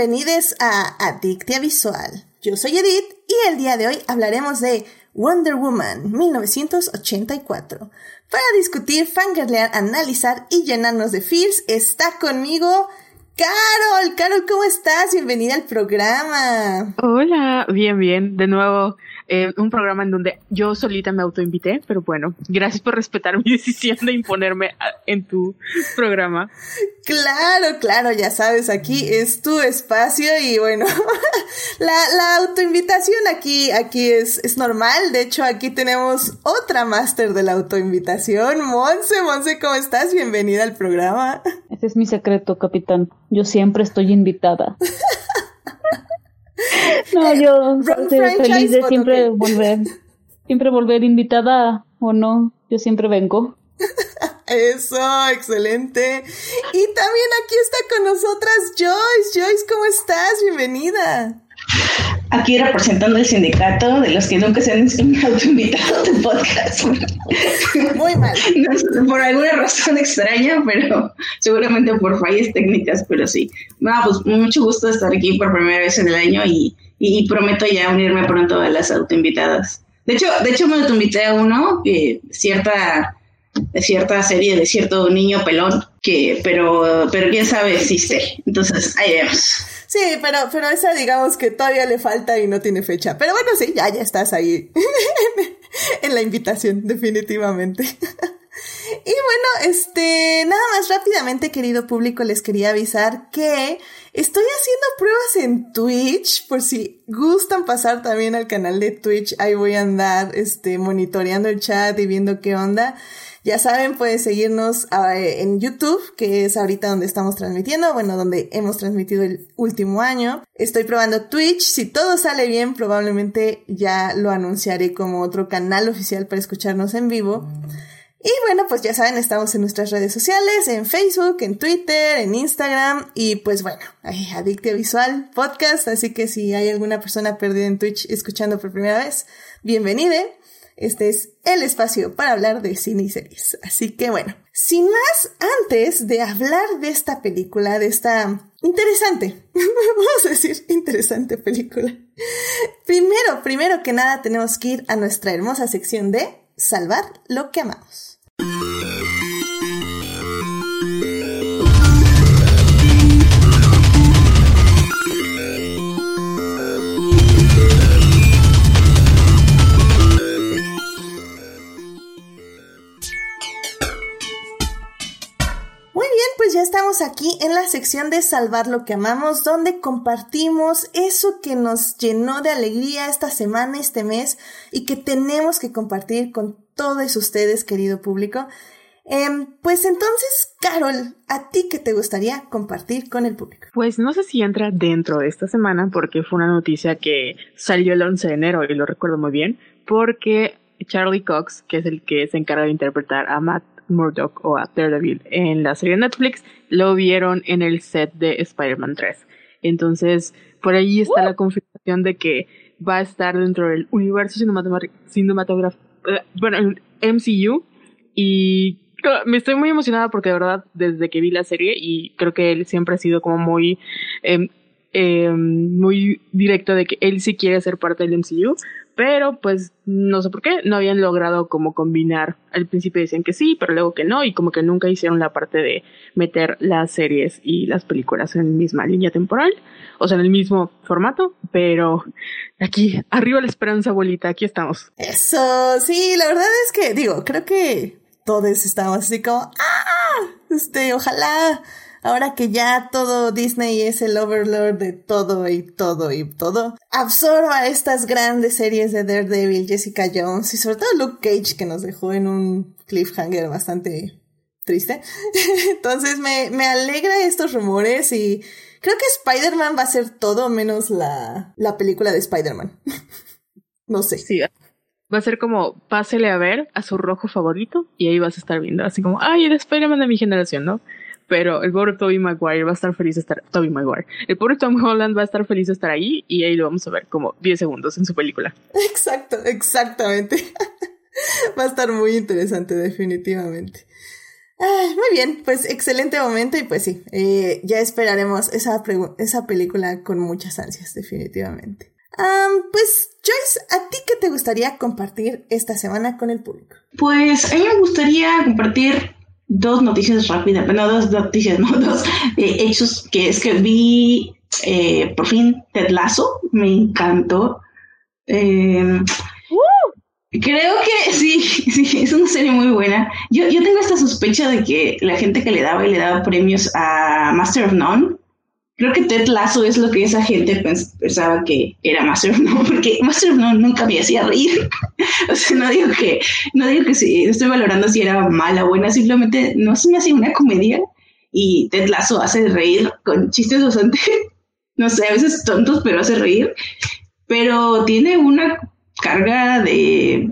Bienvenidos a Adictia Visual. Yo soy Edith y el día de hoy hablaremos de Wonder Woman 1984. Para discutir, fangirlear, analizar y llenarnos de feels, está conmigo Carol. Carol, ¿cómo estás? Bienvenida al programa. Hola, bien, bien. De nuevo, eh, un programa en donde yo solita me autoinvité, pero bueno, gracias por respetar mi decisión de imponerme en tu programa. Claro, claro, ya sabes, aquí es tu espacio y bueno, la, la autoinvitación aquí, aquí es, es normal. De hecho, aquí tenemos otra máster de la autoinvitación. Monse, Monse, ¿cómo estás? Bienvenida al programa. Ese es mi secreto, capitán. Yo siempre estoy invitada. No, yo estoy feliz de siempre volver. Siempre volver invitada o no, yo siempre vengo. Eso, excelente. Y también aquí está con nosotras Joyce. Joyce, ¿cómo estás? Bienvenida. Aquí representando el sindicato de los que nunca se han autoinvitado a tu podcast. Muy mal. por alguna razón extraña, pero seguramente por fallas técnicas, pero sí. No, pues mucho gusto estar aquí por primera vez en el año y, y prometo ya unirme pronto a las autoinvitadas. De hecho, de hecho me autoinvité a uno, que cierta de cierta serie de cierto niño pelón que pero pero quién sabe existe entonces ahí vemos Sí, pero, pero esa digamos que todavía le falta y no tiene fecha. Pero bueno, sí, ya, ya estás ahí en la invitación, definitivamente. Y bueno, este, nada más rápidamente, querido público, les quería avisar que estoy haciendo pruebas en Twitch, por si gustan pasar también al canal de Twitch, ahí voy a andar, este, monitoreando el chat y viendo qué onda. Ya saben, pueden seguirnos ah, en YouTube, que es ahorita donde estamos transmitiendo, bueno, donde hemos transmitido el último año. Estoy probando Twitch, si todo sale bien, probablemente ya lo anunciaré como otro canal oficial para escucharnos en vivo. Y bueno, pues ya saben, estamos en nuestras redes sociales, en Facebook, en Twitter, en Instagram y pues bueno, hay Adictia Visual Podcast, así que si hay alguna persona perdida en Twitch escuchando por primera vez, bienvenide. Este es el espacio para hablar de cine y series. Así que bueno, sin más, antes de hablar de esta película, de esta interesante, vamos a decir interesante película, primero, primero que nada tenemos que ir a nuestra hermosa sección de salvar lo que amamos. Pues ya estamos aquí en la sección de Salvar lo que amamos, donde compartimos eso que nos llenó de alegría esta semana, este mes, y que tenemos que compartir con todos ustedes, querido público. Em, pues entonces, Carol, ¿a ti qué te gustaría compartir con el público? Pues no sé si entra dentro de esta semana, porque fue una noticia que salió el 11 de enero y lo recuerdo muy bien, porque Charlie Cox, que es el que se encarga de interpretar a Matt Murdock o a Daredevil en la serie de Netflix, lo vieron en el set de Spider-Man 3. Entonces, por ahí está la confirmación de que va a estar dentro del universo cinematográfico, bueno, el MCU. Y me estoy muy emocionada porque de verdad, desde que vi la serie, y creo que él siempre ha sido como muy, em, em, muy directo de que él sí quiere ser parte del MCU, pero pues no sé por qué, no habían logrado como combinar. Al principio decían que sí, pero luego que no, y como que nunca hicieron la parte de meter las series y las películas en la misma línea temporal, o sea, en el mismo formato, pero aquí, arriba la esperanza, abuelita, aquí estamos. Eso, sí, la verdad es que, digo, creo que todos estamos así como, ah, este, ojalá ahora que ya todo Disney es el overlord de todo y todo y todo, absorba estas grandes series de Daredevil, Jessica Jones y sobre todo Luke Cage que nos dejó en un cliffhanger bastante triste. Entonces me, me alegra estos rumores y creo que Spider-Man va a ser todo menos la, la película de Spider-Man. no sé. Sí, va a ser como pásele a ver a su rojo favorito y ahí vas a estar viendo así como, ay, el Spider-Man de mi generación, ¿no? Pero el pobre Toby Maguire va a estar feliz de estar, Toby Maguire, el pobre Tom Holland va a estar feliz de estar ahí y ahí lo vamos a ver como 10 segundos en su película. Exacto, exactamente. va a estar muy interesante definitivamente. muy bien, pues excelente momento y pues sí, eh, ya esperaremos esa, esa película con muchas ansias, definitivamente. pues Joyce, ¿a ti qué te gustaría compartir esta semana con el público? Pues a mí me gustaría compartir dos noticias rápidas, bueno, dos noticias, no, dos eh, hechos, que es que vi eh, por fin Ted Lasso, me encantó. Eh, Creo que sí, sí, es una serie muy buena. Yo, yo tengo esta sospecha de que la gente que le daba y le daba premios a Master of None, creo que Ted Lasso es lo que esa gente pensaba que era Master of None, porque Master of nunca me hacía reír. o sea, no digo que, no digo que sí, estoy valorando si era mala o buena, simplemente no se me hacía una comedia y Ted Lasso hace reír con chistes bastante, no sé, a veces tontos, pero hace reír. Pero tiene una carga de,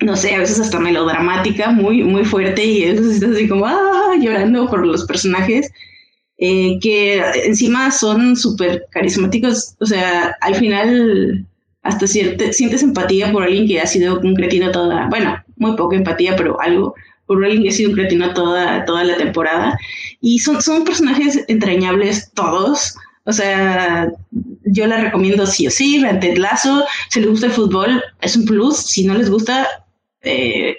no sé, a veces hasta melodramática, muy, muy fuerte y veces estás así como, ah, llorando por los personajes, eh, que encima son súper carismáticos, o sea, al final hasta sientes empatía por alguien que ha sido un cretino toda, bueno, muy poca empatía, pero algo, por alguien que ha sido un cretino toda, toda la temporada. Y son, son personajes entrañables todos. O sea, yo la recomiendo sí o sí, Ted Lazo, si les gusta el fútbol, es un plus, si no les gusta, eh,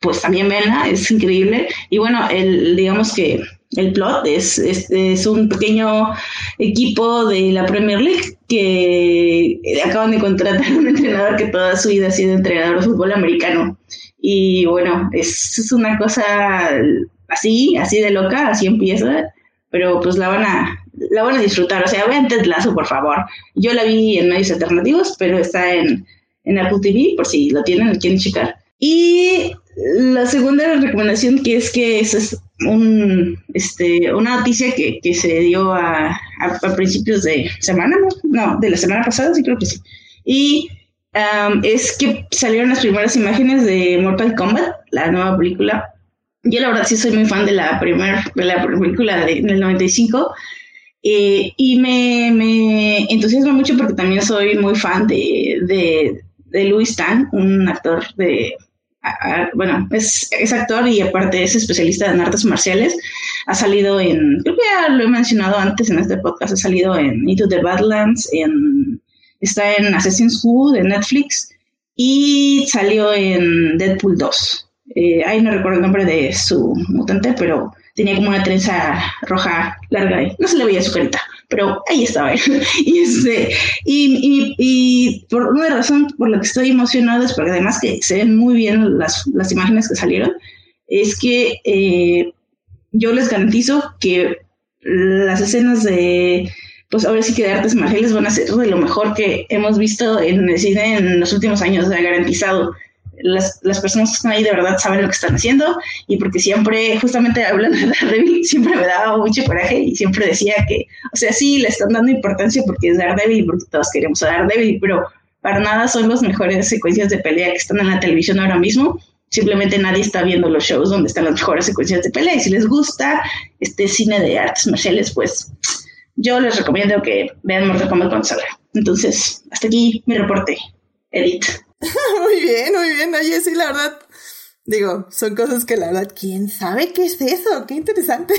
pues también venla, es increíble. Y bueno, el, digamos que el plot es, es, un pequeño equipo de la Premier League que acaban de contratar un entrenador que toda su vida ha sido entrenador de fútbol americano. Y bueno, es, es una cosa así, así de loca, así empieza, pero pues la van a, la van a disfrutar. O sea, vean Ted Lasso, por favor. Yo la vi en medios alternativos, pero está en, en Apple TV, por si lo tienen, lo quieren checar. Y la segunda recomendación que es que es un, este, una noticia que, que se dio a, a, principios de semana, ¿no? de la semana pasada, sí creo que sí. Y um, es que salieron las primeras imágenes de Mortal Kombat, la nueva película. Yo la verdad sí soy muy fan de la primera de la película de, del 95 eh, y me, me, entusiasma mucho porque también soy muy fan de, de, de Louis Tan, un actor de, bueno, es, es, actor y aparte es especialista en artes marciales. Ha salido en, creo que ya lo he mencionado antes en este podcast, ha salido en Into the Badlands, en, está en Assassin's Creed de Netflix y salió en Deadpool 2. Eh, ahí no recuerdo el nombre de su mutante, pero tenía como una trenza roja larga y no se le veía su carita, pero ahí estaba y, este, y, por una razón por la que estoy emocionado es porque además que se ven muy bien las, las imágenes que salieron, es que eh, yo les garantizo que las escenas de pues ahora sí que de artes marciales van a ser de lo mejor que hemos visto en el cine en los últimos años, garantizado las, las, personas que están ahí de verdad saben lo que están haciendo y porque siempre, justamente hablando de Daredevil, siempre me daba mucho coraje y siempre decía que, o sea, sí, le están dando importancia porque es Daredevil y porque todos queremos a Daredevil, pero para nada son las mejores secuencias de pelea que están en la televisión ahora mismo. Simplemente nadie está viendo los shows donde están las mejores secuencias de pelea y si les gusta este cine de artes marciales, pues yo les recomiendo que vean Mortal Kombat cuando salga. Entonces, hasta aquí mi reporte. Edith. muy bien, muy bien. Oye, sí, la verdad. Digo, son cosas que la verdad, ¿quién sabe qué es eso? Qué interesante.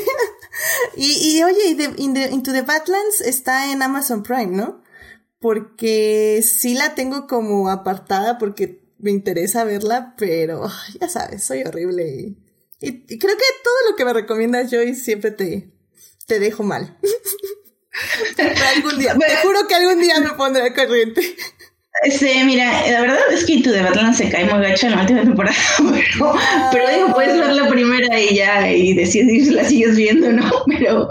y, y, oye, Into the Badlands está en Amazon Prime, ¿no? Porque sí la tengo como apartada porque me interesa verla, pero ya sabes, soy horrible. Y, creo que todo lo que me recomiendas, Joy, siempre te, te dejo mal. algún día, te juro que algún día me pondré al corriente. Sí, mira, la verdad es que Into the Badlands se cae muy gacho en la última temporada, pero, pero digo, puedes ver la primera y ya, y decidir si la sigues viendo, ¿no? Pero,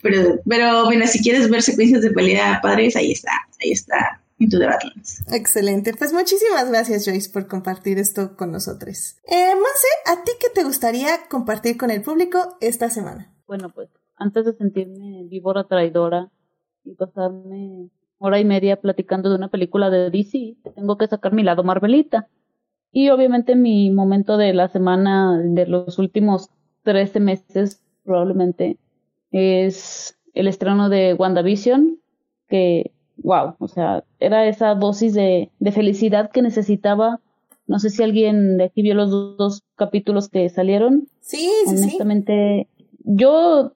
pero, pero, bueno, si quieres ver secuencias de pelea padres, ahí está, ahí está Into the Badlands. Excelente, pues muchísimas gracias Joyce por compartir esto con nosotros. Eh, Monse, ¿a ti qué te gustaría compartir con el público esta semana? Bueno, pues antes de sentirme víbora traidora y pasarme hora y media platicando de una película de DC, tengo que sacar mi lado Marvelita. Y obviamente mi momento de la semana de los últimos 13 meses probablemente es el estreno de WandaVision, que, wow, o sea, era esa dosis de, de felicidad que necesitaba No sé si alguien de aquí vio los dos, capítulos que salieron. Sí, sí, Honestamente, yo,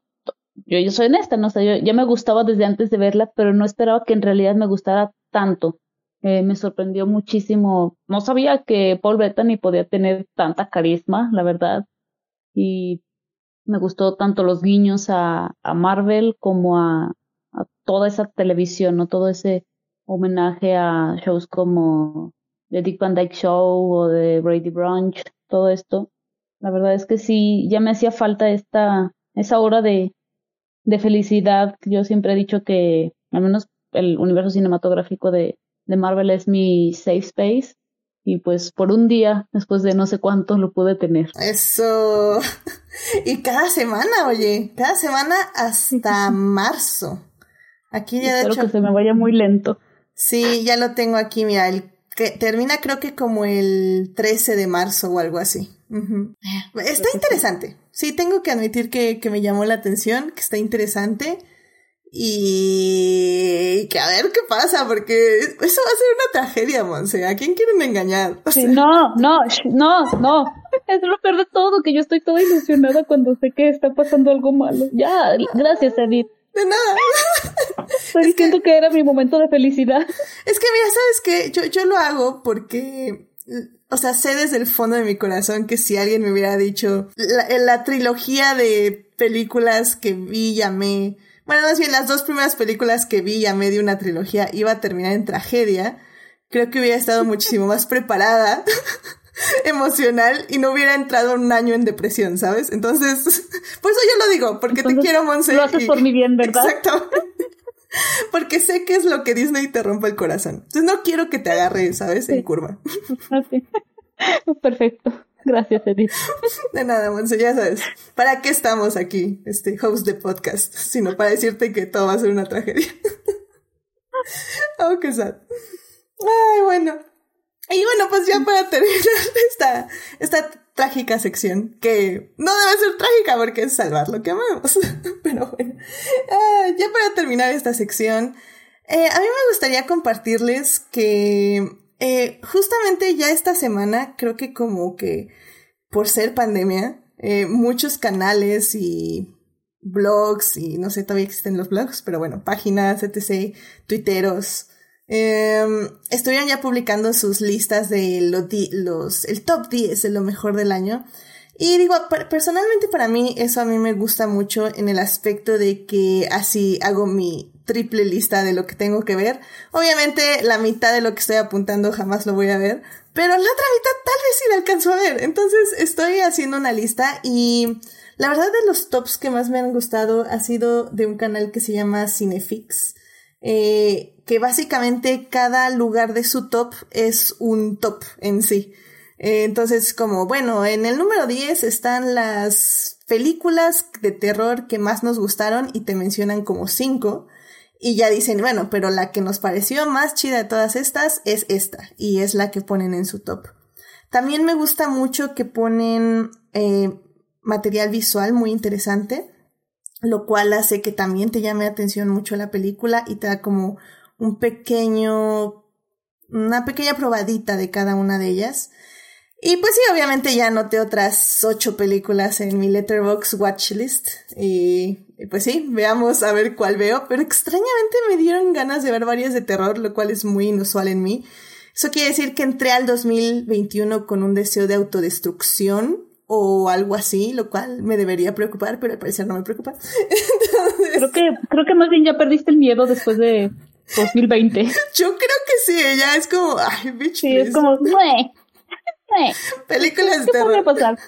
yo, yo soy honesta, no sé, yo ya me gustaba desde antes de verla, pero no esperaba que en realidad me gustara tanto. Eh, me sorprendió muchísimo. No sabía que Paul Bettany podía tener tanta carisma, la verdad. Y me gustó tanto los guiños a, a Marvel como a, toda esa televisión, ¿no? Todo ese homenaje a shows como The Dick Van Dyke Show o de Brady Brunch, todo esto. La verdad es que sí, ya me hacía falta esta, esa hora de, de felicidad. Yo siempre he dicho que, al menos el universo cinematográfico de, de Marvel es mi safe space. Y pues por un día, después de no sé cuánto, lo pude tener. Eso. Y cada semana, oye, cada semana hasta marzo. Aquí ya de Espero que se me vaya muy lento. Sí, ya lo tengo aquí, mira, el que termina creo que como el 13 de marzo o algo así. Está interesante. Sí, tengo que admitir que, que me llamó la atención, que está interesante. Y que a ver qué pasa, porque eso va a ser una tragedia, Monse. ¿A quién quieren engañar? no, no, no, no. Es lo peor de todo, que yo estoy toda ilusionada cuando sé que está pasando algo malo. Ya, gracias, Edith. De nada. Estoy diciendo que... era mi momento de felicidad. Es que mira, ¿sabes qué? Yo, yo lo hago porque o sea, sé desde el fondo de mi corazón que si alguien me hubiera dicho la, la trilogía de películas que vi y amé bueno, más bien las dos primeras películas que vi, llamé de una trilogía, iba a terminar en tragedia. Creo que hubiera estado muchísimo más preparada, emocional, y no hubiera entrado un año en depresión, ¿sabes? Entonces, por eso yo lo digo, porque te quiero, Monse. Lo haces por mi bien, ¿verdad? Exacto. porque sé que es lo que Disney te rompe el corazón. Entonces no quiero que te agarre, ¿sabes? En curva. Perfecto. Gracias, Edith. De nada, Monse, ya sabes. ¿Para qué estamos aquí, este host de podcast? Sino para decirte que todo va a ser una tragedia. oh, qué sad. Ay, bueno. Y bueno, pues ya para terminar esta, esta trágica sección, que no debe ser trágica porque es salvar lo que amamos. Pero bueno, ah, ya para terminar esta sección, eh, a mí me gustaría compartirles que eh, justamente ya esta semana, creo que como que por ser pandemia, eh, muchos canales y blogs, y no sé, todavía existen los blogs, pero bueno, páginas, etc., twitteros, em, estuvieron ya publicando sus listas de los, los, el top 10 de lo mejor del año. Y digo, personalmente para mí eso a mí me gusta mucho en el aspecto de que así hago mi triple lista de lo que tengo que ver. Obviamente la mitad de lo que estoy apuntando jamás lo voy a ver, pero la otra mitad tal vez sí la alcanzo a ver. Entonces estoy haciendo una lista y la verdad de los tops que más me han gustado ha sido de un canal que se llama Cinefix. Eh, que básicamente cada lugar de su top es un top en sí. Eh, entonces, como, bueno, en el número 10 están las películas de terror que más nos gustaron y te mencionan como 5. Y ya dicen, bueno, pero la que nos pareció más chida de todas estas es esta. Y es la que ponen en su top. También me gusta mucho que ponen eh, material visual muy interesante. Lo cual hace que también te llame atención mucho la película y te da como un pequeño, una pequeña probadita de cada una de ellas. Y pues sí, obviamente ya anoté otras ocho películas en mi Letterbox Watchlist. Y, pues sí, veamos a ver cuál veo. Pero extrañamente me dieron ganas de ver varias de terror, lo cual es muy inusual en mí. Eso quiere decir que entré al 2021 con un deseo de autodestrucción o algo así, lo cual me debería preocupar, pero al parecer no me preocupa. Creo que, creo que más bien ya perdiste el miedo después de 2020. Yo creo que sí, ya es como, ay, bitch. Sí, es como, Películas de terror. pasar?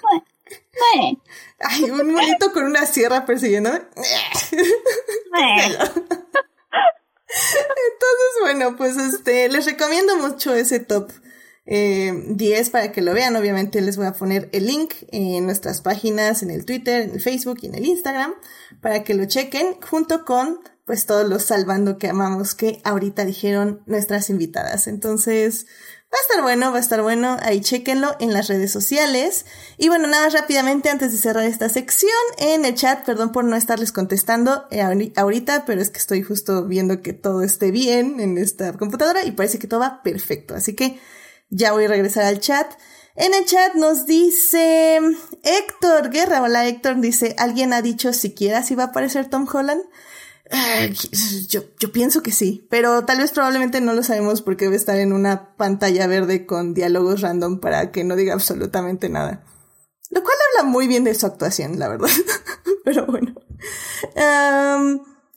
Ay, un monito con una sierra persiguiéndome. Entonces, bueno, pues este, les recomiendo mucho ese top eh, 10 para que lo vean. Obviamente les voy a poner el link en nuestras páginas, en el Twitter, en el Facebook y en el Instagram, para que lo chequen junto con pues todos los salvando que amamos que ahorita dijeron nuestras invitadas. Entonces, Va a estar bueno, va a estar bueno. Ahí chequenlo en las redes sociales. Y bueno, nada rápidamente antes de cerrar esta sección, en el chat, perdón por no estarles contestando eh, ahorita, pero es que estoy justo viendo que todo esté bien en esta computadora y parece que todo va perfecto. Así que ya voy a regresar al chat. En el chat nos dice Héctor Guerra, hola Héctor, dice, ¿alguien ha dicho siquiera si va a aparecer Tom Holland? yo, yo pienso que sí, pero tal vez probablemente no lo sabemos porque debe estar en una pantalla verde con diálogos random para que no diga absolutamente nada. Lo cual habla muy bien de su actuación, la verdad. pero bueno.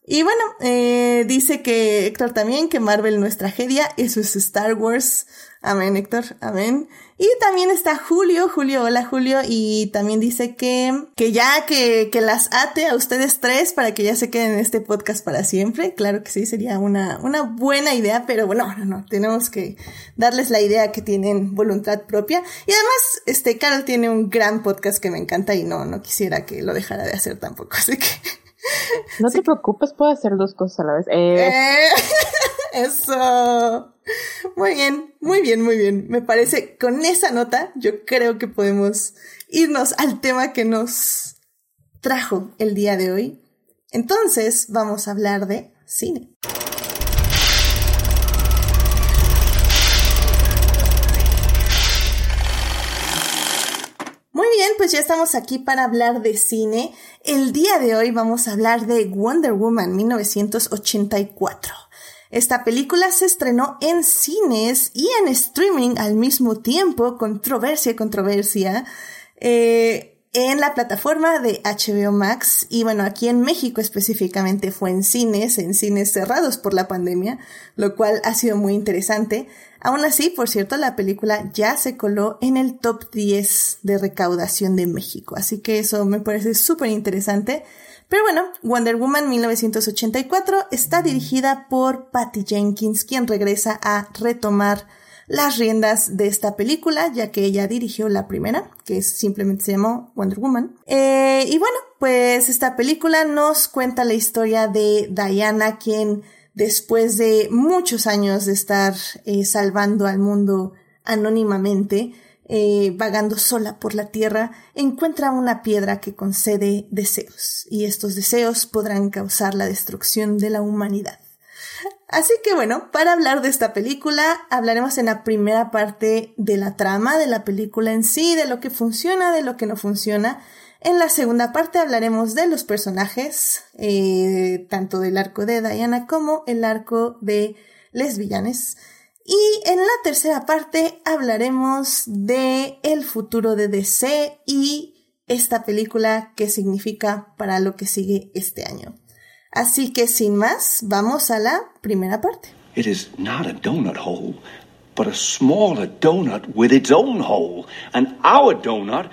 Y bueno, eh, dice que Héctor también, que Marvel no es tragedia, eso es Star Wars. Amén, Héctor, amén. Y también está Julio, Julio, hola Julio, y también dice que, que ya que, que las ate a ustedes tres para que ya se queden en este podcast para siempre. Claro que sí, sería una, una buena idea, pero bueno, no, no, tenemos que darles la idea que tienen voluntad propia. Y además, este, Carol tiene un gran podcast que me encanta y no, no quisiera que lo dejara de hacer tampoco, así que... No te preocupes, puedo hacer dos cosas a la vez. Eh... eh eso. Muy bien, muy bien, muy bien. Me parece, con esa nota, yo creo que podemos irnos al tema que nos trajo el día de hoy. Entonces, vamos a hablar de cine. Ya estamos aquí para hablar de cine. El día de hoy vamos a hablar de Wonder Woman 1984. Esta película se estrenó en cines y en streaming al mismo tiempo, controversia, controversia, eh, en la plataforma de HBO Max y bueno, aquí en México específicamente fue en cines, en cines cerrados por la pandemia, lo cual ha sido muy interesante. Aún así, por cierto, la película ya se coló en el top 10 de recaudación de México, así que eso me parece súper interesante. Pero bueno, Wonder Woman 1984 está dirigida por Patty Jenkins, quien regresa a retomar las riendas de esta película, ya que ella dirigió la primera, que simplemente se llamó Wonder Woman. Eh, y bueno, pues esta película nos cuenta la historia de Diana, quien después de muchos años de estar eh, salvando al mundo anónimamente, eh, vagando sola por la tierra, encuentra una piedra que concede deseos, y estos deseos podrán causar la destrucción de la humanidad. Así que bueno, para hablar de esta película, hablaremos en la primera parte de la trama de la película en sí, de lo que funciona, de lo que no funciona. En la segunda parte hablaremos de los personajes, eh, tanto del arco de Diana como el arco de les villanes. Y en la tercera parte hablaremos de el futuro de DC y esta película que significa para lo que sigue este año. Así que sin más, vamos a la primera parte. It is not a donut hole, but a smaller donut with its own hole, and our donut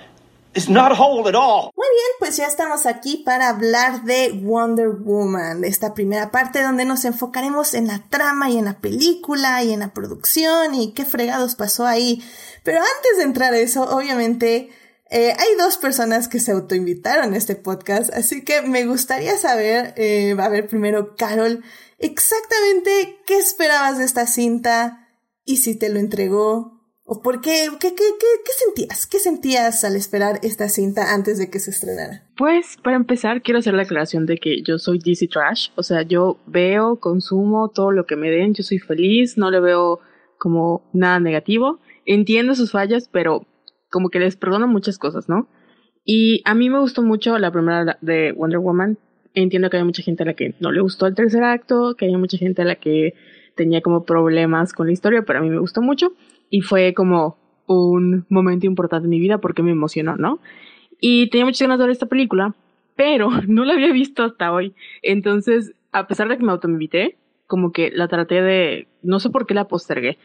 not Muy bien, pues ya estamos aquí para hablar de Wonder Woman, de esta primera parte donde nos enfocaremos en la trama y en la película y en la producción y qué fregados pasó ahí. Pero antes de entrar a eso, obviamente, eh, hay dos personas que se autoinvitaron a este podcast, así que me gustaría saber, eh, a ver primero, Carol, exactamente qué esperabas de esta cinta y si te lo entregó ¿O por qué? ¿Qué, qué, qué, sentías? ¿Qué sentías al esperar esta cinta antes de que se estrenara? Pues, para empezar, quiero hacer la aclaración de que yo soy DC Trash. O sea, yo veo, consumo todo lo que me den, yo soy feliz, no le veo como nada negativo. Entiendo sus fallas, pero como que les perdono muchas cosas, ¿no? Y a mí me gustó mucho la primera de Wonder Woman. Entiendo que hay mucha gente a la que no le gustó el tercer acto, que hay mucha gente a la que tenía como problemas con la historia, pero a mí me gustó mucho y fue como un momento importante en mi vida porque me emocionó, ¿no? Y tenía muchas ganas de ver esta película, pero no la había visto hasta hoy. Entonces, a pesar de que me autoinvité, como que la traté de, no sé por qué la postergué.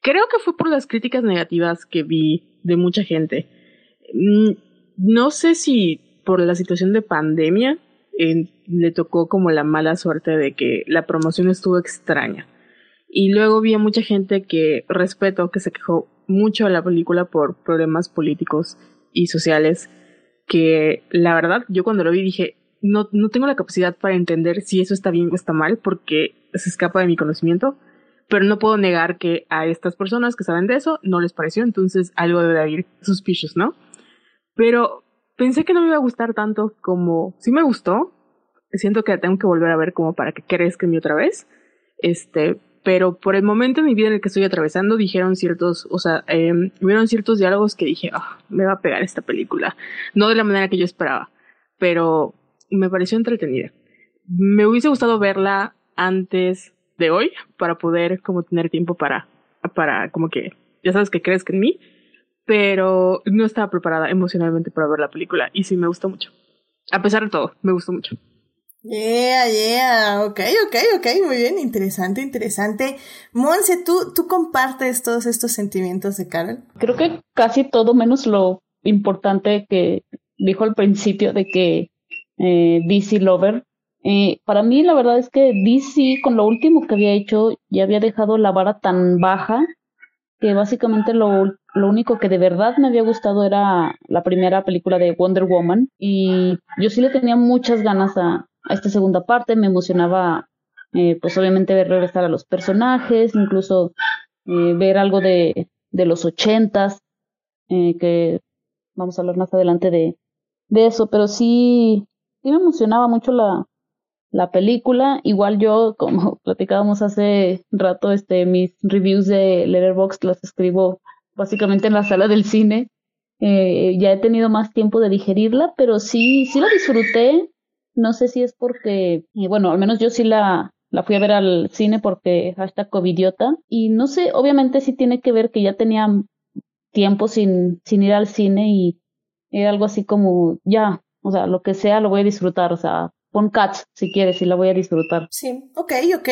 Creo que fue por las críticas negativas que vi de mucha gente. Mm, no sé si por la situación de pandemia le tocó como la mala suerte de que la promoción estuvo extraña. Y luego vi a mucha gente que respeto, que se quejó mucho de la película por problemas políticos y sociales, que la verdad yo cuando lo vi dije, no, no tengo la capacidad para entender si eso está bien o está mal, porque se escapa de mi conocimiento, pero no puedo negar que a estas personas que saben de eso no les pareció, entonces algo debe haber suspicious, ¿no? Pero pensé que no me iba a gustar tanto como sí me gustó, siento que la tengo que volver a ver como para que crezca en mí otra vez, este, pero por el momento en mi vida en el que estoy atravesando dijeron ciertos, o sea, eh, hubieron ciertos diálogos que dije, ah, me va a pegar esta película. No de la manera que yo esperaba, pero me pareció entretenida. Me hubiese gustado verla antes de hoy para poder como tener tiempo para, para como que, ya sabes que crees que en mí, pero no estaba preparada emocionalmente para ver la película y sí me gustó mucho. A pesar de todo, me gustó mucho. Yeah, yeah, ok, ok, ok, muy bien, interesante, interesante. Monse, ¿tú, ¿tú compartes todos estos sentimientos de Carol? Creo que casi todo menos lo importante que dijo al principio de que eh, DC Lover. Eh, para mí la verdad es que DC con lo último que había hecho ya había dejado la vara tan baja que básicamente lo, lo único que de verdad me había gustado era la primera película de Wonder Woman. Y yo sí le tenía muchas ganas a, a esta segunda parte, me emocionaba eh, pues obviamente ver regresar a los personajes, incluso eh, ver algo de, de los ochentas, eh, que vamos a hablar más adelante de, de eso, pero sí, sí me emocionaba mucho la, la película. Igual yo, como platicábamos hace rato, este, mis reviews de Letterboxd las escribo básicamente en la sala del cine. Eh, ya he tenido más tiempo de digerirla, pero sí, sí la disfruté. No sé si es porque, y bueno, al menos yo sí la, la fui a ver al cine porque hashtag covidiota. Y no sé, obviamente sí tiene que ver que ya tenía tiempo sin, sin ir al cine y era algo así como, ya, o sea, lo que sea lo voy a disfrutar, o sea, pon Cats si quieres y la voy a disfrutar. Sí, ok, ok.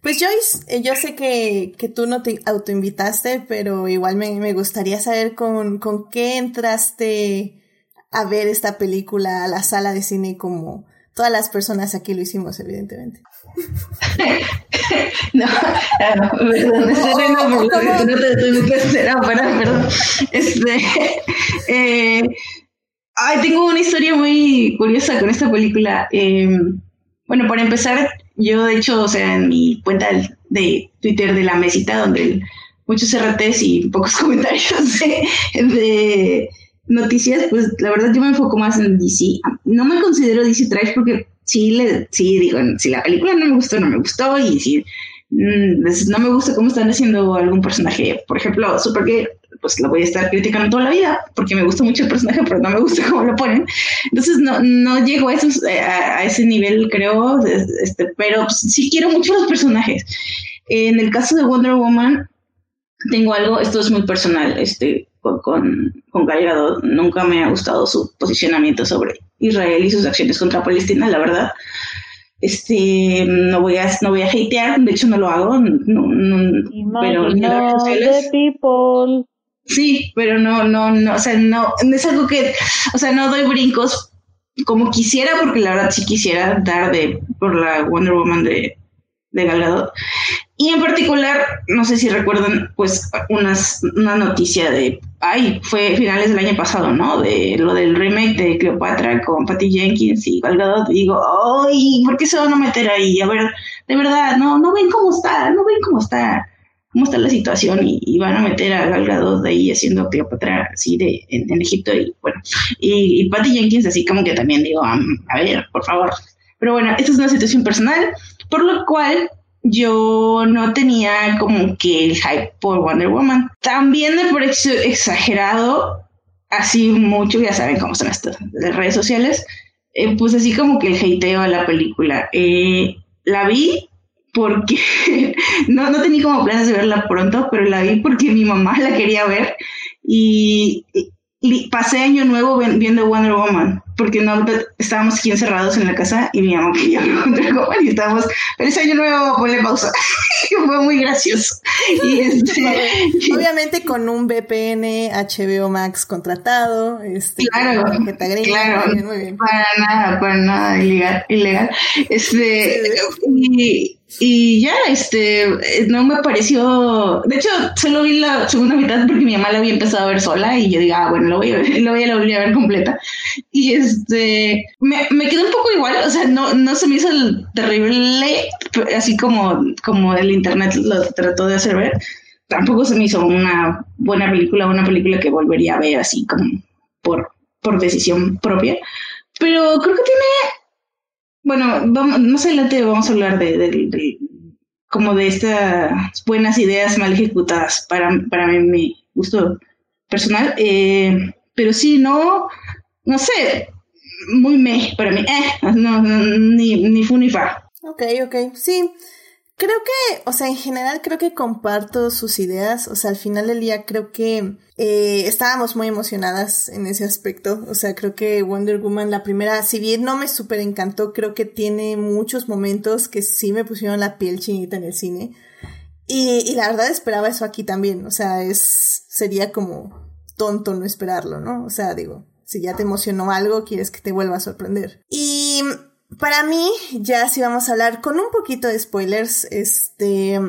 Pues Joyce, eh, yo sé que, que tú no te autoinvitaste, pero igual me, me gustaría saber con, con qué entraste a ver esta película a la sala de cine como todas las personas aquí lo hicimos, evidentemente. no, no, perdón, este, no, no, no te autoinvitaste, no, perdón, perdón. Este, eh, Ay, tengo una historia muy curiosa con esta película. Eh, bueno, para empezar, yo de hecho, o sea, en mi cuenta de Twitter de la mesita, donde muchos RTs y pocos comentarios de, noticias, pues la verdad yo me enfoco más en DC. No me considero DC Trash porque sí, le, sí digo, si la película no me gustó, no me gustó, y si mm, no me gusta cómo están haciendo algún personaje, por ejemplo, Supergirl pues lo voy a estar criticando toda la vida porque me gusta mucho el personaje, pero no me gusta cómo lo ponen. Entonces no, no llego a, esos, eh, a, ese nivel, creo, este, pero pues, sí quiero mucho los personajes. En el caso de Wonder Woman, tengo algo, esto es muy personal, este, con, con, con Gal Gadot, nunca me ha gustado su posicionamiento sobre Israel y sus acciones contra Palestina, la verdad. Este, no voy a, no voy a hatear, de hecho no lo hago, no, no, pero redes people. Sí, pero no, no, no, o sea, no, es algo que, o sea, no doy brincos como quisiera, porque la verdad sí quisiera dar de por la Wonder Woman de, de Gal Y en particular, no sé si recuerdan, pues, unas, una noticia de, ay, fue finales del año pasado, ¿no? De lo del remake de Cleopatra con Patty Jenkins y Gal Gadot. Y digo, ay, ¿por qué se van a meter ahí? A ver, de verdad, no, no ven cómo está, no ven cómo está cómo está la situación y, van a meter a Gal de ahí haciendo Cleopatra así de, en, Egipto y bueno, y, y, Patty Jenkins así como que también digo, a ver, por favor. Pero bueno, esta es una situación personal, por lo cual yo no tenía como que el hype por Wonder Woman. También me pareció exagerado, así mucho, ya saben cómo son estas las redes sociales, eh, pues así como que el hateo a la película. Eh, la vi porque no, no tenía como planes de verla pronto, pero la vi porque mi mamá la quería ver y, pasé año nuevo viendo Wonder Woman, porque no estábamos aquí encerrados en la casa y mi mamá Woman y estábamos, feliz año nuevo, ponle pausa. Fue muy gracioso. Y este, Obviamente con un VPN HBO Max contratado, este, claro, claro, muy bien, para nada, para nada ilegal, ilegal. Este, y, y ya, este, no me pareció. De hecho, solo vi la segunda mitad porque mi mamá la había empezado a ver sola y yo digo, ah, bueno, lo voy a ver, lo voy a, volver a ver completa. Y este, me, me quedó un poco igual, o sea, no, no se me hizo el terrible, así como, como el internet lo trató de hacer ver. Tampoco se me hizo una buena película, una película que volvería a ver así como por, por decisión propia. Pero creo que tiene bueno, vamos, más adelante vamos a hablar de, como de estas buenas ideas mal ejecutadas para, para mí, mi gusto personal. Eh, pero sí, no, no sé, muy me para mí. Eh, no, ni, ni fu ni fa. Ok, ok, sí. Creo que, o sea, en general creo que comparto sus ideas. O sea, al final del día creo que eh, estábamos muy emocionadas en ese aspecto. O sea, creo que Wonder Woman, la primera, si bien no me súper encantó, creo que tiene muchos momentos que sí me pusieron la piel chinita en el cine. Y, y la verdad esperaba eso aquí también. O sea, es, sería como tonto no esperarlo, ¿no? O sea, digo, si ya te emocionó algo, quieres que te vuelva a sorprender. Y para mí, ya si vamos a hablar con un poquito de spoilers, este,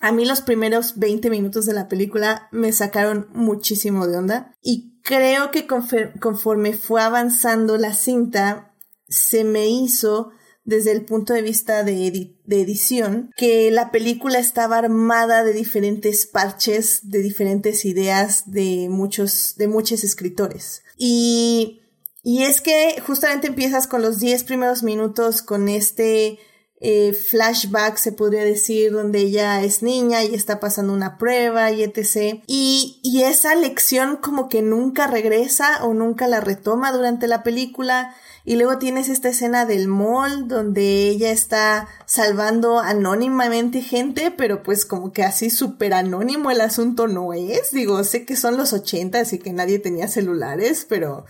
a mí los primeros 20 minutos de la película me sacaron muchísimo de onda y creo que conforme fue avanzando la cinta, se me hizo desde el punto de vista de, de, edición, que la película estaba armada de diferentes parches, de diferentes ideas de muchos, de muchos escritores. Y, y es que justamente empiezas con los 10 primeros minutos con este eh, flashback, se podría decir, donde ella es niña y está pasando una prueba y etc. Y, y esa lección como que nunca regresa o nunca la retoma durante la película y luego tienes esta escena del mall donde ella está salvando anónimamente gente, pero pues como que así súper anónimo el asunto no es. Digo, sé que son los ochentas y que nadie tenía celulares, pero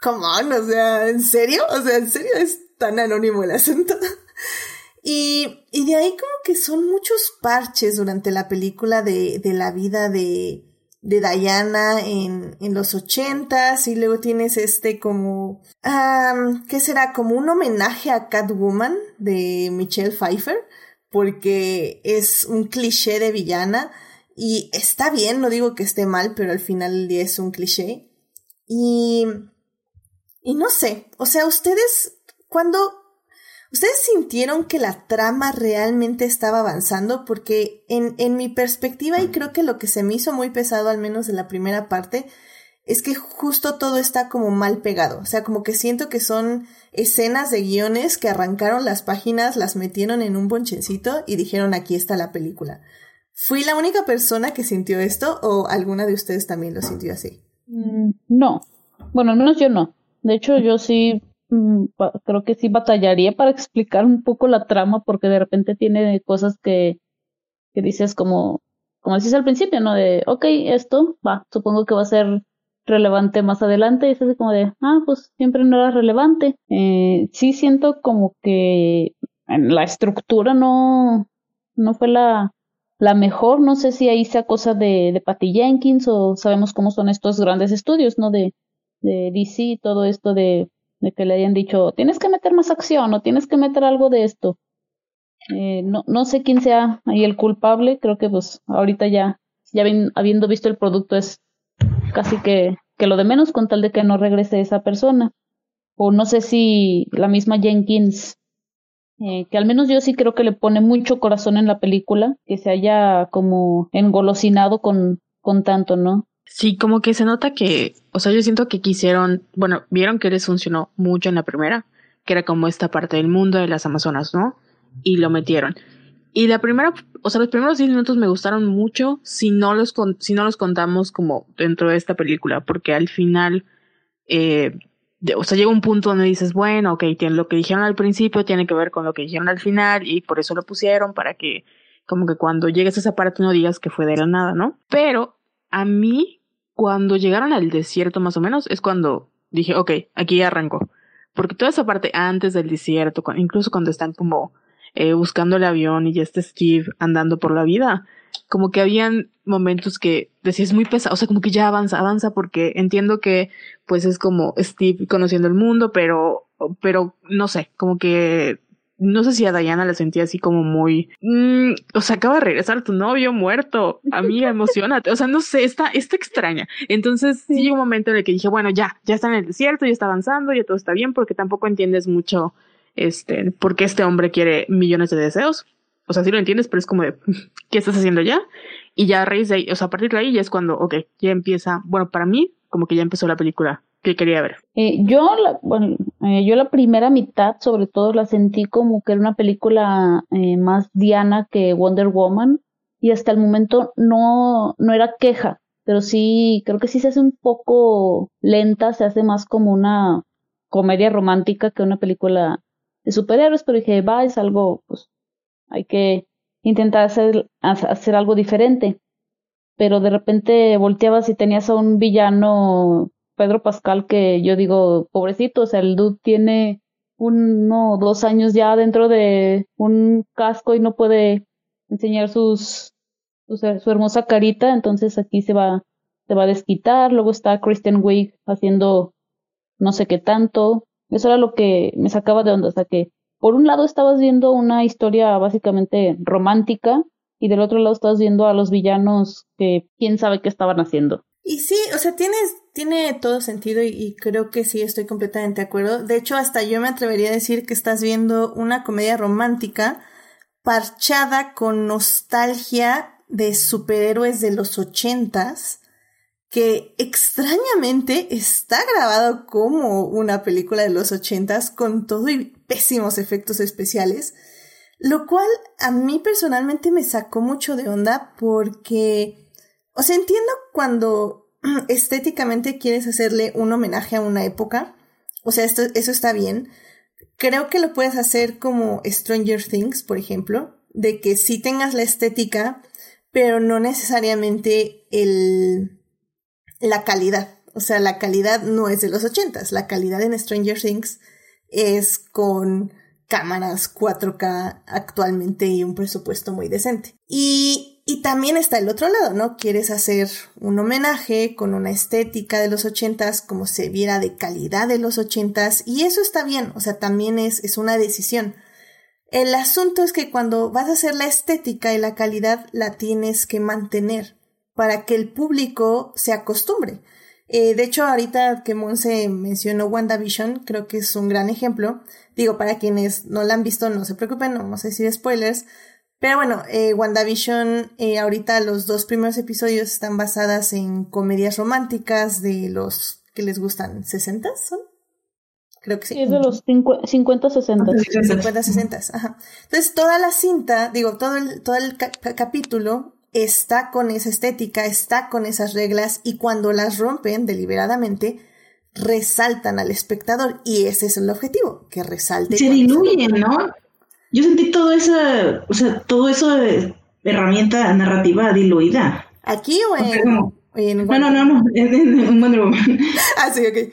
come on, o sea, ¿en serio? O sea, ¿en serio es tan anónimo el asunto? y, y de ahí como que son muchos parches durante la película de, de la vida de, de Diana en, en los ochentas y luego tienes este como, um, ¿qué será? Como un homenaje a Catwoman de Michelle Pfeiffer porque es un cliché de villana y está bien, no digo que esté mal, pero al final es un cliché. Y, y no sé, o sea, ustedes, cuando ¿Ustedes sintieron que la trama realmente estaba avanzando? Porque en, en mi perspectiva, y creo que lo que se me hizo muy pesado, al menos en la primera parte, es que justo todo está como mal pegado. O sea, como que siento que son escenas de guiones que arrancaron las páginas, las metieron en un bonchecito y dijeron aquí está la película. ¿Fui la única persona que sintió esto o alguna de ustedes también lo sintió así? Mm, no. Bueno, al menos yo no. De hecho, yo sí creo que sí batallaría para explicar un poco la trama porque de repente tiene cosas que, que dices como, como decís al principio, ¿no? De, ok, esto va, supongo que va a ser relevante más adelante y es así como de, ah, pues siempre no era relevante. Eh, sí siento como que la estructura no, no fue la, la mejor, no sé si ahí sea cosa de, de Patty Jenkins o sabemos cómo son estos grandes estudios, ¿no? De, de DC, todo esto de de que le hayan dicho, tienes que meter más acción o tienes que meter algo de esto. Eh, no, no sé quién sea ahí el culpable, creo que pues ahorita ya, ya habiendo visto el producto es casi que, que lo de menos con tal de que no regrese esa persona. O no sé si la misma Jenkins, eh, que al menos yo sí creo que le pone mucho corazón en la película, que se haya como engolosinado con, con tanto, ¿no? Sí, como que se nota que, o sea, yo siento que quisieron, bueno, vieron que les funcionó mucho en la primera, que era como esta parte del mundo de las Amazonas, ¿no? Y lo metieron. Y la primera, o sea, los primeros 10 minutos me gustaron mucho si no los, si no los contamos como dentro de esta película, porque al final, eh, o sea, llega un punto donde dices, bueno, ok, lo que dijeron al principio tiene que ver con lo que dijeron al final y por eso lo pusieron para que como que cuando llegues a esa parte no digas que fue de la nada, ¿no? Pero a mí cuando llegaron al desierto más o menos es cuando dije, ok, aquí arranco. Porque toda esa parte antes del desierto, incluso cuando están como eh, buscando el avión y ya está Steve andando por la vida, como que habían momentos que decías muy pesado, o sea, como que ya avanza, avanza porque entiendo que pues es como Steve conociendo el mundo, pero, pero no sé, como que no sé si a Diana la sentía así como muy, mm, o sea, acaba de regresar tu novio muerto, amiga, emocionate, o sea, no sé, está, está extraña. Entonces sí. llegó un momento en el que dije, bueno, ya, ya está en el desierto, ya está avanzando, ya todo está bien, porque tampoco entiendes mucho, este, por qué este hombre quiere millones de deseos. O sea, sí lo entiendes, pero es como de, ¿qué estás haciendo ya? Y ya a raíz de ahí, o sea, a partir de ahí ya es cuando, ok, ya empieza, bueno, para mí, como que ya empezó la película que quería ver. Eh, yo, la, bueno, eh, yo la primera mitad, sobre todo, la sentí como que era una película eh, más diana que Wonder Woman y hasta el momento no, no era queja, pero sí, creo que sí se hace un poco lenta, se hace más como una comedia romántica que una película de superhéroes, pero dije, va, es algo, pues, hay que intentar hacer, hacer algo diferente. Pero de repente volteabas y tenías a un villano Pedro Pascal que yo digo, pobrecito, o sea, el dude tiene uno o dos años ya dentro de un casco y no puede enseñar sus, su hermosa carita, entonces aquí se va, se va a desquitar, luego está Kristen Wiig haciendo no sé qué tanto, eso era lo que me sacaba de onda, o sea que por un lado estabas viendo una historia básicamente romántica y del otro lado estabas viendo a los villanos que quién sabe qué estaban haciendo. Y sí, o sea, tienes, tiene todo sentido y, creo que sí estoy completamente de acuerdo. De hecho, hasta yo me atrevería a decir que estás viendo una comedia romántica parchada con nostalgia de superhéroes de los ochentas, que extrañamente está grabado como una película de los ochentas con todo y pésimos efectos especiales, lo cual a mí personalmente me sacó mucho de onda porque o sea, entiendo cuando estéticamente quieres hacerle un homenaje a una época. O sea, esto, eso está bien. Creo que lo puedes hacer como Stranger Things, por ejemplo, de que sí tengas la estética, pero no necesariamente el, la calidad. O sea, la calidad no es de los ochentas. La calidad en Stranger Things es con cámaras 4K actualmente y un presupuesto muy decente. Y y también está el otro lado, ¿no? Quieres hacer un homenaje con una estética de los ochentas, como se viera de calidad de los ochentas, y eso está bien, o sea, también es, es una decisión. El asunto es que cuando vas a hacer la estética y la calidad, la tienes que mantener para que el público se acostumbre. Eh, de hecho, ahorita que Monse mencionó WandaVision, creo que es un gran ejemplo. Digo, para quienes no la han visto, no se preocupen, no vamos a decir spoilers, pero bueno, eh, WandaVision, eh, ahorita los dos primeros episodios están basadas en comedias románticas de los que les gustan, ¿60 son? Creo que sí. Es de los 50, 60. 50, 60, ajá. Entonces, toda la cinta, digo, todo el, todo el capítulo está con esa estética, está con esas reglas y cuando las rompen deliberadamente, resaltan al espectador y ese es el objetivo, que resalte. Se diluyen, ¿no? Yo sentí todo esa, o sea, todo eso de herramienta narrativa diluida. ¿Aquí o en, en No, no, no, no, en, Wonder Woman. ah, sí, ok.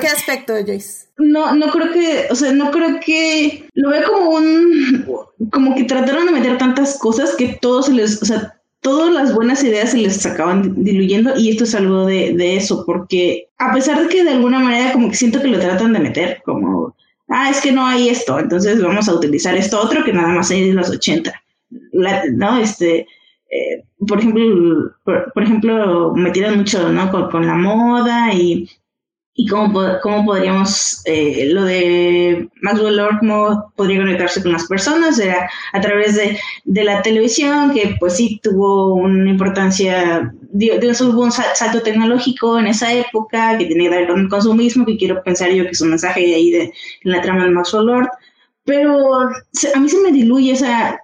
¿Qué aspecto, Joyce? No, no creo que, o sea, no creo que lo veo como un, como que trataron de meter tantas cosas que todos se les, o sea, todas las buenas ideas se les acaban diluyendo y esto es algo de, de eso, porque a pesar de que de alguna manera como que siento que lo tratan de meter, como ah, es que no hay esto, entonces vamos a utilizar esto otro que nada más hay de los 80. ¿No? Este, eh, por ejemplo, por, ejemplo, metieron mucho, ¿no? Con, la moda y, y cómo, cómo podríamos, eh, lo de Maxwell Lord, cómo podría conectarse con las personas, era a través de, de la televisión, que pues sí tuvo una importancia Dios, hubo un salto tecnológico en esa época que tenía que ver con el consumismo, que quiero pensar yo que es un mensaje ahí de, en la trama de Maxwell Lord, pero a mí se me diluye esa,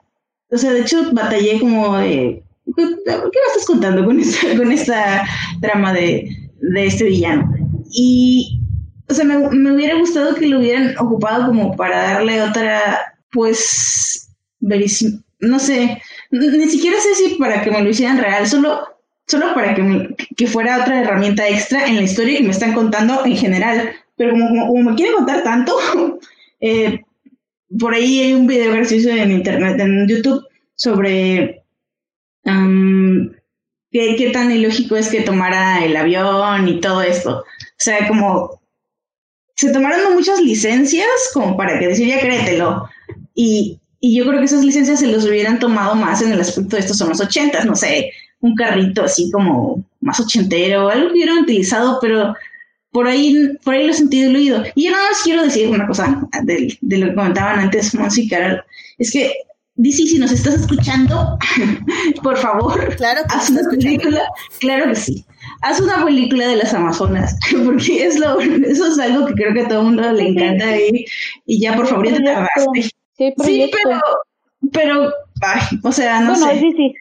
o sea, de hecho batallé como de, ¿qué me estás contando con esta, con esta trama de, de este villano? Y, o sea, me, me hubiera gustado que lo hubieran ocupado como para darle otra, pues, verísimo, no sé, ni siquiera sé si para que me lo hicieran real, solo solo para que, que fuera otra herramienta extra en la historia que me están contando en general. Pero como, me quieren contar tanto, eh, por ahí hay un video gracioso en internet, en YouTube, sobre qué, qué, tan ilógico es que tomara el avión y todo esto. O sea, como se tomaron muchas licencias como para que decir, ya créetelo. Y, y yo creo que esas licencias se los hubieran tomado más en el aspecto de estos son los ochentas, no sé, un carrito así como más ochentero, algo que hubieran utilizado, pero por ahí, por ahí lo sentido diluido. Y yo nada más quiero decir una cosa de, de lo que comentaban antes Monsi y Carol, es que DC, si nos estás escuchando, por favor, claro haz una película, claro que sí, haz una película de las Amazonas, porque es lo, eso es algo que creo que a todo el mundo le encanta y, y ya por favor ya te tardaste. Sí, pero, pero, ay, o sea, no sé. Sí, sí.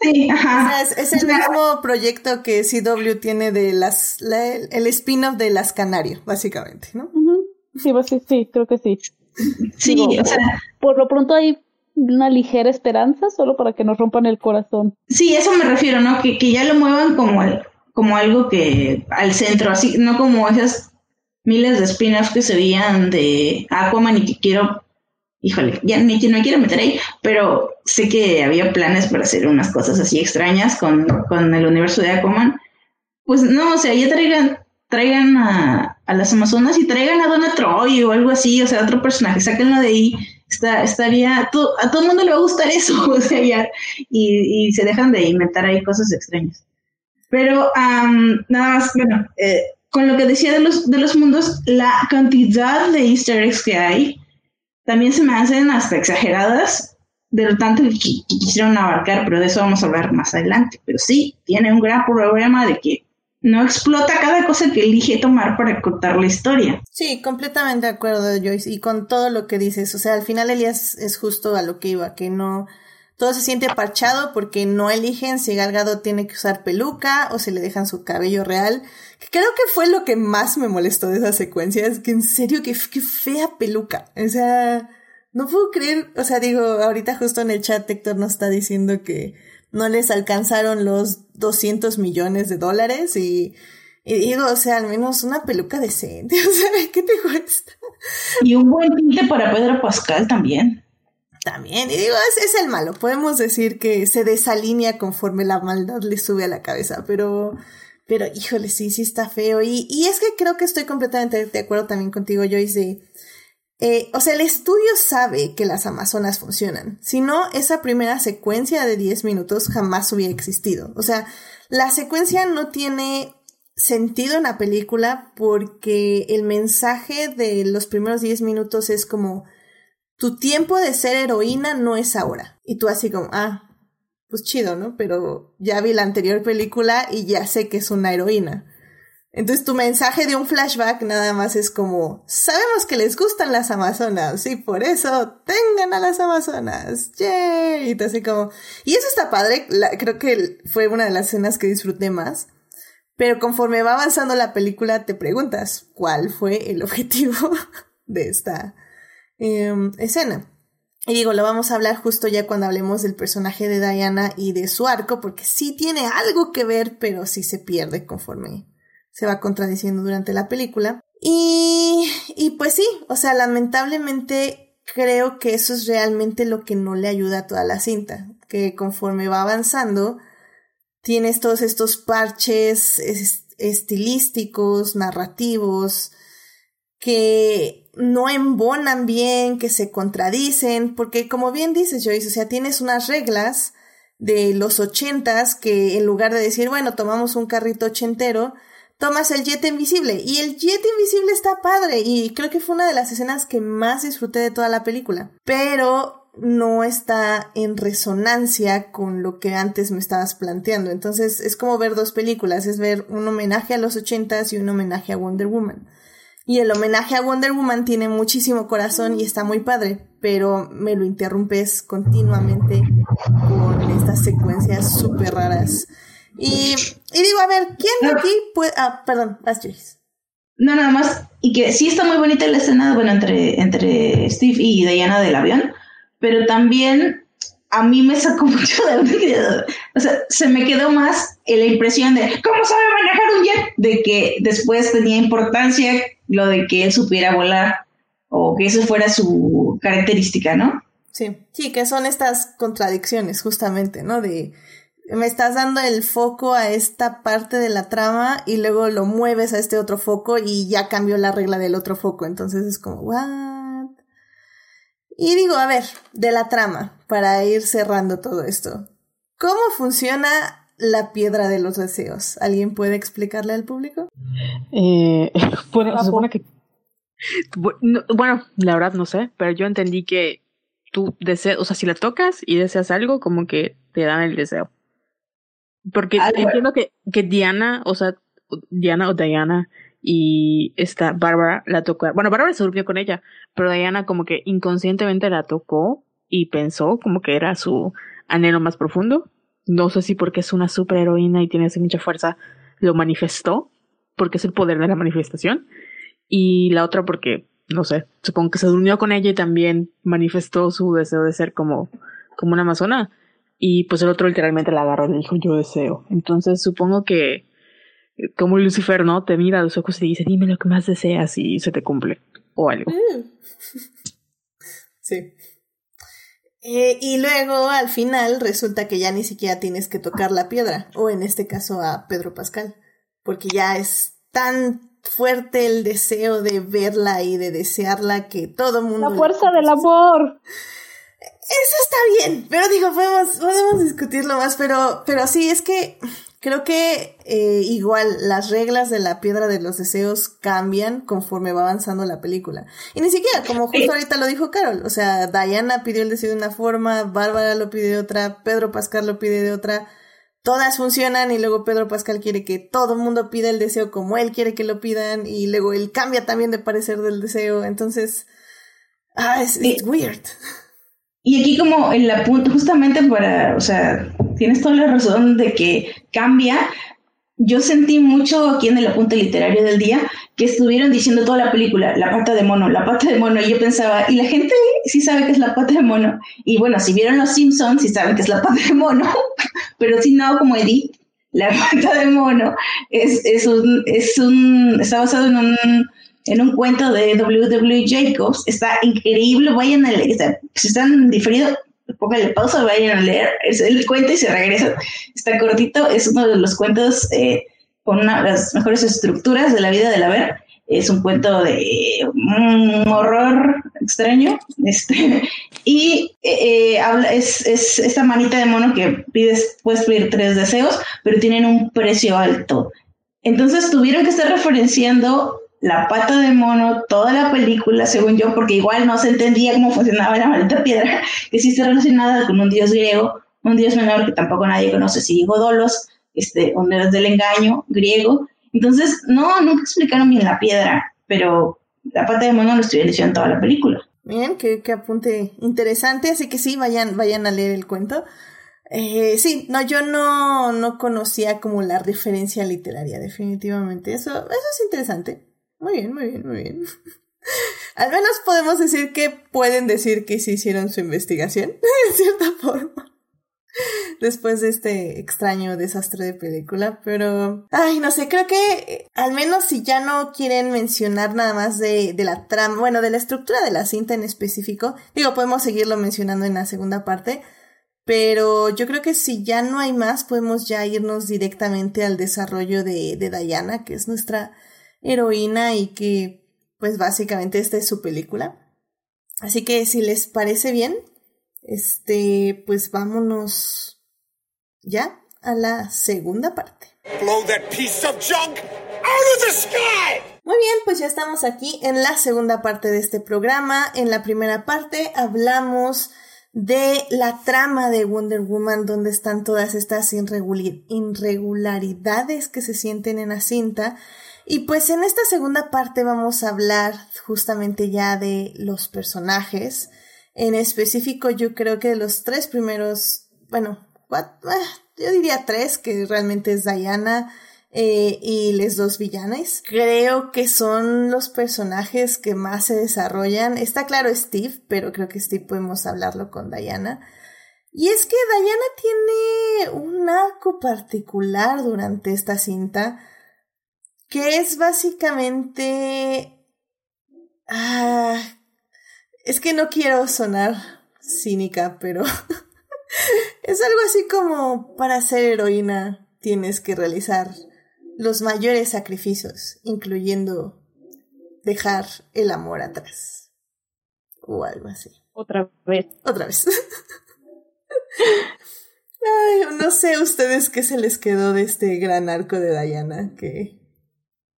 Sí, ajá. O sea, es, es, el mismo proyecto que CW tiene de las, la, el spin-off de las Canario, básicamente, ¿no? Sí, pues sí, sí, creo que sí. Sí, Digo, o sea, Por lo pronto hay una ligera esperanza solo para que nos rompan el corazón. Sí, eso me refiero, ¿no? Que, que ya lo muevan como, el- como algo que al centro, así, no como esas miles de spin-offs que se veían de Aquaman y que quiero, híjole, ya ni no me quiero meter ahí, pero sé que había planes para hacer unas cosas así extrañas con, con el universo de Aquaman. Pues no, o sea, ya traigan, traigan a, a las Amazonas y traigan a Donna Troy o algo así, o sea, otro personaje, sáquenlo de ahí. Estaría, a todo el mundo le va a gustar eso, y, se dejan de inventar ahí cosas extrañas. Pero nada más, bueno, eh, con lo que decía de los, de los mundos, la cantidad de easter eggs que hay también se me hacen hasta exageradas de lo tanto que quisieron abarcar, pero de eso vamos a hablar más adelante. Pero sí, tiene un gran problema de que no explota cada cosa que elige tomar para contar la historia. Sí, completamente de acuerdo, Joyce, y con todo lo que dices. O sea, al final Elías es justo a lo que iba, que no. Todo se siente parchado porque no eligen si Gal Gadot tiene que usar peluca o si le dejan su cabello real. Que creo que fue lo que más me molestó de esa secuencia. Es que en serio, que, qué fea peluca. O sea, no puedo creer. O sea, digo, ahorita justo en el chat Héctor nos está diciendo que no les alcanzaron los 200 millones de dólares y, y digo, o sea, al menos una peluca decente. O sea, ¿qué te cuesta? Y un buen tinte para Pedro Pascal también. También, y digo, es, es el malo. Podemos decir que se desalinea conforme la maldad le sube a la cabeza, pero, pero híjole, sí, sí está feo. Y, y es que creo que estoy completamente de acuerdo también contigo, Joyce, de, eh, o sea, el estudio sabe que las Amazonas funcionan. Si no, esa primera secuencia de 10 minutos jamás hubiera existido. O sea, la secuencia no tiene sentido en la película porque el mensaje de los primeros 10 minutos es como tu tiempo de ser heroína no es ahora. Y tú así como, ah, pues chido, ¿no? Pero ya vi la anterior película y ya sé que es una heroína. Entonces tu mensaje de un flashback nada más es como, sabemos que les gustan las Amazonas y por eso tengan a las Amazonas. ¡Yay! Y te hace como, y eso está padre, creo que fue una de las escenas que disfruté más. Pero conforme va avanzando la película te preguntas, ¿cuál fue el objetivo de esta em, escena? Y digo, lo vamos a hablar justo ya cuando hablemos del personaje de Diana y de su arco, porque sí tiene algo que ver, pero sí se pierde conforme se va contradiciendo durante la película. Y, y pues sí, o sea, lamentablemente creo que eso es realmente lo que no le ayuda a toda la cinta, que conforme va avanzando, tienes todos estos parches es- estilísticos, narrativos, que no embonan bien, que se contradicen, porque como bien dices Joyce, o sea, tienes unas reglas de los ochentas que en lugar de decir, bueno, tomamos un carrito ochentero, tomas el jet invisible y el jet invisible está padre y creo que fue una de las escenas que más disfruté de toda la película, pero no está en resonancia con lo que antes me estabas planteando. Entonces es como ver dos películas, es ver un homenaje a los ochentas y un homenaje a Wonder Woman. Y el homenaje a Wonder Woman tiene muchísimo corazón y está muy padre, pero me lo interrumpes continuamente con estas secuencias súper raras. Y, y digo, a ver, ¿quién de aquí puede... Ah, perdón, Joyce. No, nada más. Y que sí está muy bonita la escena, bueno, entre, entre Steve y Diana del avión, pero también a mí me sacó mucho de. O sea, se me quedó más en la impresión de cómo sabe manejar un jet, de que después tenía importancia lo de que él supiera volar o que eso fuera su característica, ¿no? Sí, sí, que son estas contradicciones justamente, ¿no? De me estás dando el foco a esta parte de la trama y luego lo mueves a este otro foco y ya cambió la regla del otro foco. Entonces es como, ¿what? Y digo, a ver, de la trama, para ir cerrando todo esto. ¿Cómo funciona la piedra de los deseos? ¿Alguien puede explicarle al público? Eh, bueno, se supone que. Bu- no, Bueno, la verdad no sé, pero yo entendí que tú deseas, o sea, si la tocas y deseas algo, como que te dan el deseo. Porque Algo- entiendo que, que Diana, o sea, Diana o Diana y esta Bárbara la tocó. Bueno, Bárbara se durmió con ella, pero Diana como que inconscientemente la tocó y pensó como que era su anhelo más profundo. No sé si porque es una superheroína y tiene así mucha fuerza, lo manifestó, porque es el poder de la manifestación. Y la otra porque, no sé, supongo que se durmió con ella y también manifestó su deseo de ser como, como una amazona. Y pues el otro literalmente la agarró y le dijo, yo deseo. Entonces supongo que, eh, como Lucifer, ¿no? Te mira a los ojos y te dice, dime lo que más deseas y se te cumple. O algo. Mm. Sí. Eh, y luego al final resulta que ya ni siquiera tienes que tocar la piedra, o en este caso a Pedro Pascal, porque ya es tan fuerte el deseo de verla y de desearla que todo el mundo... La fuerza del amor. Eso está bien, pero digo, podemos, podemos discutirlo más, pero, pero sí, es que creo que eh, igual las reglas de la piedra de los deseos cambian conforme va avanzando la película. Y ni siquiera, como justo ahorita lo dijo Carol, o sea, Diana pidió el deseo de una forma, Bárbara lo pide de otra, Pedro Pascal lo pide de otra, todas funcionan y luego Pedro Pascal quiere que todo el mundo pida el deseo como él quiere que lo pidan y luego él cambia también de parecer del deseo, entonces, ah, es weird. Y aquí como en la punta, justamente para, o sea, tienes toda la razón de que cambia. Yo sentí mucho aquí en el apunte literario del día que estuvieron diciendo toda la película, la pata de mono, la pata de mono, y yo pensaba, y la gente sí sabe que es la pata de mono. Y bueno, si vieron Los Simpsons, sí saben que es la pata de mono, pero si no, como Edith, la pata de mono es, es un, es un, está basado en un en un cuento de W.W. Jacobs. Está increíble, vayan a leer, si están diferidos, pónganle pausa, vayan a leer el cuento y se regresan. Está cortito, es uno de los cuentos eh, con una las mejores estructuras de la vida de la ver. Es un cuento de un horror extraño. Este, y eh, habla, es, es esta manita de mono que pides, puedes pedir tres deseos, pero tienen un precio alto. Entonces tuvieron que estar referenciando la pata de mono, toda la película, según yo, porque igual no se entendía cómo funcionaba la maldita piedra, que sí está relacionada con un dios griego, un dios menor que tampoco nadie conoce, si Godolos, este, un dios del engaño griego. Entonces, no, nunca explicaron bien la piedra, pero la pata de mono lo diciendo en toda la película. Bien, qué, qué apunte interesante, así que sí, vayan, vayan a leer el cuento. Eh, sí, no, yo no, no conocía como la referencia literaria, definitivamente. Eso, eso es interesante. Muy bien, muy bien, muy bien. Al menos podemos decir que pueden decir que sí hicieron su investigación, de cierta forma. Después de este extraño desastre de película, pero... Ay, no sé, creo que eh, al menos si ya no quieren mencionar nada más de, de la trama, bueno, de la estructura de la cinta en específico, digo, podemos seguirlo mencionando en la segunda parte, pero yo creo que si ya no hay más, podemos ya irnos directamente al desarrollo de, de Diana, que es nuestra heroína y que, pues básicamente esta es su película. Así que si les parece bien, este, pues vámonos ya a la segunda parte. Blow that piece of junk out of the sky! Muy bien, pues ya estamos aquí en la segunda parte de este programa. En la primera parte hablamos de la trama de Wonder Woman, donde están todas estas irregularidades que se sienten en la cinta. Y pues en esta segunda parte vamos a hablar justamente ya de los personajes. En específico, yo creo que de los tres primeros, bueno, ah, yo diría tres, que realmente es Diana eh, y les dos villanes. Creo que son los personajes que más se desarrollan. Está claro Steve, pero creo que Steve podemos hablarlo con Diana. Y es que Diana tiene un arco particular durante esta cinta que es básicamente... Ah, es que no quiero sonar cínica, pero es algo así como para ser heroína tienes que realizar los mayores sacrificios, incluyendo dejar el amor atrás. O algo así. Otra vez. Otra vez. Ay, no sé ustedes qué se les quedó de este gran arco de Diana, que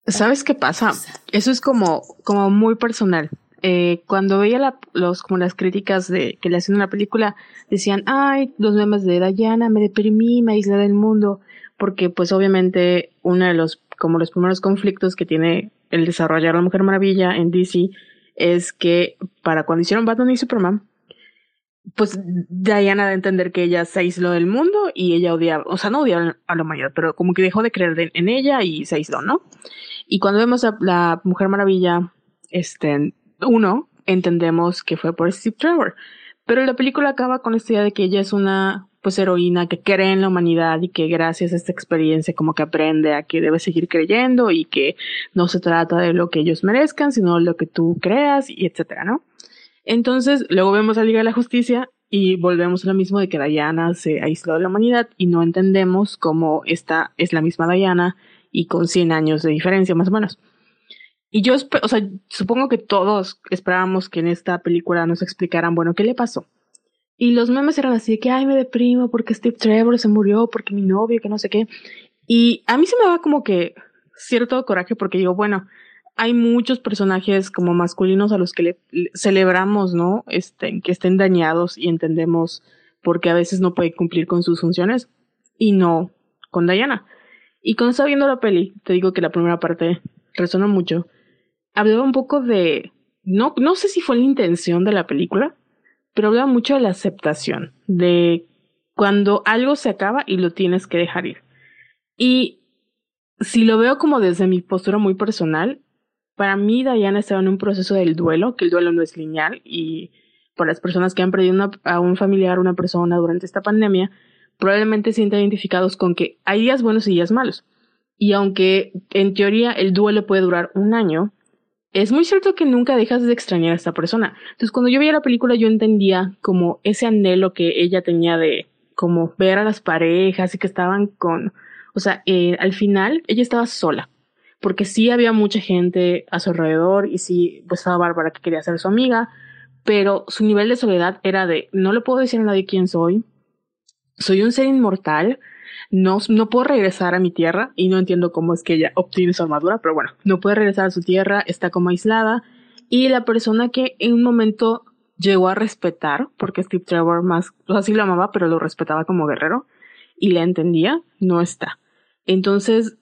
¿Sabes qué pasa? Eso es como, como muy personal. eh, cuando veía la, los, como las críticas de que le hacían la película, decían, ay, los memes de Diana, me deprimí, me aislé del mundo, porque pues obviamente uno de los, como los primeros conflictos que tiene el desarrollar la Mujer Maravilla en DC es que para cuando hicieron Batman y Superman, pues Diana de entender que ella se aisló del mundo y ella odiaba, o sea, no odiaba a la humanidad, pero como que dejó de creer en ella y se aisló, ¿no? Y cuando vemos a la Mujer Maravilla, este, uno, entendemos que fue por Steve Trevor. Pero la película acaba con esta idea de que ella es una pues heroína que cree en la humanidad y que gracias a esta experiencia como que aprende a que debe seguir creyendo y que no se trata de lo que ellos merezcan, sino lo que tú creas y etcétera, ¿no? Entonces, luego vemos a Liga de la Justicia y volvemos a lo mismo de que Diana se aisló de la humanidad y no entendemos cómo esta es la misma Diana y con 100 años de diferencia más o menos. Y yo, o sea, supongo que todos esperábamos que en esta película nos explicaran, bueno, ¿qué le pasó? Y los memes eran así que, ay, me deprimo porque Steve Trevor se murió, porque mi novio, que no sé qué. Y a mí se me va como que cierto coraje porque digo, bueno, hay muchos personajes como masculinos a los que le, celebramos, ¿no? Este, que estén dañados y entendemos porque a veces no puede cumplir con sus funciones y no con Diana. Y cuando estaba viendo la peli, te digo que la primera parte resonó mucho hablaba un poco de, no, no sé si fue la intención de la película, pero hablaba mucho de la aceptación, de cuando algo se acaba y lo tienes que dejar ir. Y si lo veo como desde mi postura muy personal, para mí Diana estaba en un proceso del duelo, que el duelo no es lineal y para las personas que han perdido a un familiar, una persona durante esta pandemia, probablemente se sientan identificados con que hay días buenos y días malos. Y aunque en teoría el duelo puede durar un año, es muy cierto que nunca dejas de extrañar a esta persona. Entonces, cuando yo veía la película, yo entendía como ese anhelo que ella tenía de como ver a las parejas y que estaban con, o sea, eh, al final ella estaba sola, porque sí había mucha gente a su alrededor y sí, pues estaba Bárbara que quería ser su amiga, pero su nivel de soledad era de, no le puedo decir a nadie quién soy, soy un ser inmortal, no, no puedo regresar a mi tierra y no entiendo cómo es que ella obtiene su armadura, pero bueno, no puede regresar a su tierra, está como aislada y la persona que en un momento llegó a respetar, porque Steve Trevor más, o sea, sí lo amaba, pero lo respetaba como guerrero y le entendía, no está. Entonces,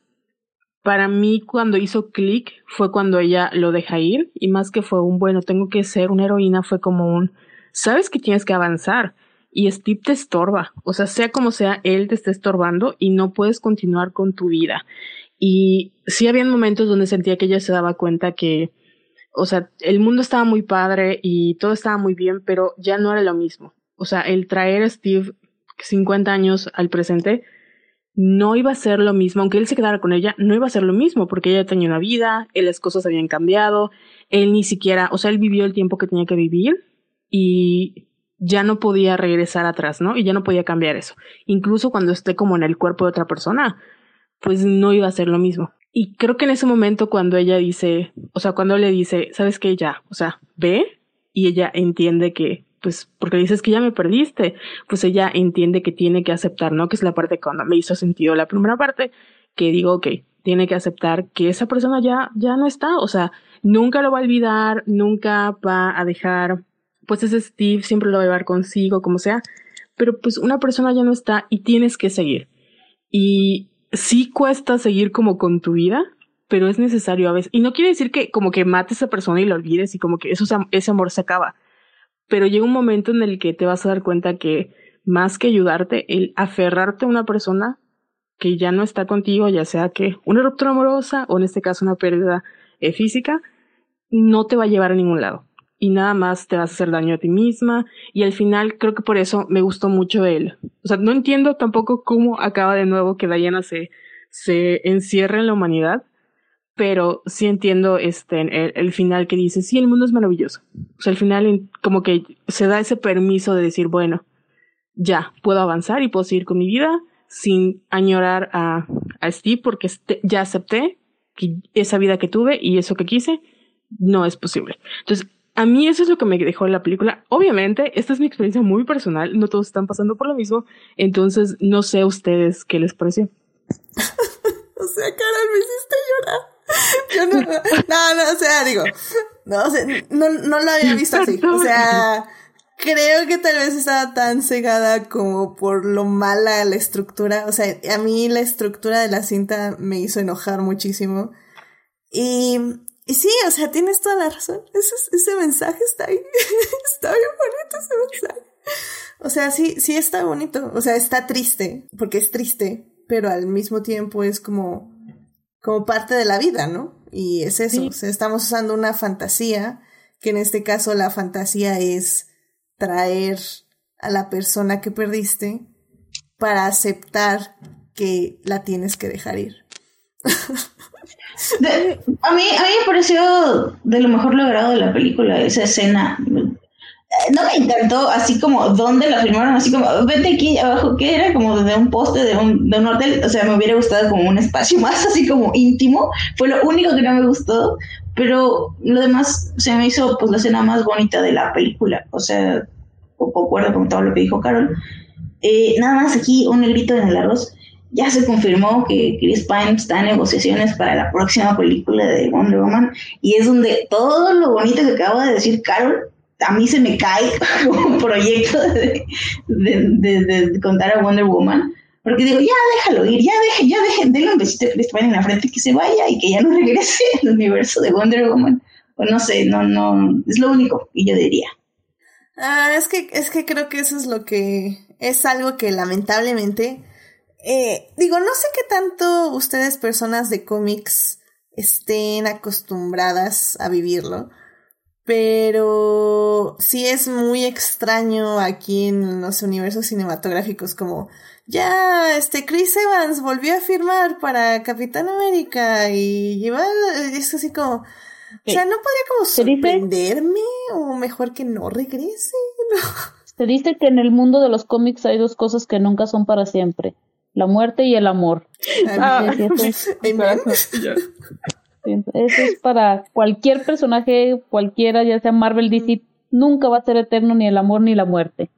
para mí cuando hizo clic fue cuando ella lo deja ir y más que fue un bueno, tengo que ser una heroína, fue como un, sabes que tienes que avanzar y Steve te estorba. O sea, sea como sea, él te está estorbando y no puedes continuar con tu vida. Y sí había momentos donde sentía que ella se daba cuenta que, o sea, el mundo estaba muy padre y todo estaba muy bien, pero ya no era lo mismo. O sea, el traer a Steve 50 años al presente no iba a ser lo mismo, aunque él se quedara con ella, no iba a ser lo mismo, porque ella tenía una vida, él, las cosas habían cambiado, él ni siquiera, o sea, él vivió el tiempo que tenía que vivir y ya no podía regresar atrás, ¿no? Y ya no podía cambiar eso. Incluso cuando esté como en el cuerpo de otra persona, pues no iba a ser lo mismo. Y creo que en ese momento cuando ella dice, o sea, cuando le dice, ¿sabes qué? Ya, o sea, ve y ella entiende que, pues, porque dices que ya me perdiste, pues ella entiende que tiene que aceptar, ¿no? Que es la parte cuando me hizo sentido la primera parte, que digo, ok, tiene que aceptar que esa persona ya, ya no está, o sea, nunca lo va a olvidar, nunca va a dejar pues ese Steve siempre lo va a llevar consigo, como sea, pero pues una persona ya no está y tienes que seguir. Y sí cuesta seguir como con tu vida, pero es necesario a veces. Y no quiere decir que como que mates a esa persona y lo olvides y como que eso, ese amor se acaba. Pero llega un momento en el que te vas a dar cuenta que más que ayudarte, el aferrarte a una persona que ya no está contigo, ya sea que una ruptura amorosa o en este caso una pérdida eh, física, no te va a llevar a ningún lado y nada más te vas a hacer daño a ti misma. Y al final creo que por eso me gustó mucho él. O sea, no entiendo tampoco cómo acaba de nuevo que Diana se, se encierre en la humanidad, pero sí entiendo este, el, el, final que dice, sí, el mundo es maravilloso. O sea, al final como que se da ese permiso de decir, bueno, ya, puedo avanzar y puedo seguir con mi vida sin añorar a, a Steve porque este, ya acepté que esa vida que tuve y eso que quise no es posible. Entonces, a mí eso es lo que me dejó la película. Obviamente, esta es mi experiencia muy personal, no todos están pasando por lo mismo, entonces no sé a ustedes qué les pareció. o sea, Carol, me hiciste llorar. Yo no, no, no, o sea, digo, no, o sea, no, no lo había visto así. O sea, creo que tal vez estaba tan cegada como por lo mala la estructura. O sea, a mí la estructura de la cinta me hizo enojar muchísimo. Y, y sí, o sea, tienes toda la razón. Ese, ese mensaje está ahí. está bien bonito ese mensaje. O sea, sí, sí está bonito. O sea, está triste, porque es triste, pero al mismo tiempo es como, como parte de la vida, ¿no? Y es eso. O sea, estamos usando una fantasía, que en este caso la fantasía es traer a la persona que perdiste para aceptar que la tienes que dejar ir. a, mí, a mí me pareció de lo mejor logrado de la película esa escena no me encantó, así como dónde la filmaron, así como vete aquí abajo, que era como de un poste de un, de un hotel, o sea, me hubiera gustado como un espacio más así como íntimo, fue lo único que no me gustó, pero lo demás se me hizo pues la escena más bonita de la película, o sea, concuerdo con todo lo que dijo Carol. Eh, nada más aquí un negrito en el arroz. Ya se confirmó que Chris Pine está en negociaciones para la próxima película de Wonder Woman y es donde todo lo bonito que acaba de decir Carol a mí se me cae como proyecto de, contar a Wonder Woman. Porque digo, ya déjalo ir, ya deje, ya deje, denle un besito a Chris en la frente que se vaya y que ya no regrese al universo de Wonder Woman. Pues no sé, no, no, es lo único que yo diría. Ah, es que, es que creo que eso es lo que, es algo que lamentablemente, eh, digo, no sé qué tanto ustedes personas de cómics estén acostumbradas a vivirlo, pero sí es muy extraño aquí en los universos cinematográficos como ya este Chris Evans volvió a firmar para Capitán América y lleva es así como o sea, ¿no podría como sorprenderme o mejor que no regrese? Se dice que en el mundo de los cómics hay dos cosas que nunca son para siempre, la muerte y el amor. Ah, eso es para cualquier personaje, cualquiera, ya sea Marvel, DC, nunca va a ser eterno ni el amor ni la muerte.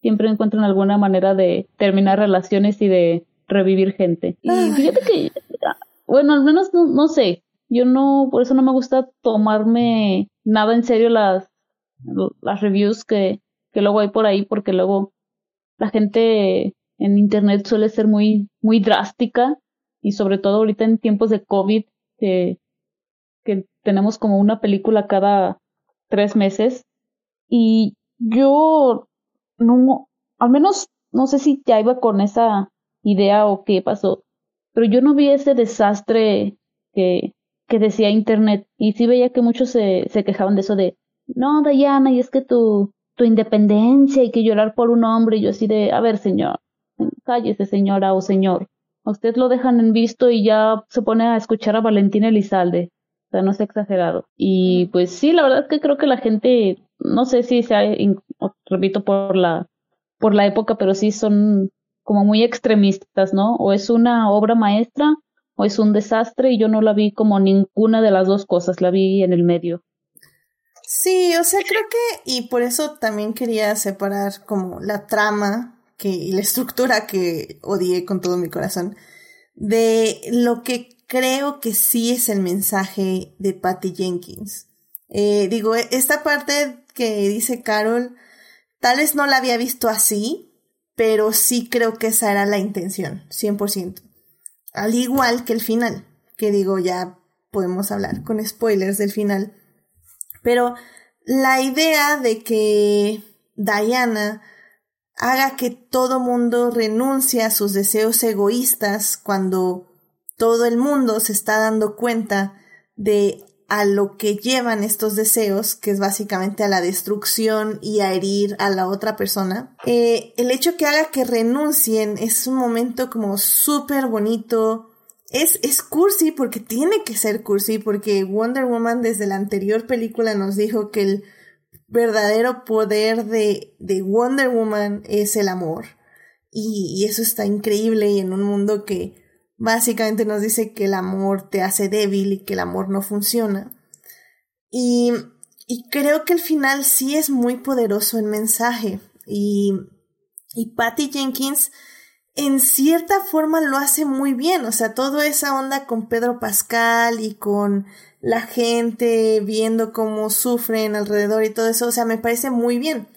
Siempre encuentran alguna manera de terminar relaciones y de revivir gente. Y fíjate que, bueno, al menos no, sé, yo no, por eso no me gusta tomarme nada en serio las, las reviews que, que luego hay por ahí, porque luego la gente en internet suele ser muy, muy drástica y sobre todo ahorita en tiempos de COVID que, que tenemos como una película cada tres meses. Y yo no, al menos no sé si ya iba con esa idea o qué pasó, pero yo no vi ese desastre que, que decía Internet. Y sí veía que muchos se, se quejaban de eso de, no, Diana, y es que tu, tu independencia y que llorar por un hombre y yo así de, a ver, señor, cállese señora o señor, a usted lo dejan en visto y ya se pone a escuchar a Valentín Elizalde. O sea, no es exagerado. Y pues sí, la verdad es que creo que la gente, no sé si sea, repito, por la, por la época, pero sí son como muy extremistas, ¿no? O es una obra maestra o es un desastre y yo no la vi como ninguna de las dos cosas, la vi en el medio. Sí, o sea, creo que, y por eso también quería separar como la trama que, y la estructura que odié con todo mi corazón, de lo que creo que sí es el mensaje de Patty Jenkins. Eh, digo, esta parte que dice Carol, tal vez no la había visto así, pero sí creo que esa era la intención, 100%. Al igual que el final, que digo, ya podemos hablar con spoilers del final. Pero la idea de que Diana haga que todo mundo renuncie a sus deseos egoístas cuando todo el mundo se está dando cuenta de a lo que llevan estos deseos, que es básicamente a la destrucción y a herir a la otra persona. Eh, el hecho que haga que renuncien es un momento como súper bonito. Es, es cursi porque tiene que ser cursi porque Wonder Woman desde la anterior película nos dijo que el verdadero poder de, de Wonder Woman es el amor. Y, eso está increíble y en un mundo que básicamente nos dice que el amor te hace débil y que el amor no funciona. Y, y creo que el final sí es muy poderoso en mensaje. Y, y Patty Jenkins en cierta forma lo hace muy bien, o sea, toda esa onda con Pedro Pascal y con la gente viendo cómo sufren alrededor y todo eso, o sea, me parece muy bien.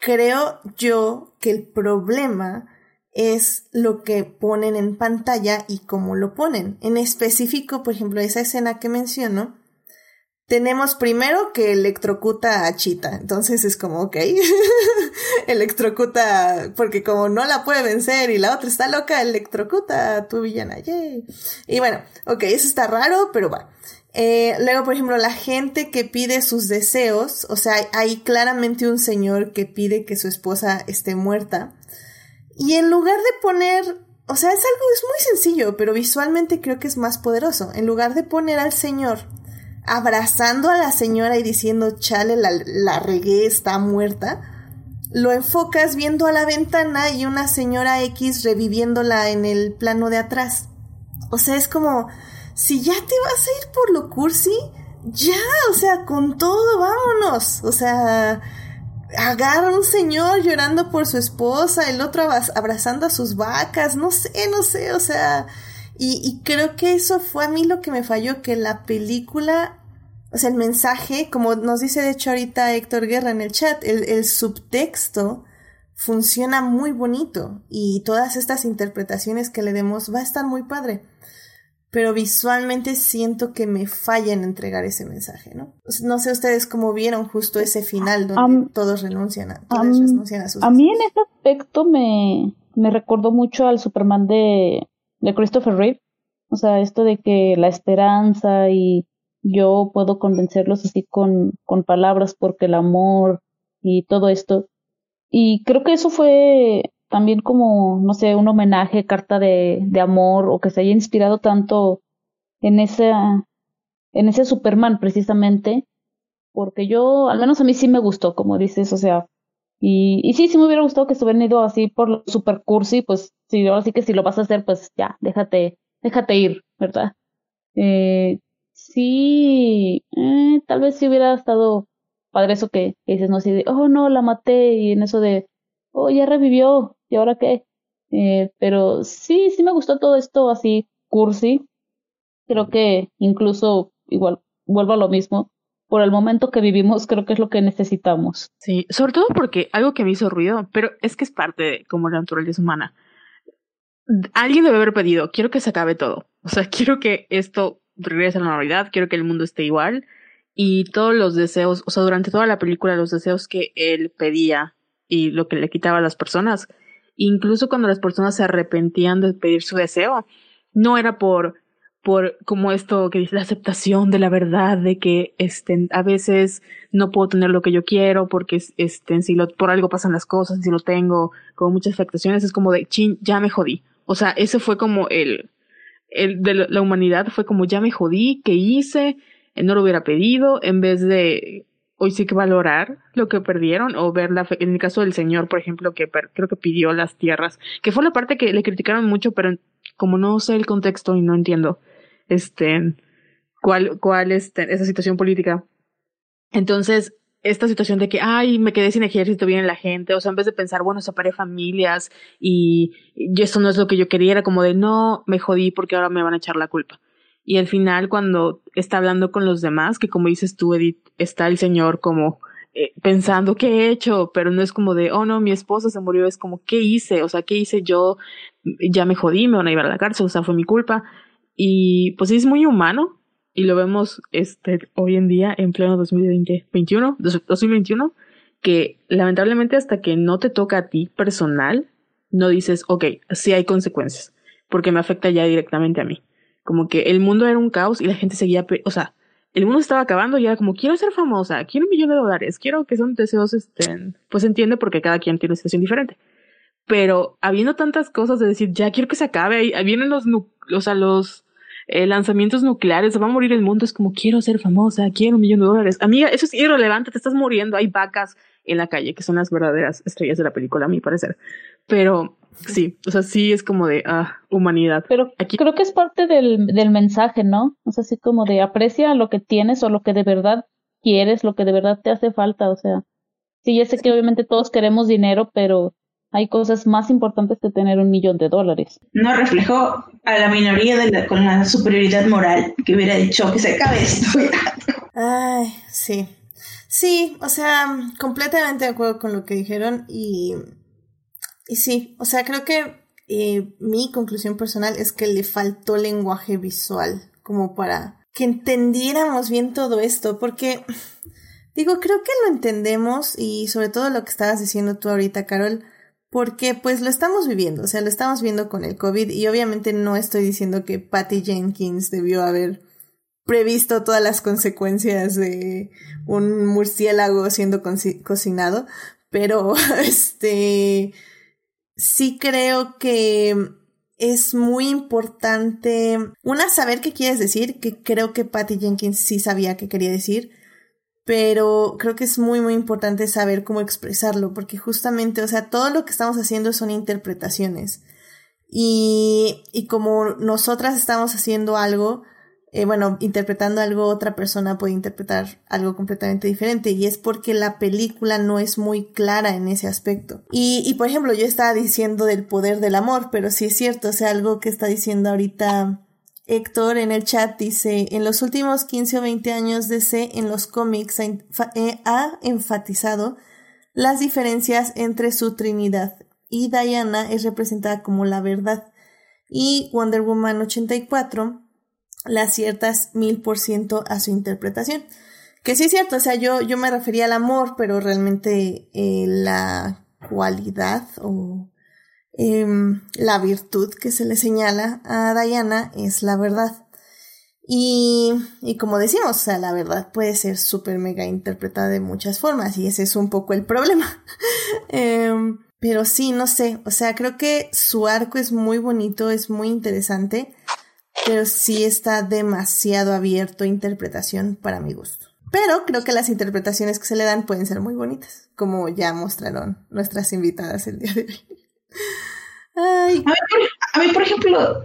Creo yo que el problema es lo que ponen en pantalla y cómo lo ponen. En específico, por ejemplo, esa escena que menciono, tenemos primero que electrocuta a Chita. Entonces es como, ok, electrocuta, porque como no la puede vencer y la otra está loca, electrocuta a tu villana. Yay. Y bueno, ok, eso está raro, pero va. Eh, luego, por ejemplo, la gente que pide sus deseos, o sea, hay claramente un señor que pide que su esposa esté muerta. Y en lugar de poner, o sea, es algo, es muy sencillo, pero visualmente creo que es más poderoso. En lugar de poner al señor abrazando a la señora y diciendo, chale, la, la regué, está muerta, lo enfocas viendo a la ventana y una señora X reviviéndola en el plano de atrás. O sea, es como, si ya te vas a ir por lo cursi, ya, o sea, con todo, vámonos. O sea, agarra un señor llorando por su esposa, el otro abrazando a sus vacas, no sé, no sé, o sea, y, creo que eso fue a mí lo que me falló, que la película, o sea, el mensaje, como nos dice de hecho ahorita Héctor Guerra en el chat, el, el subtexto funciona muy bonito y todas estas interpretaciones que le demos va a estar muy padre pero visualmente siento que me falla en entregar ese mensaje, ¿no? No sé ustedes cómo vieron justo ese final donde todos renuncian a, todos renuncian a sus A mí en ese aspecto me, me recordó mucho al Superman de, de Christopher Reeve. O sea, esto de que la esperanza y yo puedo convencerlos así con, con palabras porque el amor y todo esto. Y creo que eso fue también como, no sé, un homenaje, carta de, de amor o que se haya inspirado tanto en ese, en ese Superman precisamente, porque yo, al menos a mí sí me gustó, como dices, o sea, y, y sí, sí me hubiera gustado que se hubieran ido así por lo super cursi, pues sí, ahora sí que si lo vas a hacer, pues ya, déjate, déjate ir, ¿verdad? Eh, sí, eh, tal vez si hubiera estado padre eso que, dices, no, de, oh no, la maté, y en eso de, oh, ya revivió, ¿y ahora qué? Eh, pero sí, sí me gustó todo esto así, cursi. Creo que incluso, igual, vuelvo a lo mismo, por el momento que vivimos, creo que es lo que necesitamos. Sí, sobre todo porque algo que me hizo ruido, pero es que es parte de como la naturaleza humana. Alguien debe haber pedido, quiero que se acabe todo. O sea, quiero que esto regrese a la normalidad, quiero que el mundo esté igual. Y todos los deseos, o sea, durante toda la película, los deseos que él pedía y lo que le quitaba a las personas. Incluso cuando las personas se arrepentían de pedir su deseo, no era por, por como esto que dice la aceptación de la verdad, de que este, a veces no puedo tener lo que yo quiero porque este, si lo, por algo pasan las cosas, si lo tengo, como muchas afectaciones, es como de, chin, ya me jodí. O sea, ese fue como el, el de la humanidad, fue como ya me jodí, ¿qué hice? No lo hubiera pedido, en vez de hoy sí que valorar lo que perdieron o ver la en el caso del señor por ejemplo que creo que pidió las tierras que fue la parte que le criticaron mucho pero como no sé el contexto y no entiendo este cuál cuál este esa situación política entonces esta situación de que, ay, me quedé sin ejército, viene la gente, o sea, en vez de pensar, bueno, separé familias y, y eso no es lo que yo quería, era como de, no, me jodí porque ahora me van a echar la culpa. Y al final, cuando está hablando con los demás, que como dices tú, Edith, está el señor como eh, pensando qué he hecho, pero no es como de, oh no, mi esposa se murió, es como, ¿qué hice? O sea, ¿qué hice yo? Ya me jodí, me van a llevar a la cárcel, o sea, fue mi culpa. Y pues es muy humano, y lo vemos este, hoy en día, en pleno 2020, 21, 2021, que lamentablemente hasta que no te toca a ti personal, no dices, ok, sí hay consecuencias, porque me afecta ya directamente a mí. Como que el mundo era un caos y la gente seguía, o sea, el mundo estaba acabando y era como, quiero ser famosa, quiero un millón de dólares, quiero que son deseos, estén, pues entiende porque cada quien tiene una situación diferente. Pero habiendo tantas cosas de decir, ya quiero que se acabe, ahí vienen los, o sea, los eh, lanzamientos nucleares, se va a morir el mundo, es como, quiero ser famosa, quiero un millón de dólares. Amiga, eso es irrelevante, te estás muriendo, hay vacas en la calle, que son las verdaderas estrellas de la película, a mi parecer. Pero Sí, o sea, sí es como de ah, humanidad. Pero Aquí... creo que es parte del, del mensaje, ¿no? O sea, así como de aprecia lo que tienes o lo que de verdad quieres, lo que de verdad te hace falta. O sea, sí, ya sé que obviamente todos queremos dinero, pero hay cosas más importantes que tener un millón de dólares. No reflejó a la minoría de la, con la superioridad moral que hubiera dicho que se acabe esto. Ay, sí. Sí, o sea, completamente de acuerdo con lo que dijeron y, y sí, o sea, creo que eh, mi conclusión personal es que le faltó lenguaje visual como para que entendiéramos bien todo esto, porque digo, creo que lo entendemos y sobre todo lo que estabas diciendo tú ahorita, Carol, porque pues lo estamos viviendo, o sea, lo estamos viendo con el COVID y obviamente no estoy diciendo que Patty Jenkins debió haber previsto todas las consecuencias de un murciélago siendo cocinado, pero este sí creo que es muy importante, una, saber qué quieres decir, que creo que Patty Jenkins sí sabía qué quería decir, pero creo que es muy, muy importante saber cómo expresarlo, porque justamente, o sea, todo lo que estamos haciendo son interpretaciones. Y, y como nosotras estamos haciendo algo, eh, bueno, interpretando algo, otra persona puede interpretar algo completamente diferente y es porque la película no es muy clara en ese aspecto. Y, y por ejemplo, yo estaba diciendo del poder del amor, pero sí es cierto, o sea, algo que está diciendo ahorita Héctor en el chat dice, en los últimos 15 o 20 años DC en los cómics eh, ha enfatizado las diferencias entre su Trinidad y Diana es representada como la verdad y Wonder Woman 84 las ciertas mil por ciento a su interpretación. Que sí es cierto, o sea, yo, yo me refería al amor, pero realmente eh, la cualidad o em, la virtud que se le señala a Diana es la verdad. Y, y como decimos, o sea, la verdad puede ser súper mega interpretada de muchas formas y ese es un poco el problema. Em, pero sí, no sé, o sea, creo que su arco es muy bonito, es muy interesante pero sí está demasiado abierto a interpretación para mi gusto. Pero creo que las interpretaciones que se le dan pueden ser muy bonitas, como ya mostraron nuestras invitadas el día de hoy. Ay. A, mí, por ejemplo,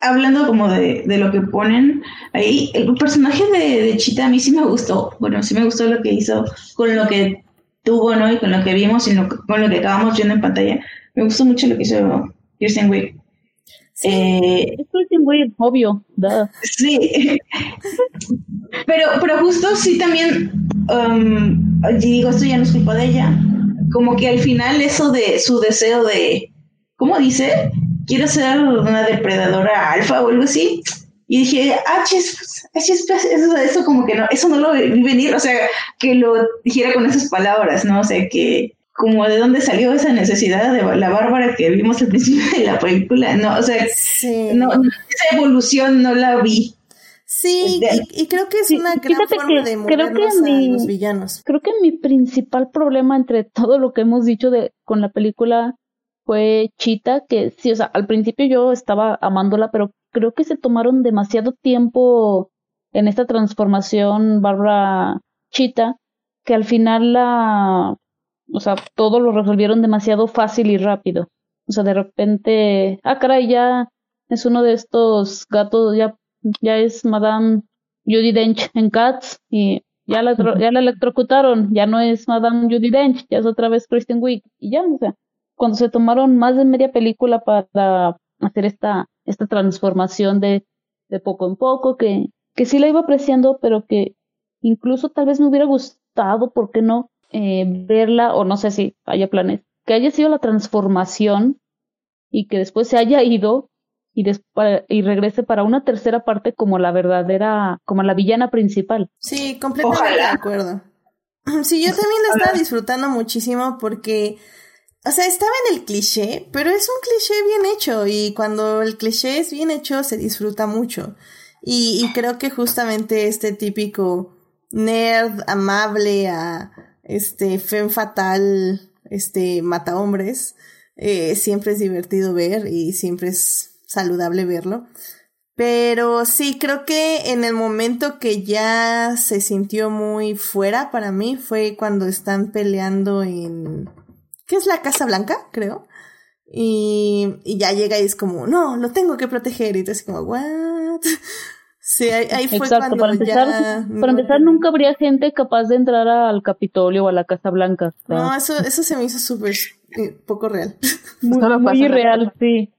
hablando como de, de, lo que ponen ahí, el personaje de, Chita a mí sí me gustó. Bueno, sí me gustó lo que hizo con lo que tuvo, ¿no? Y con lo que vimos y con lo que acabamos viendo en pantalla. Me gustó mucho lo que hizo Kirsten Wiig. Eh, es muy obvio, Sí, pero, pero justo sí también, um, digo, esto ya no es culpa de ella, como que al final eso de su deseo de, ¿cómo dice? Quiero ser una depredadora alfa o algo así. Y dije, ah, chis, eso, eso como que no, eso no lo vi venir, o sea, que lo dijera con esas palabras, ¿no? O sea, que, como de dónde salió esa necesidad de la Bárbara que vimos al principio de la película, no, o sea, no, esa evolución no la vi. Sí, y, creo que es una gran forma de movernos creo que los villanos. Creo que mi principal problema entre todo lo que hemos dicho de con la película fue Chita, que sí, o sea, al principio yo estaba amándola, pero creo que se tomaron demasiado tiempo en esta transformación Bárbara Chita, que al final la o sea, todo lo resolvieron demasiado fácil y rápido. O sea, de repente, ah, caray, ya es uno de estos gatos, ya, ya es Madame Judy Dench en Cats y ya la, ya la electrocutaron, ya no es Madame Judy Dench, ya es otra vez Kristen Wiig y ya, o sea, cuando se tomaron más de media película para hacer esta, esta transformación de, de poco en poco, que, que sí la iba apreciando, pero que incluso tal vez me hubiera gustado, ¿por qué no? Eh, verla, o no sé si haya planes, que haya sido la transformación y que después se haya ido y, y regrese para una tercera parte como la verdadera, como la villana principal. Sí, completamente de acuerdo. Sí, yo también la estaba disfrutando muchísimo porque, o sea, estaba en el cliché, pero es un cliché bien hecho y cuando el cliché es bien hecho se disfruta mucho. Y, y creo que justamente este típico nerd amable a este, Femme Fatal, este, mata hombres. Eh, siempre es divertido ver y siempre es saludable verlo. Pero sí, creo que en el momento que ya se sintió muy fuera para mí fue cuando están peleando en... ¿Qué es la Casa Blanca? Creo. Y, ya llega y es como, no, lo tengo que proteger. Y entonces como, ¿what? Sí, ahí, fue Exacto, para empezar, para empezar nunca habría gente capaz de entrar al Capitolio o a la Casa Blanca. No, eso, eso se me hizo súper eh, poco real. Muy, la irreal, sí.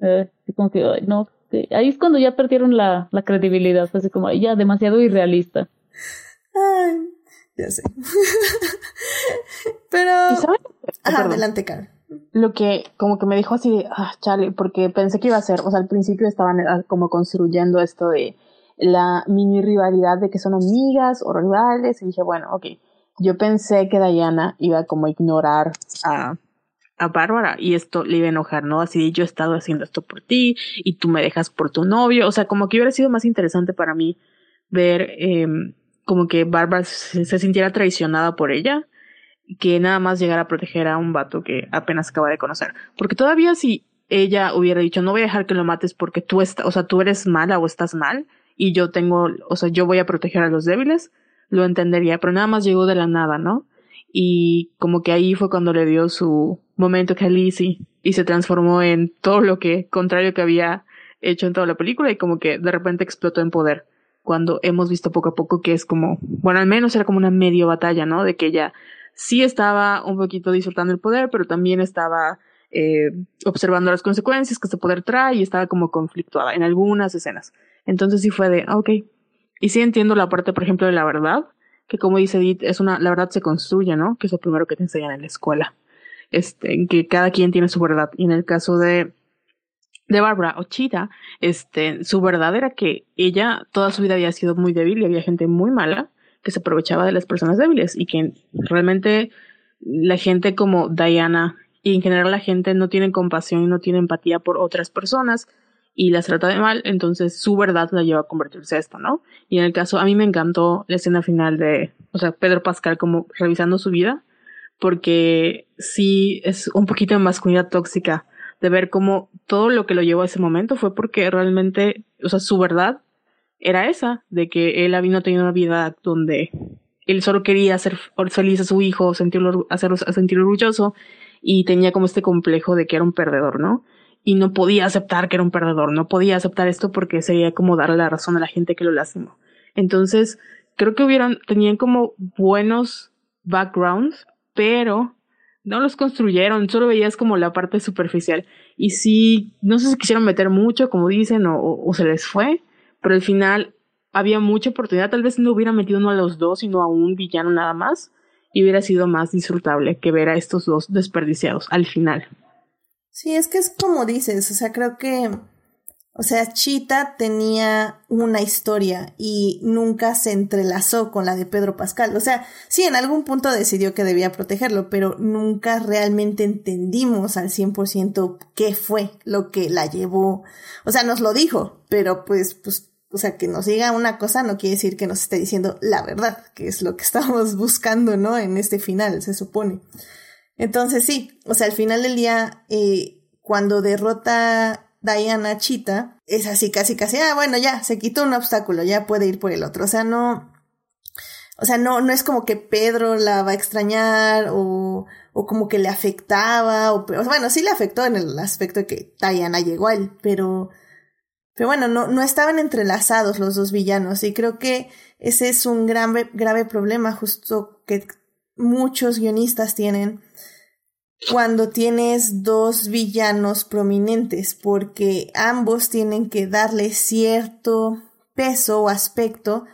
Eh, así como que, ay, no. sí. Ahí es cuando ya perdieron la, la credibilidad. Así como, ay, ya, demasiado irrealista. Ay, ya sé. Pero... Perdón. adelante, Karen. Lo que como que me dijo así de, ah, chale, porque pensé que iba a ser, o sea, al principio estaban ah, como construyendo esto de la mini rivalidad de que son amigas o rivales, y dije, bueno, ok, yo pensé que Diana iba como a ignorar a, a Bárbara y esto le iba a enojar, ¿no? Así yo he estado haciendo esto por ti y tú me dejas por tu novio, o sea, como que hubiera sido más interesante para mí ver em, como que Bárbara se, se sintiera traicionada por ella que nada más llegara a proteger a un vato que apenas acaba de conocer. Porque todavía si ella hubiera dicho, no voy a dejar que lo mates porque tú estás, o sea, tú eres mala o estás mal y yo tengo, o sea, yo voy a proteger a los débiles, lo entendería, pero nada más llegó de la nada, ¿no? Y como que ahí fue cuando le dio su momento Khaleesi y se transformó en todo lo que, contrario que había hecho en toda la película y como que de repente explotó en poder. Cuando hemos visto poco a poco que es como, bueno, al menos era como una medio batalla, ¿no? De que ella sí estaba un poquito disfrutando el poder, pero también estaba eh, observando las consecuencias que ese poder trae y estaba como conflictuada en algunas escenas. Entonces sí fue de, ah, ok. Y sí entiendo la parte, por ejemplo, de la verdad, que como dice Edith, es una, la verdad se construye, ¿no? Que es lo primero que te enseñan en la escuela. Este, que cada quien tiene su verdad. Y en el caso de, de Barbara o Cheetah, este, su verdad era que ella toda su vida había sido muy débil y había gente muy mala que se aprovechaba de las personas débiles y que realmente la gente como Diana y en general la gente no tiene compasión y no tiene empatía por otras personas y las trata de mal, entonces su verdad la lleva a convertirse esto, ¿no? Y en el caso, a mí me encantó la escena final de, o sea, Pedro Pascal como revisando su vida, porque sí es un poquito de masculinidad tóxica, de ver cómo todo lo que lo llevó a ese momento fue porque realmente, o sea, su verdad era esa, de que él había tenido una vida donde él solo quería hacer feliz a su hijo, sentirlo, hacerlo sentir orgulloso, y tenía como este complejo de que era un perdedor, ¿no? Y no podía aceptar que era un perdedor, no podía aceptar esto porque sería como darle la razón a la gente que lo lastimó. Entonces, creo que hubieron, tenían como buenos backgrounds, pero no los construyeron, solo veías como la parte superficial. Y sí, no sé si quisieron meter mucho, como dicen, o, o se les fue, pero al final había mucha oportunidad, tal vez no hubiera metido uno a los dos, sino a un villano nada más, y hubiera sido más disfrutable que ver a estos dos desperdiciados al final. Sí, es que es como dices, o sea, creo que, o sea, Chita tenía una historia y nunca se entrelazó con la de Pedro Pascal. O sea, sí, en algún punto decidió que debía protegerlo, pero nunca realmente entendimos al 100% qué fue lo que la llevó. O sea, nos lo dijo, pero pues, pues, o sea, que nos diga una cosa no quiere decir que nos esté diciendo la verdad, que es lo que estamos buscando, ¿no? En este final, se supone. Entonces sí, o sea, al final del día, eh, cuando derrota Diana Chita, es así, casi, casi, ah, bueno, ya, se quitó un obstáculo, ya puede ir por el otro. O sea, no, o sea, no, no es como que Pedro la va a extrañar o, o como que le afectaba, o, bueno, sí le afectó en el aspecto de que Diana llegó a él, pero, pero bueno, no, no estaban entrelazados los dos villanos y creo que ese es un grave, grave problema justo que muchos guionistas tienen cuando tienes dos villanos prominentes, porque ambos tienen que darle cierto peso o aspecto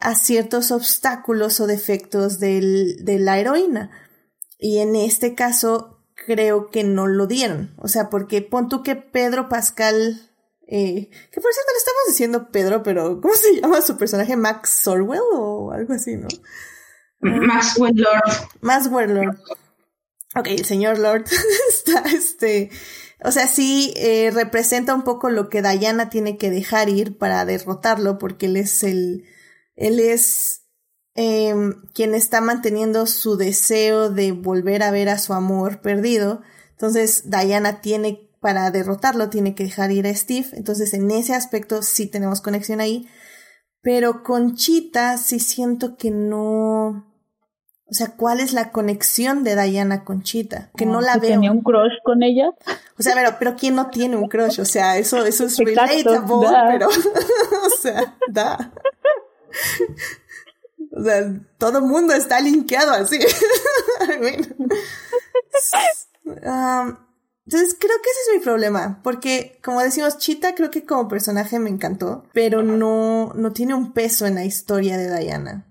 a ciertos obstáculos o defectos del, de la heroína. Y en este caso creo que no lo dieron. O sea, porque pon tú que Pedro Pascal, eh, que por cierto le estamos diciendo Pedro, pero ¿cómo se llama su personaje? Max Sorwell o algo así, ¿no? Maxwell Lord. Maxwell Lord. Ok, el señor Lord está, este, o sea, sí eh, representa un poco lo que Diana tiene que dejar ir para derrotarlo, porque él es el, él es eh, quien está manteniendo su deseo de volver a ver a su amor perdido. Entonces, Diana tiene, para derrotarlo, tiene que dejar ir a Steve. Entonces, en ese aspecto sí tenemos conexión ahí. Pero con Chita sí siento que no, o sea, ¿cuál es la conexión de Diana con Chita? Que no la veo. ¿Tenía un crush con ella? O sea, pero, pero ¿quién no tiene un crush? O sea, eso, eso es Exacto, relatable, da. pero, o sea, da. O sea, todo el mundo está linkeado así. I mean, Um, entonces creo que ese es mi problema, porque como decimos, Chita creo que como personaje me encantó, pero no, no tiene un peso en la historia de Diana.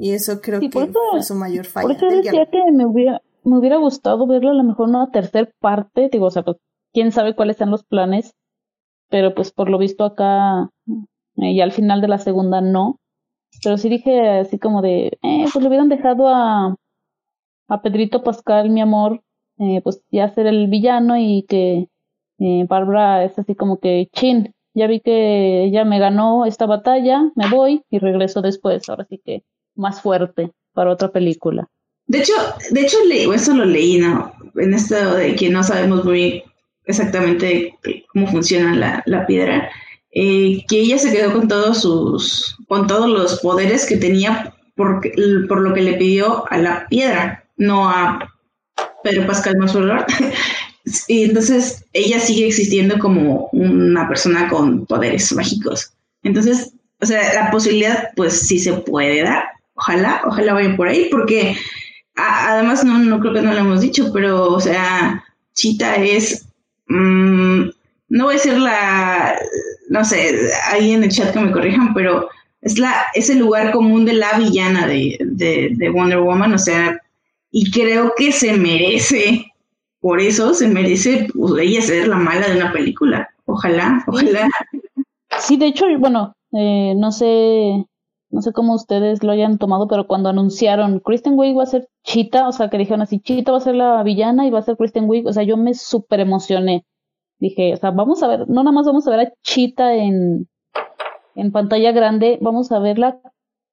Y eso creo que fue su mayor falla. Por eso decía que me hubiera, me hubiera gustado verlo a lo mejor una tercera parte, digo, o sea, pues quién sabe cuáles sean los planes, pero pues por lo visto acá, eh, y al final de la segunda no. Pero sí dije así como de, eh, pues le hubieran dejado a, a Pedrito Pascal, mi amor, eh, pues ya ser el villano y que eh, Bárbara es así como que, chin, ya vi que ella me ganó esta batalla, me voy y regreso después, ahora sí que más fuerte para otra película. De hecho, de hecho eso lo leí, ¿no? En esto de que no sabemos muy exactamente cómo funciona la, la piedra, eh, que ella se quedó con todos sus, con todos los poderes que tenía por, por lo que le pidió a la piedra, no a Pedro Pascal Mazuelo. y entonces ella sigue existiendo como una persona con poderes mágicos. Entonces, o sea, la posibilidad, pues sí se puede dar. Ojalá, ojalá vayan por ahí, porque además no, no creo que no lo hemos dicho, pero, o sea, Chita es, mm, no voy a ser la, no sé, ahí en el chat que me corrijan, pero es la, es el lugar común de la villana de, de Wonder Woman, o sea, y creo que se merece, por eso se merece pues, ella ser la mala de una película. Ojalá, ojalá. Sí, de hecho, bueno, eh, no sé, no sé cómo ustedes lo hayan tomado, pero cuando anunciaron Kristen Wiig va a ser Chita, o sea, que dijeron así, Chita va a ser la villana y va a ser Kristen Wiig, o sea, yo me súper emocioné. Dije, o sea, vamos a ver, no nada más vamos a ver a Chita en, en pantalla grande, vamos a verla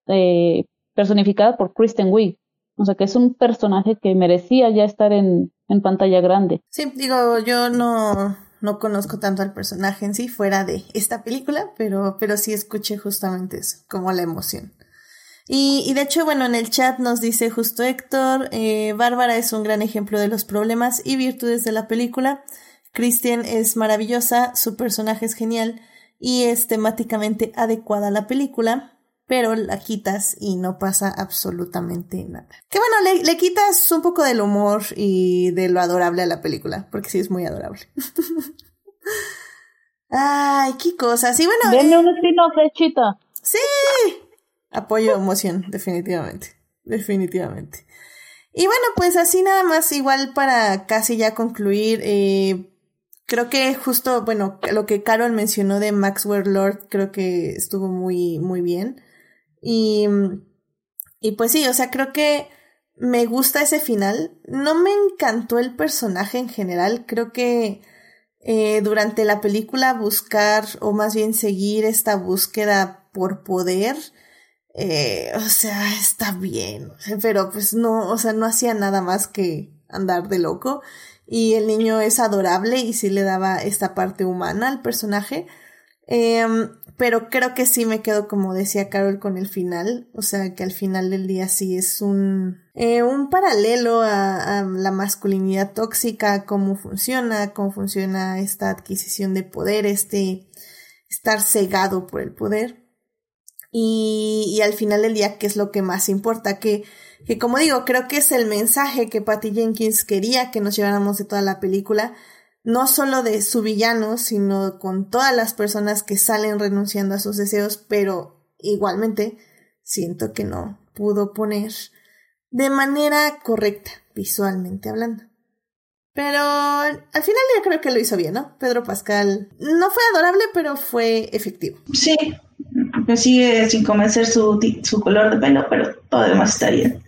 eh, personificada por Kristen Wiig. O sea, que es un personaje que merecía ya estar en, en pantalla grande. Sí, digo, yo no, no conozco tanto al personaje en sí fuera de esta película, pero, pero sí escuché justamente eso, como la emoción. Y, de hecho, bueno, en el chat nos dice justo Héctor, eh, Bárbara es un gran ejemplo de los problemas y virtudes de la película. Christian es maravillosa, su personaje es genial y es temáticamente adecuada a la película pero la quitas y no pasa absolutamente nada. Que bueno, le, quitas un poco del humor y de lo adorable a la película, porque sí es muy adorable. Ay, qué cosas. Y bueno. Denle eh, un spin-off Chita. Sí. Apoyo emoción, definitivamente. Definitivamente. Y bueno, pues así nada más, igual para casi ya concluir, eh, creo que justo, bueno, lo que Carol mencionó de Maxwell Lord, creo que estuvo muy, muy bien. Y, y pues sí, o sea, creo que me gusta ese final. No me encantó el personaje en general. Creo que eh, durante la película buscar, o más bien seguir esta búsqueda por poder, eh, o sea, está bien. Pero pues no, o sea, no hacía nada más que andar de loco. Y el niño es adorable y sí le daba esta parte humana al personaje. Em, pero creo que sí me quedo, como decía Carol, con el final. O sea, que al final del día sí es un, eh, un paralelo a, a, la masculinidad tóxica, cómo funciona, cómo funciona esta adquisición de poder, este estar cegado por el poder. Y, y al final del día, ¿qué es lo que más importa? Que, que como digo, creo que es el mensaje que Patty Jenkins quería que nos lleváramos de toda la película no solo de su villano, sino con todas las personas que salen renunciando a sus deseos, pero igualmente siento que no pudo poner de manera correcta, visualmente hablando. Pero al final yo creo que lo hizo bien, ¿no? Pedro Pascal no fue adorable, pero fue efectivo. Sí, me sigue sin convencer su, su color de pelo, pero todo demás está bien.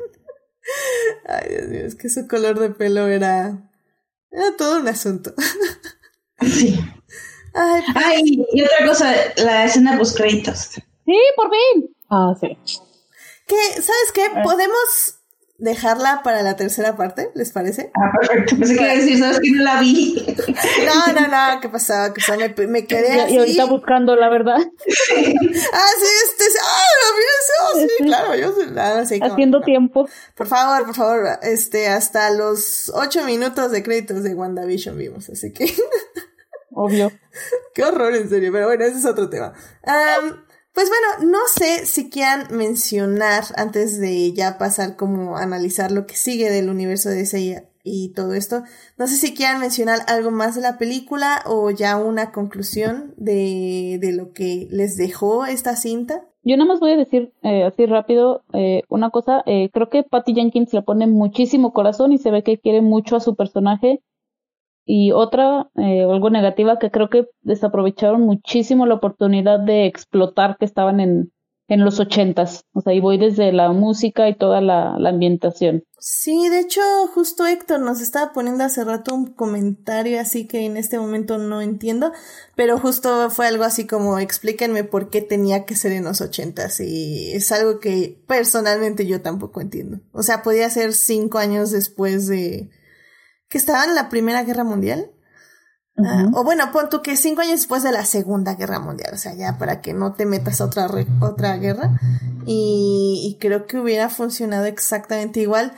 Ay, Dios mío, es que su color de pelo era era todo un asunto. Sí. Ay, Ay, y otra cosa, la escena post créditos. Sí, por fin. Ah, sí. Que, ¿sabes qué? Podemos dejarla para la tercera parte, ¿les parece? Ah, perfecto. Pensé que iba a decir, ¿sabes que no la vi? No, no, no, ¿qué pasaba? Que me, me quedé así. Y ahorita buscando, la verdad. ah, sí, este, ah, mira, sí, sí, claro, yo nada, sí, Haciendo tiempo. Por favor, por favor, este, hasta los ocho minutos de créditos de WandaVision vimos, así que. Obvio. Qué horror, en serio, pero bueno, ese es otro tema. Um, pues bueno, no sé si quieran mencionar antes de ya pasar como analizar lo que sigue del universo de DC y todo esto. No sé si quieran mencionar algo más de la película o ya una conclusión de, de lo que les dejó esta cinta. Yo nada más voy a decir eh, así rápido eh, una cosa. Eh, creo que Patty Jenkins le pone muchísimo corazón y se ve que quiere mucho a su personaje. Y otra, eh, algo negativa, que creo que desaprovecharon muchísimo la oportunidad de explotar que estaban en, en los ochentas. O sea, y voy desde la música y toda la, la, ambientación. Sí, de hecho, justo Héctor nos estaba poniendo hace rato un comentario así que en este momento no entiendo, pero justo fue algo así como explíquenme por qué tenía que ser en los ochentas y es algo que personalmente yo tampoco entiendo. O sea, podía ser cinco años después de que estaban en la Primera Guerra Mundial. Uh -huh. uh, o bueno, pon tú que cinco años después de la Segunda Guerra Mundial, o sea, ya para que no te metas a otra, otra guerra. Y, y creo que hubiera funcionado exactamente igual.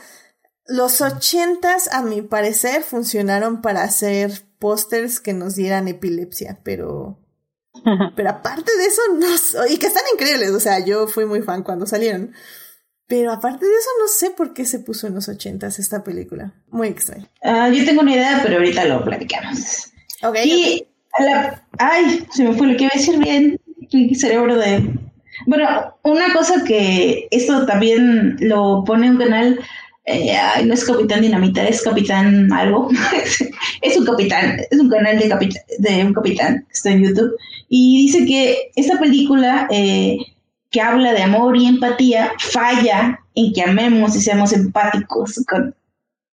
Los ochentas, a mi parecer, funcionaron para hacer pósters que nos dieran epilepsia, pero... pero aparte de eso, no... Y que están increíbles, o sea, yo fui muy fan cuando salieron. Pero aparte de eso, no sé por qué se puso en los ochentas esta película. Muy extraño. Uh, yo tengo una idea, pero ahorita lo platicamos. Okay, y okay. La, ay, se me fue lo que iba a decir bien. Mi cerebro de. Bueno, una cosa que esto también lo pone un canal. Eh, no es Capitán Dinamita, es Capitán algo. es un capitán, es un canal de, capitán, de un capitán que está en YouTube. Y dice que esta película eh, que habla de amor y empatía falla en que amemos y seamos empáticos con,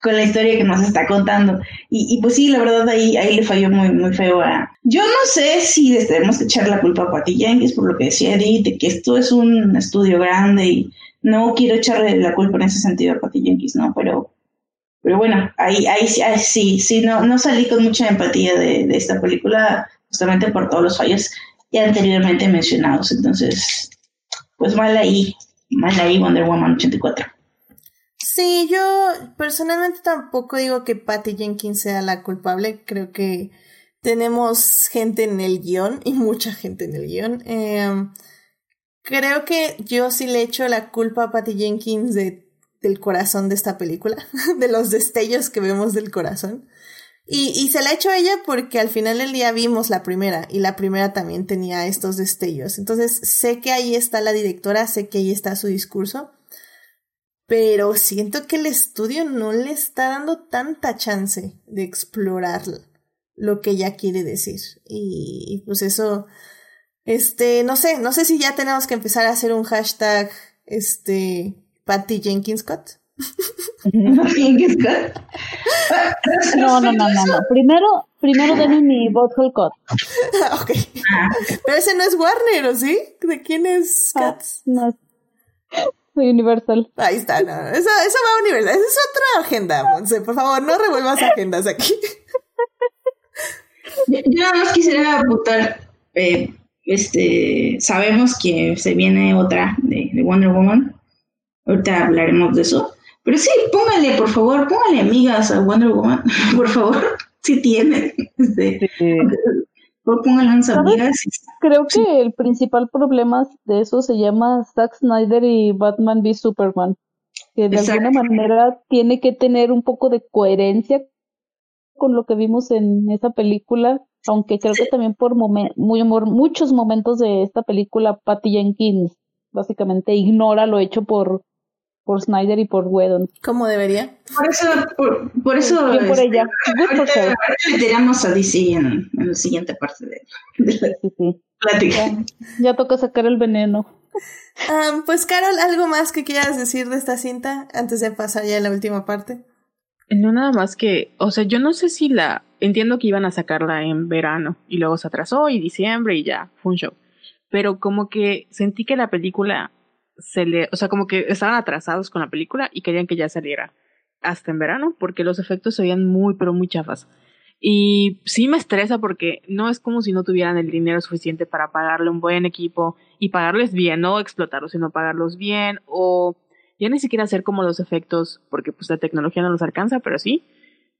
con la historia que nos está contando. Y, y, pues sí, la verdad ahí, ahí le falló muy, muy feo a... Yo no sé si les tenemos que echar la culpa a Patty Jenkins por lo que decía Edith, de que esto es un estudio grande y no quiero echarle la culpa en ese sentido a Patty Jenkins, ¿no? Pero, pero bueno, ahí, ahí, ahí sí, sí, no, no salí con mucha empatía de, de esta película justamente por todos los fallos ya anteriormente mencionados. Entonces, pues mal ahí, mal ahí Wonder Woman 84. Sí, yo personalmente tampoco digo que Patty Jenkins sea la culpable. Creo que tenemos gente en el guion y mucha gente en el guion. Eh, creo que yo sí le echo la culpa a Patty Jenkins de, del corazón de esta película, de los destellos que vemos del corazón. Y, y se la echo a ella porque al final del día vimos la primera y la primera también tenía estos destellos. Entonces sé que ahí está la directora, sé que ahí está su discurso pero siento que el estudio no le está dando tanta chance de explorar lo que ella quiere decir. Y, y, pues eso, este, no sé, no sé si ya tenemos que empezar a hacer un hashtag, este, Patty Jenkins Scott. No, no, no, no, no. Primero, primero denme mi bottle cut. ok. Pero ese no es Warner, ¿o sí? ¿De quién es? Ah, no. Universal. Ahí está, no. Eso, eso va a Universal. Esa es otra agenda, Monse. Por favor, no revuelvas agendas aquí. Yo, yo nada más quisiera apuntar. Eh, este, sabemos que se viene otra de, de, Wonder Woman. Ahorita hablaremos de eso. Pero sí, póngale, por favor, póngale amigas a Wonder Woman. Por favor, si tienen. Este, sí. Pónganle amigas. Creo que el principal problema de eso se llama Zack Snyder y Batman v Superman. Que de Exacto. alguna manera tiene que tener un poco de coherencia con lo que vimos en esa película, aunque creo que también por, momen muy, muchos momentos de esta película Patty Jenkins básicamente ignora lo hecho por por Snyder y por Whedon. Como debería. Por eso, por, por eso Bien por este, ella. Ahorita, ahorita le tiramos a DC en, en la siguiente parte de, de la Sí, sí. plática. Ya, ya toca sacar el veneno. Um, pues Carol, ¿algo más que quieras decir de esta cinta antes de pasar ya a la última parte? No, nada más que, o sea, yo no sé si la, entiendo que iban a sacarla en verano y luego se atrasó y diciembre y ya, fue un show. Pero como que sentí que la película se le, o sea, como que estaban atrasados con la película y querían que ya saliera hasta en verano porque los efectos se veían muy, pero muy chafas. Y sí me estresa porque no es como si no tuvieran el dinero suficiente para pagarle un buen equipo y pagarles bien, no explotarlos, sino pagarlos bien o ya ni siquiera hacer como los efectos, porque pues la tecnología no los alcanza, pero sí,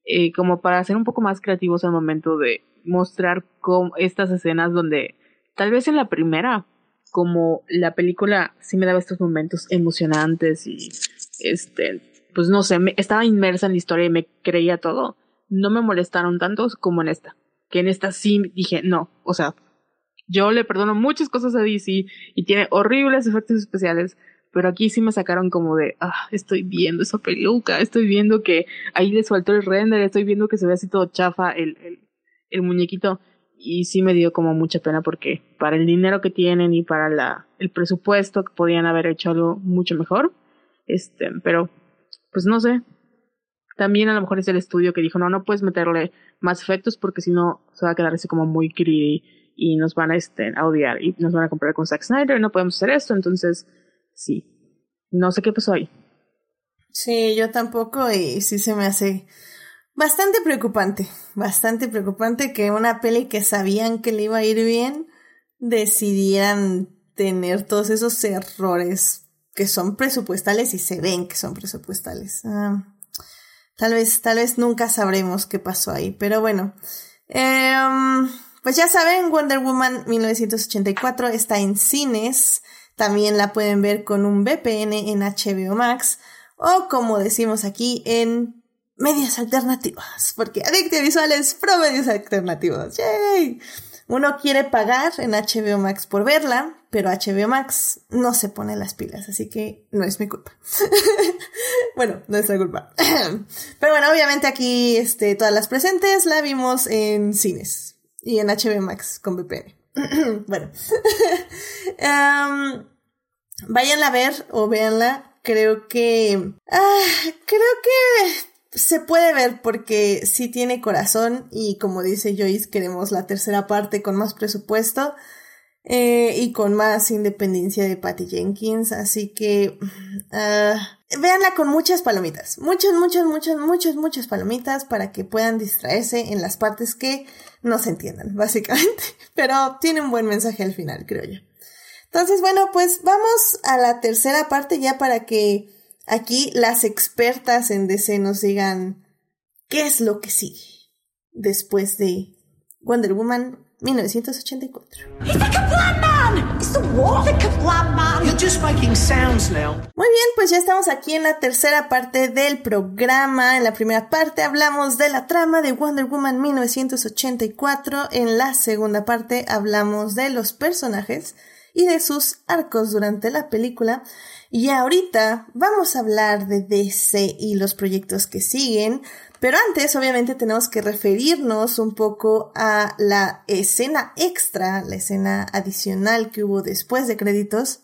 eh, como para ser un poco más creativos al momento de mostrar como estas escenas donde tal vez en la primera como la película sí me daba estos momentos emocionantes y este pues no sé, me, estaba inmersa en la historia y me creía todo, no me molestaron tanto como en esta. Que en esta sí dije, no, o sea, yo le perdono muchas cosas a DC y tiene horribles efectos especiales, pero aquí sí me sacaron como de, ah, estoy viendo esa peluca, estoy viendo que ahí les faltó el render, estoy viendo que se ve así todo chafa el, el, el muñequito y sí me dio como mucha pena porque para el dinero que tienen y para la, el presupuesto podían haber hecho algo mucho mejor. Este, pero pues no sé. También a lo mejor es el estudio que dijo, no, no puedes meterle más efectos porque si no se va a quedar así como muy greedy y nos van a, este, a odiar y nos van a comprar con Zack Snyder y no podemos hacer esto. Entonces, sí. No sé qué pasó ahí. Sí, yo tampoco y sí se me hace bastante preocupante, bastante preocupante que una peli que sabían que le iba a ir bien decidieran tener todos esos errores que son presupuestales y se ven que son presupuestales. Ah, tal vez, tal vez nunca sabremos qué pasó ahí, pero bueno. Em, pues ya saben, Wonder Woman 1984 está en cines. También la pueden ver con un VPN en HBO Max o como decimos aquí en medios alternativos, porque Adictia Visual es pro medios alternativos. ¡Yay! Uno quiere pagar en HBO Max por verla, pero HBO Max no se pone las pilas, así que no es mi culpa. bueno, no es la culpa. pero bueno, obviamente aquí este, todas las presentes la vimos en cines y en HBO Max con VPN. bueno, um, váyanla a ver o véanla. Creo que... Ah, creo que se puede ver porque sí tiene corazón y como dice Joyce, queremos la tercera parte con más presupuesto eh, y con más independencia de Patty Jenkins, así que uh, véanla con muchas palomitas, muchas, muchas, muchas, muchas, muchas palomitas para que puedan distraerse en las partes que no se entiendan, básicamente, pero tiene un buen mensaje al final, creo yo. Entonces, bueno, pues vamos a la tercera parte ya para que aquí las expertas en DC nos digan qué es lo que sigue después de Wonder Woman 1984. Muy bien, pues ya estamos aquí en la tercera parte del programa. En la primera parte hablamos de la trama de Wonder Woman 1984. En la segunda parte hablamos de los personajes y de sus arcos durante la película. Y ahorita vamos a hablar de DC y los proyectos que siguen, pero antes obviamente tenemos que referirnos un poco a la escena extra, la escena adicional que hubo después de créditos,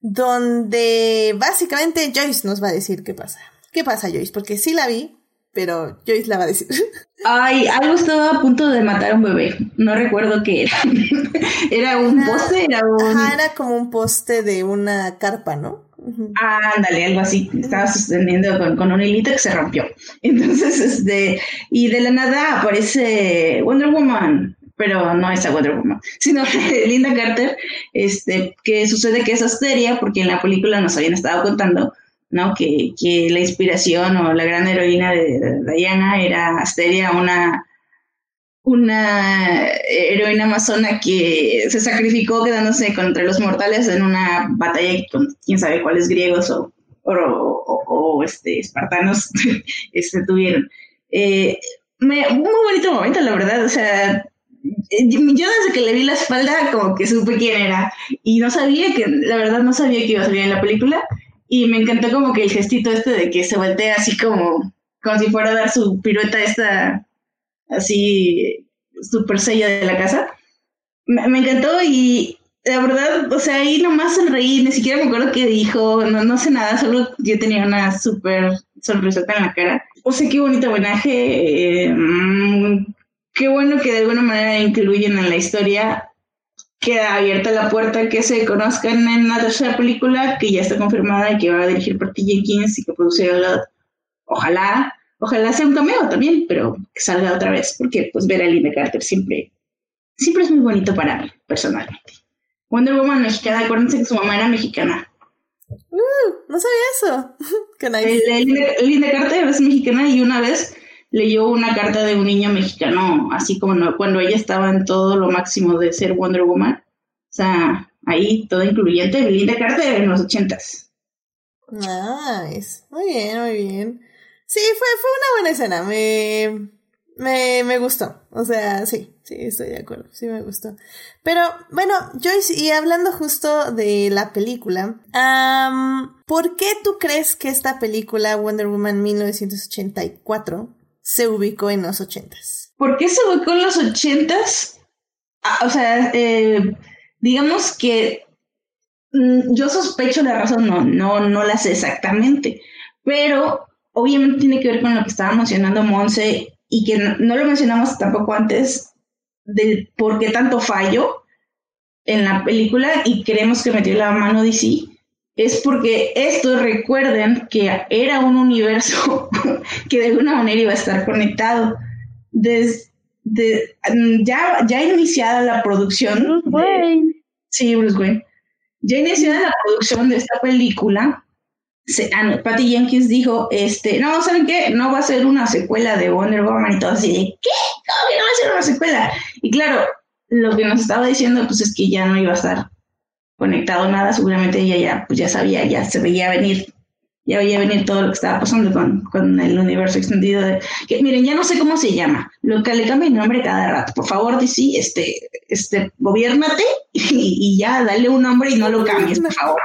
donde básicamente Joyce nos va a decir qué pasa. ¿Qué pasa Joyce? Porque sí la vi, pero Joyce la va a decir. Ay, algo estaba a punto de matar a un bebé. No recuerdo qué era. era un poste, era un. Ajá, era como un poste de una carpa, ¿no? Ándale, algo así. Estaba sosteniendo con, con, un hilito que se rompió. Entonces, este. Y de la nada aparece Wonder Woman. Pero no esa Wonder Woman, sino Linda Carter, este, que sucede que es Asteria, porque en la película nos habían estado contando ¿no? Que, que, la inspiración o la gran heroína de, Diana era Asteria, una, una heroína amazona que se sacrificó quedándose contra los mortales en una batalla con quién sabe cuáles griegos o, o, este, espartanos este, tuvieron. Eh, muy bonito momento, la verdad, o sea, yo desde que le vi la espalda como que supe quién era y no sabía que, la verdad no sabía que iba a salir en la película y me encantó como que el gestito este de que se voltea así como, como si fuera a dar su pirueta esta, así, super sella de la casa. Me, me, encantó y la verdad, o sea, ahí nomás sonreí, ni siquiera me acuerdo qué dijo, no, no sé nada, solo yo tenía una súper sonrisota en la cara. O sea, qué bonito homenaje, mm, qué bueno que de alguna manera incluyen en la historia queda abierta la puerta que se conozcan en la tercera película, que ya está confirmada y que va a dirigir por T. Jenkins y que produce Ojalá, ojalá sea un cameo también, pero que salga otra vez, porque pues ver a Linda Carter siempre, siempre es muy bonito para mí, personalmente. Wonder Woman mexicana, acuérdense que su mamá era mexicana. Uh, no sabía eso. Qué nice. Linda, Linda Carter es mexicana y una vez leyó una carta de un niño mexicano, así como cuando ella estaba en todo lo máximo de ser Wonder Woman. O sea, ahí todo incluyente, Linda Carter en los ochentas. Nice. Muy bien, muy bien. Sí, fue, fue una buena escena. Me, me, me gustó. O sea, sí, sí, estoy de acuerdo. Sí me gustó. Pero, bueno, Joyce, y hablando justo de la película, ¿por qué tú crees que esta película, Wonder Woman 1984, se ubicó en los ochentas? ¿Por qué se ubicó en los ochentas? Ah, o sea, eh, digamos que mm, yo sospecho la razón, no, no, no la sé exactamente, pero obviamente tiene que ver con lo que estaba mencionando Monse y que no, no lo mencionamos tampoco antes del por qué tanto fallo en la película y creemos que metió la mano DC es porque esto recuerden que era un universo que de alguna manera iba a estar conectado desde ya ya iniciada la producción Bruce Wayne. sí Bruce Wayne ya iniciada la producción de esta película se, ah, Patty Jenkins dijo, este, no, ¿saben qué? No va a ser una secuela de Wonder Woman y todo así de, ¿qué? ¿Cómo que no va a ser una secuela? Y claro, lo que nos estaba diciendo, pues es que ya no iba a estar conectado nada, seguramente ella ya, pues ya sabía, ya se veía venir, ya veía venir todo lo que estaba pasando con, con el universo extendido de, miren, ya no sé cómo se llama, lo que le cambia el nombre cada rato, por favor, DC, este, este, gobiérnate y, ya, dale un nombre y no lo cambies, por favor.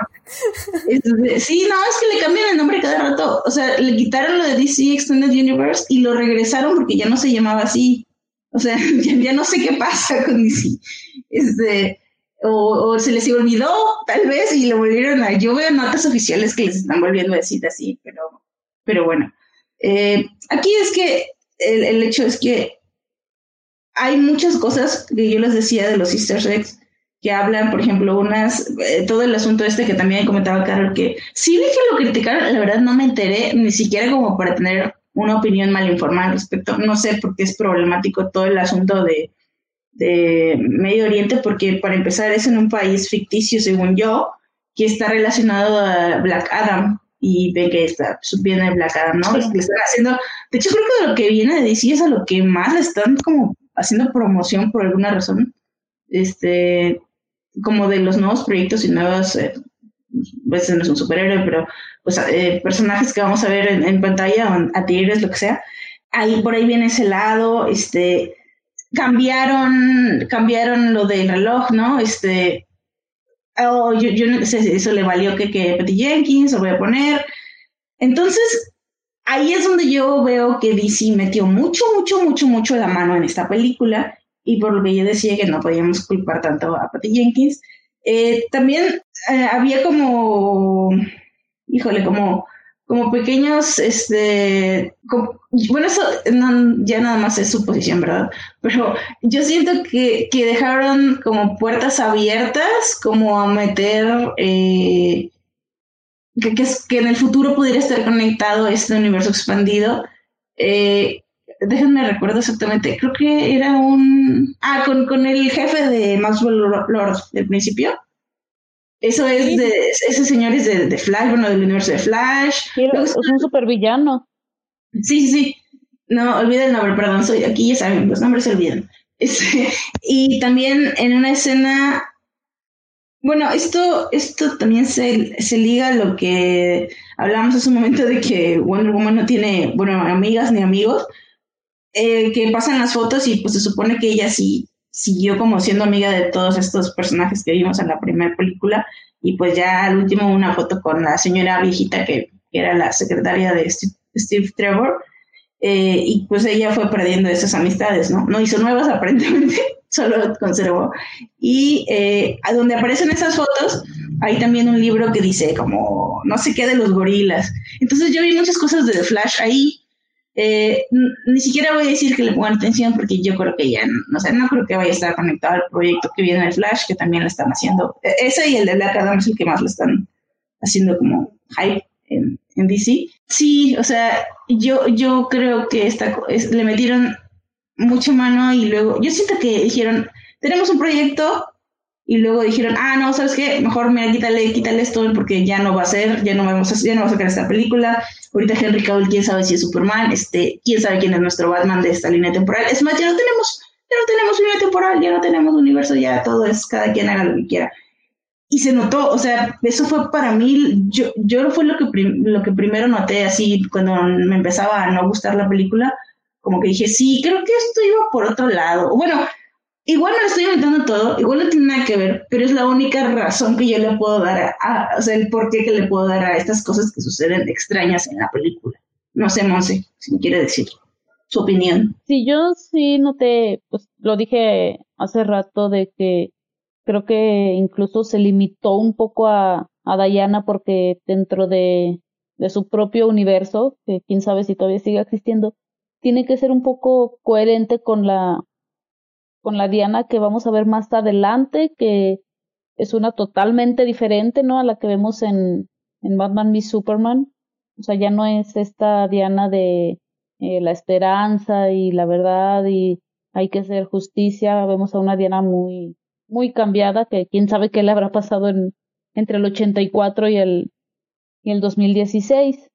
Sí, no, es que le cambian el nombre cada rato. O sea, le quitaron lo de DC Extended Universe y lo regresaron porque ya no se llamaba así. O sea, ya no sé qué pasa con DC. Este, o, o, se les olvidó, tal vez, y lo volvieron a. Yo veo notas oficiales que les están volviendo a decir así, pero, pero bueno. Eh, aquí es que el, el hecho es que hay muchas cosas que yo les decía de los Easter eggs que hablan, por ejemplo, unas, eh, todo el asunto este que también comentaba Carol, que sí vi que lo criticaron, la verdad no me enteré, ni siquiera como para tener una opinión mal informada al respecto, no sé por qué es problemático todo el asunto de, de Medio Oriente, porque para empezar es en un país ficticio, según yo, que está relacionado a Black Adam, y ven que está, pues, viene Black Adam, ¿no? Sí. Le están haciendo, de hecho creo que lo que viene de DC es a lo que más le están como haciendo promoción por alguna razón, este, como de los nuevos proyectos y nuevas, eh, veces no es un superhéroe, pero pues, eh, personajes que vamos a ver en, en pantalla, o a tigres, lo que sea. Ahí por ahí viene ese lado, este, cambiaron, cambiaron lo del reloj, ¿no? Este, oh, yo, no sé si eso le valió que, que Patty Jenkins, lo voy a poner. Entonces, ahí es donde yo veo que DC metió mucho, mucho, mucho, mucho la mano en esta película y por lo que yo decía que no podíamos culpar tanto a Patty Jenkins. Eh, también eh, había como, híjole, como, como pequeños, este, bueno, eso no, ya nada más es suposición, ¿verdad? Pero yo siento que, que dejaron como puertas abiertas, como a meter, eh, que, que, que, en el futuro pudiera estar conectado este universo expandido. Eh, déjenme recuerdo exactamente, creo que era un... Ah, con, con el jefe de Maxwell Lord del principio. Eso es sí. de... Ese señor es de, de, Flash, bueno, del universo de Flash. Sí, es un supervillano. Sí, sí, sí. No, olviden el nombre, perdón, soy aquí, ya saben, los nombres se olvidan. Este, y también en una escena... Bueno, esto, esto también se, se liga a lo que hablábamos hace un momento de que Wonder Woman no tiene, bueno, amigas ni amigos, eh, que pasan las fotos y pues se supone que ella sí siguió como siendo amiga de todos estos personajes que vimos en la primera película y pues ya al último una foto con la señora viejita que, que era la secretaria de Steve, Steve Trevor eh, y pues ella fue perdiendo esas amistades, ¿no? No hizo nuevas aparentemente, solo conservó. Y eh, a donde aparecen esas fotos, hay también un libro que dice como no sé qué de los gorilas. Entonces yo vi muchas cosas de The Flash ahí eh, ni siquiera voy a decir que le pongan atención porque yo creo que ya, no, o sea, no creo que vaya a estar conectado al proyecto que viene de Flash, que también lo están haciendo. E, ese y el de Black Adam es el que más lo están haciendo como hype en, en DC. Sí, o sea, yo, yo creo que esta, es, le metieron mucha mano y luego, yo siento que dijeron, tenemos un proyecto y luego dijeron, ah, no, ¿sabes qué? Mejor, mira, quítale, quítale esto porque ya no va a ser, ya no vamos a, ya no va a sacar esta película. Ahorita Henry Cavill, quién sabe si es Superman, este, quién sabe quién es nuestro Batman de esta línea temporal. Es más, ya no tenemos, ya no tenemos línea temporal, ya no tenemos universo, ya todo es cada quien haga lo que quiera. y se notó, o sea, eso fue para mí, yo, yo fue lo que, lo que primero noté así cuando me empezaba a no gustar la película, como que dije, sí, creo que esto iba por otro lado. Bueno, igual lo estoy inventando todo, igual no tiene nada que ver, pero es la única razón que yo le puedo dar a, o sea, el porqué que le puedo dar a estas cosas que suceden extrañas en la película. No sé, Monse, si me quiere decir su opinión. Sí, yo sí noté, pues lo dije hace rato de que creo que incluso se limitó un poco a, a Diana porque dentro de, de su propio universo, que quién sabe si todavía sigue existiendo, tiene que ser un poco coherente con la con la Diana que vamos a ver más adelante, que es una totalmente diferente, ¿no? A la que vemos en, en Batman v Superman. O sea, ya no es esta Diana de eh, la esperanza y la verdad y hay que hacer justicia. Vemos a una Diana muy, muy cambiada, que quién sabe qué le habrá pasado en, entre el 84 y el, y el 2016.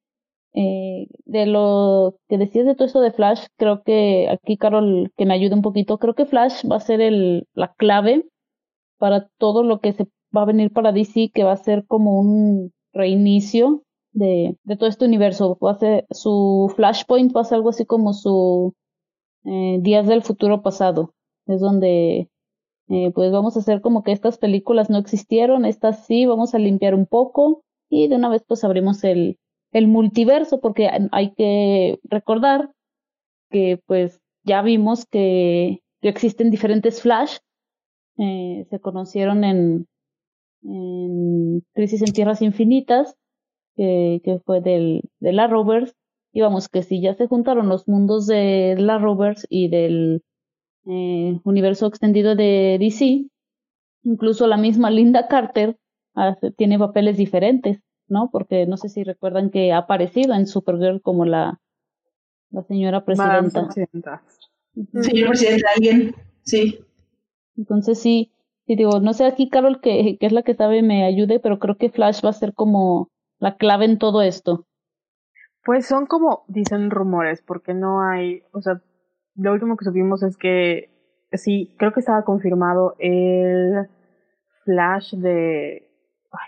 Eh, de lo que decías de todo eso de Flash, creo que aquí, Carol, que me ayude un poquito, creo que Flash va a ser el, la clave para todo lo que se va a venir para DC, que va a ser como un reinicio de, de todo este universo. Va a ser, su Flashpoint va a ser algo así como su eh, Días del Futuro Pasado. Es donde eh, pues vamos a hacer como que estas películas no existieron, estas sí, vamos a limpiar un poco y de una vez pues abrimos el, el multiverso porque hay que recordar que pues ya vimos que, existen diferentes Flash, eh, se conocieron en, en Crisis en Tierras Infinitas, que, que fue del, de la Rovers, y vamos que si ya se juntaron los mundos de la Rovers y del eh, universo extendido de DC, incluso la misma Linda Carter tiene papeles diferentes, ¿no? Porque no sé si recuerdan que ha aparecido en Supergirl como la, la señora presidenta. Señora presidenta, alguien, sí. Entonces sí, sí digo, no sé aquí Carol que, que es la que sabe me ayude, pero creo que Flash va a ser como la clave en todo esto. Pues son como, dicen rumores, porque no hay, o sea, lo último que supimos es que sí, creo que estaba confirmado el Flash de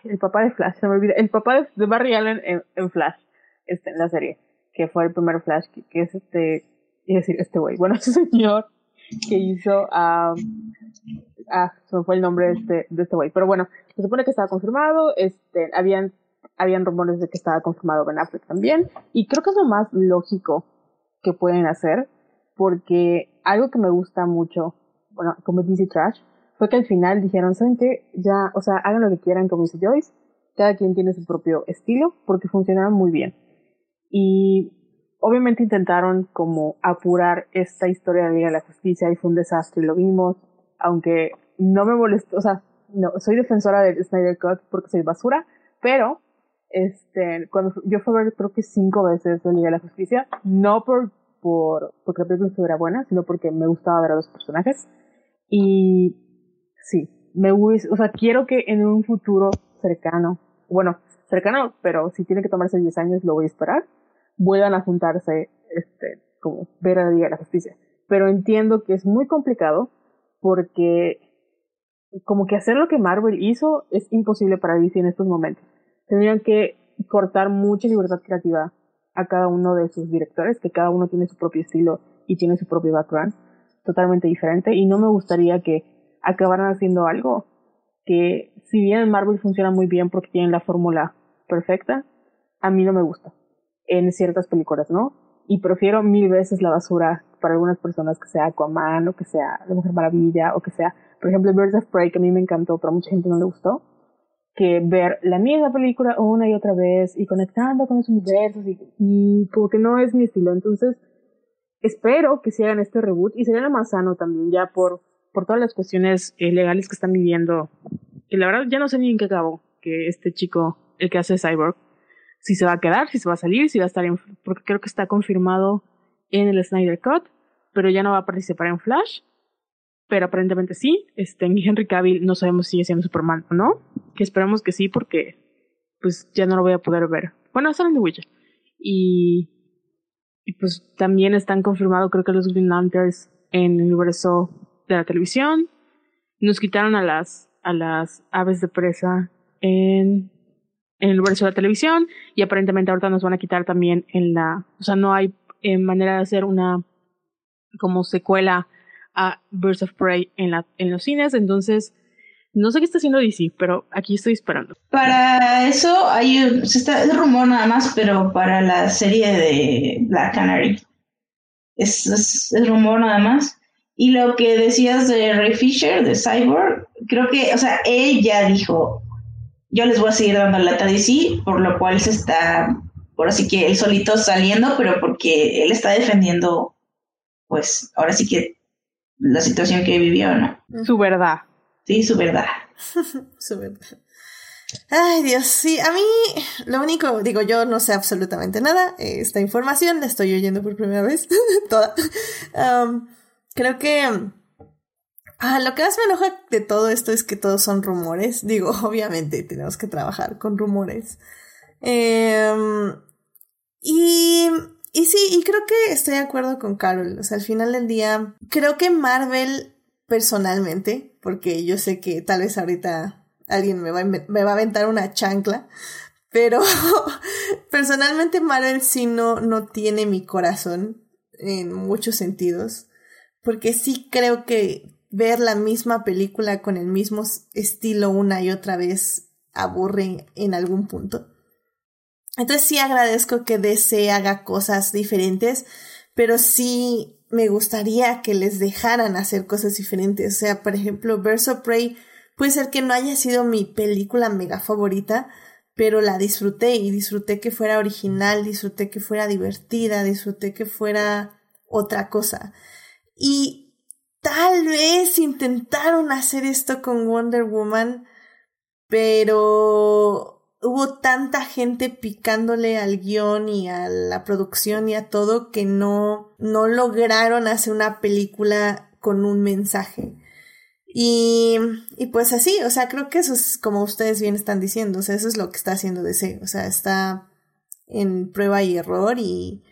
el papá de Flash, se me olvida, el papá de, Barry Allen en, Flash, este, en la serie, que fue el primer Flash, que, es este, es decir, este güey, bueno, ese señor que hizo a ah, se me fue el nombre de este, de este güey, pero bueno, se supone que estaba confirmado, este, habían, habían rumores de que estaba confirmado Ben Affleck también, y creo que es lo más lógico que pueden hacer, porque algo que me gusta mucho, bueno, como DC Trash, fue que al final dijeron, ¿saben qué? Ya, o sea, hagan lo que quieran, como dice Joyce, cada quien tiene su propio estilo, porque funcionaron muy bien. Y obviamente intentaron como apurar esta historia de la Liga de la Justicia y fue un desastre, lo vimos, aunque no me molestó, o sea, no, soy defensora del Snyder Cut porque soy basura, pero este, cuando yo fui a ver creo que cinco veces la Liga de la Justicia, no por por, porque la película estuviera buena, sino porque me gustaba ver a los personajes. Y sí, me o sea, quiero que en un futuro cercano, bueno, cercano, pero si tiene que tomarse 10 años, lo voy a esperar, vuelvan a juntarse, este, como ver a Liga de la Justicia. Pero entiendo que es muy complicado porque como que hacer lo que Marvel hizo es imposible para DC en estos momentos. Tendrían que cortar mucha libertad creativa a cada uno de sus directores, que cada uno tiene su propio estilo y tiene su propio background totalmente diferente y no me gustaría que acabaran haciendo algo que si bien Marvel funciona muy bien porque tienen la fórmula perfecta, a mí no me gusta en ciertas películas, ¿no? Y prefiero mil veces la basura para algunas personas que sea Aquaman o que sea La Mujer Maravilla o que sea, por ejemplo, Birds of Prey que a mí me encantó, pero a mucha gente no le gustó que ver la misma película una y otra vez y conectando con los universos y, que no es mi estilo. Entonces, espero que se hagan este reboot y sería más sano también ya por, por todas las cuestiones eh, legales que están viviendo. Que la verdad ya no sé ni en qué acabo que este chico, el que hace Cyborg, si se va a quedar, si se va a salir, si va a estar en... porque creo que está confirmado en el Snyder Cut, pero ya no va a participar en Flash pero aparentemente sí. Este, Henry Cavill no sabemos si sigue siendo Superman o no, que esperamos que sí porque pues ya no lo voy a poder ver. Bueno, salen de Witcher. Y, y pues también están confirmados creo que los Green Lanterns en el universo de la televisión. Nos quitaron a las a las aves de presa en, en el universo de la televisión y aparentemente ahorita nos van a quitar también en la, o sea, no hay eh, manera de hacer una como secuela a Birds of Prey en, la, en los cines, entonces no sé qué está haciendo DC, pero aquí estoy esperando. Para eso hay se está, es rumor nada más, pero para la serie de Black Canary es, es rumor nada más. Y lo que decías de Ray Fisher, de Cyborg, creo que, o sea, ella dijo, yo les voy a seguir dando lata a DC, por lo cual se está, por así que él solito saliendo, pero porque él está defendiendo, pues, ahora sí que la situación que vivió, ¿no? Su verdad. Sí, su verdad. su verdad. Ay, Dios, sí, a mí lo único, digo, yo no sé absolutamente nada. Esta información la estoy oyendo por primera vez, toda. Um, creo que ah, lo que más me enoja de todo esto es que todos son rumores. Digo, obviamente tenemos que trabajar con rumores. Eh, y, y sí, y creo que estoy de acuerdo con Carol. O sea, al final del día, creo que Marvel personalmente, porque yo sé que tal vez ahorita alguien me va, a, me va a aventar una chancla, pero personalmente Marvel sí no, no tiene mi corazón en muchos sentidos, porque sí creo que ver la misma película con el mismo estilo una y otra vez aburre en algún punto. Entonces sí agradezco que DC haga cosas diferentes, pero sí me gustaría que les dejaran hacer cosas diferentes. O sea, por ejemplo, of Prey puede ser que no haya sido mi película mega favorita, pero la disfruté y disfruté que fuera original, disfruté que fuera divertida, disfruté que fuera otra cosa. Y tal vez intentaron hacer esto con Wonder Woman, pero hubo tanta gente picándole al guion y a la producción y a todo que no, no lograron hacer una película con un mensaje. Y, y pues así, o sea, creo que eso es como ustedes bien están diciendo, o sea, eso es lo que está haciendo DC, o sea, está en prueba y error y,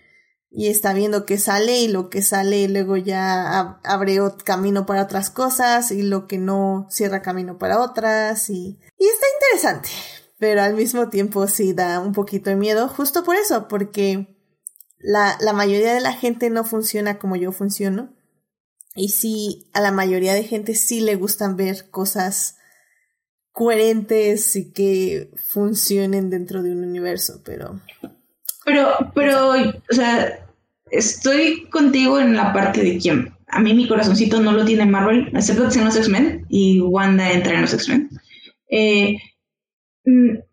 y está viendo que sale y lo que sale luego ya abre camino para otras cosas y lo que no cierra camino para otras y, y está interesante pero al mismo tiempo sí da un poquito de miedo, justo por eso, porque la, la mayoría de la gente no funciona como yo funciono. Y sí, a la mayoría de gente sí le gustan ver cosas coherentes y que funcionen dentro de un universo, pero... Pero, pero, o sea, estoy contigo en la parte de quien a mí mi corazoncito no lo tiene Marvel, excepto que sean los X-Men y Wanda entra en los X-Men. Eh,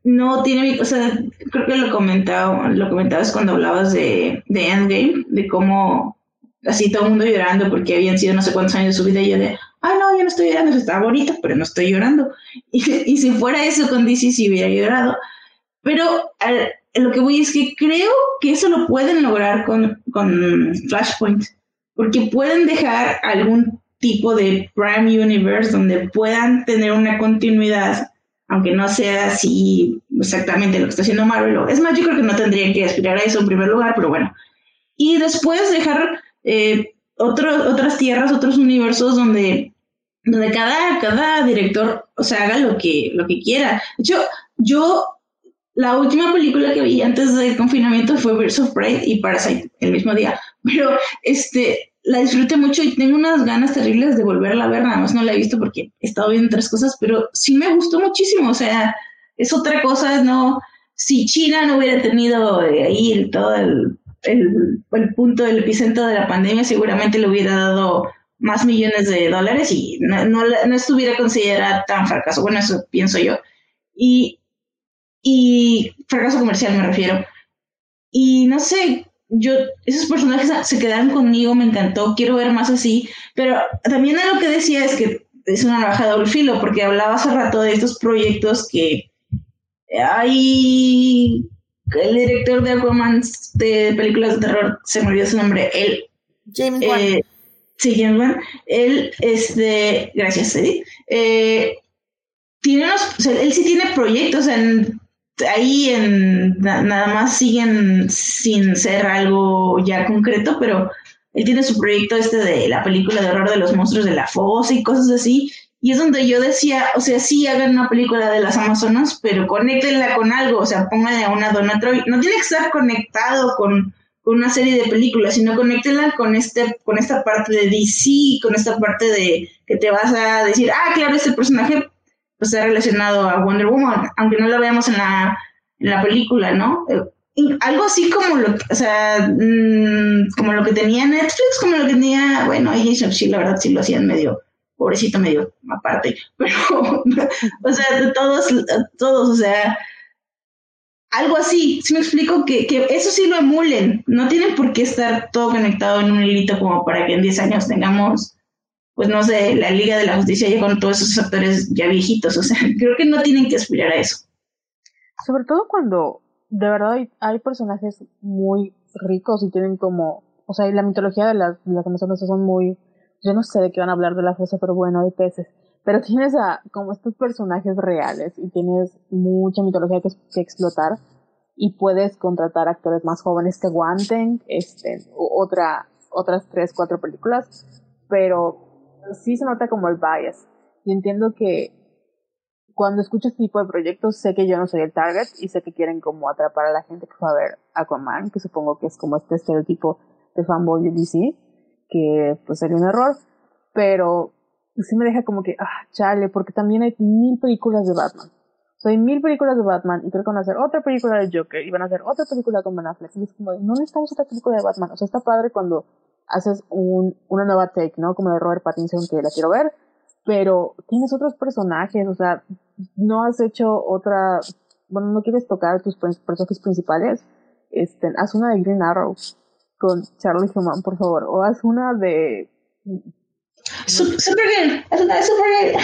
no tiene, o sea, creo que lo comentaba, lo comentabas cuando hablabas de, de Endgame, de cómo así todo el mundo llorando porque habían sido no sé cuántos años de su vida y yo de, ay no, yo no estoy llorando, estaba bonita, pero no estoy llorando. Y, si fuera eso con DC sí hubiera llorado. Pero lo que voy es que creo que eso lo pueden lograr con, con Flashpoint, porque pueden dejar algún tipo de Prime Universe donde puedan tener una continuidad aunque no sea así exactamente lo que está haciendo Marvel. Es más, yo creo que no tendrían que aspirar a eso en primer lugar, pero bueno. Y después dejar eh, otras tierras, otros universos donde, donde cada, cada director, o sea, haga lo que, lo que quiera. De hecho, yo, la última película que vi antes del confinamiento fue Birds of Prey y Parasite el mismo día, pero este, la disfruté mucho y tengo unas ganas terribles de volverla a ver, nada más no la he visto porque he estado viendo otras cosas, pero sí me gustó muchísimo, o sea, es otra cosa, no, si China no hubiera tenido eh, ahí todo el, el, el, punto del epicentro de la pandemia, seguramente le hubiera dado más millones de dólares y no, no, no estuviera considerada tan fracaso, bueno, eso pienso yo, y, y fracaso comercial me refiero. Y no sé, yo, esos personajes se quedaron conmigo, me encantó, quiero ver más así, pero también lo que decía es que es una navaja de doble filo, porque hablaba hace rato de estos proyectos que hay el director de Aquaman de películas de terror, se me olvidó su nombre, él. James Wan. Eh, sí, James Wan. Él, este, gracias, Eddie. Eh, tiene unos, él sí tiene proyectos en ahí en, nada más siguen sin ser algo ya concreto, pero él tiene su proyecto este de la película de horror de los monstruos de la fosa y cosas así. Y es donde yo decía, o sea, sí hagan una película de las Amazonas, pero conéctenla con algo, o sea, pónganle a una Donna Troy. No tiene que estar conectado con, una serie de películas, sino conéctenla con este, con esta parte de DC, con esta parte de que te vas a decir, ah, claro, este personaje pues, está relacionado a Wonder Woman, aunque no lo veamos en la, en la película, ¿no? Eh, algo así como lo, o sea, mm, como lo que tenía Netflix, como lo que tenía, bueno, ahí sí, la verdad sí lo hacían medio, pobrecito medio aparte, pero, o sea, todos, todos, o sea, algo así, si me explico, que, que eso sí lo emulen, no tienen por qué estar todo conectado en un hilito como para que en 10 años tengamos, pues no sé, la Liga de la Justicia ya con todos esos actores ya viejitos, o sea, creo que no tienen que aspirar a eso. Sobre todo cuando de verdad hay, personajes muy ricos y tienen como, o sea, la mitología de las, las Amazonas son muy, yo no sé de qué van a hablar de la fosa, pero bueno, hay peces. Pero tienes a como estos personajes reales y tienes mucha mitología que, que explotar y puedes contratar actores más jóvenes que aguanten este, otra, otras tres, cuatro películas, pero sí se nota como el bias. Y entiendo que cuando escucho este tipo de proyectos sé que yo no soy el target y sé que quieren como atrapar a la gente que fue a ver Aquaman, que supongo que es como este estereotipo de fanboy DC, que pues sería un error, pero sí me deja como que, ah, chale, porque también hay mil películas de Batman. O sea, hay mil películas de Batman y creo que van a hacer otra película de Joker y van a hacer otra película con Ben Affleck. Y es como, no necesitamos otra película de Batman. O sea, está padre cuando haces un, una nueva take, ¿no? Como de Robert Pattinson que la quiero ver, pero tienes otros personajes, o sea, no has hecho otra, bueno, no quieres tocar tus personajes principales, este, haz una de Green Arrow con Charlie Human, por favor, o haz una de... Supergirl, haz una de Supergirl.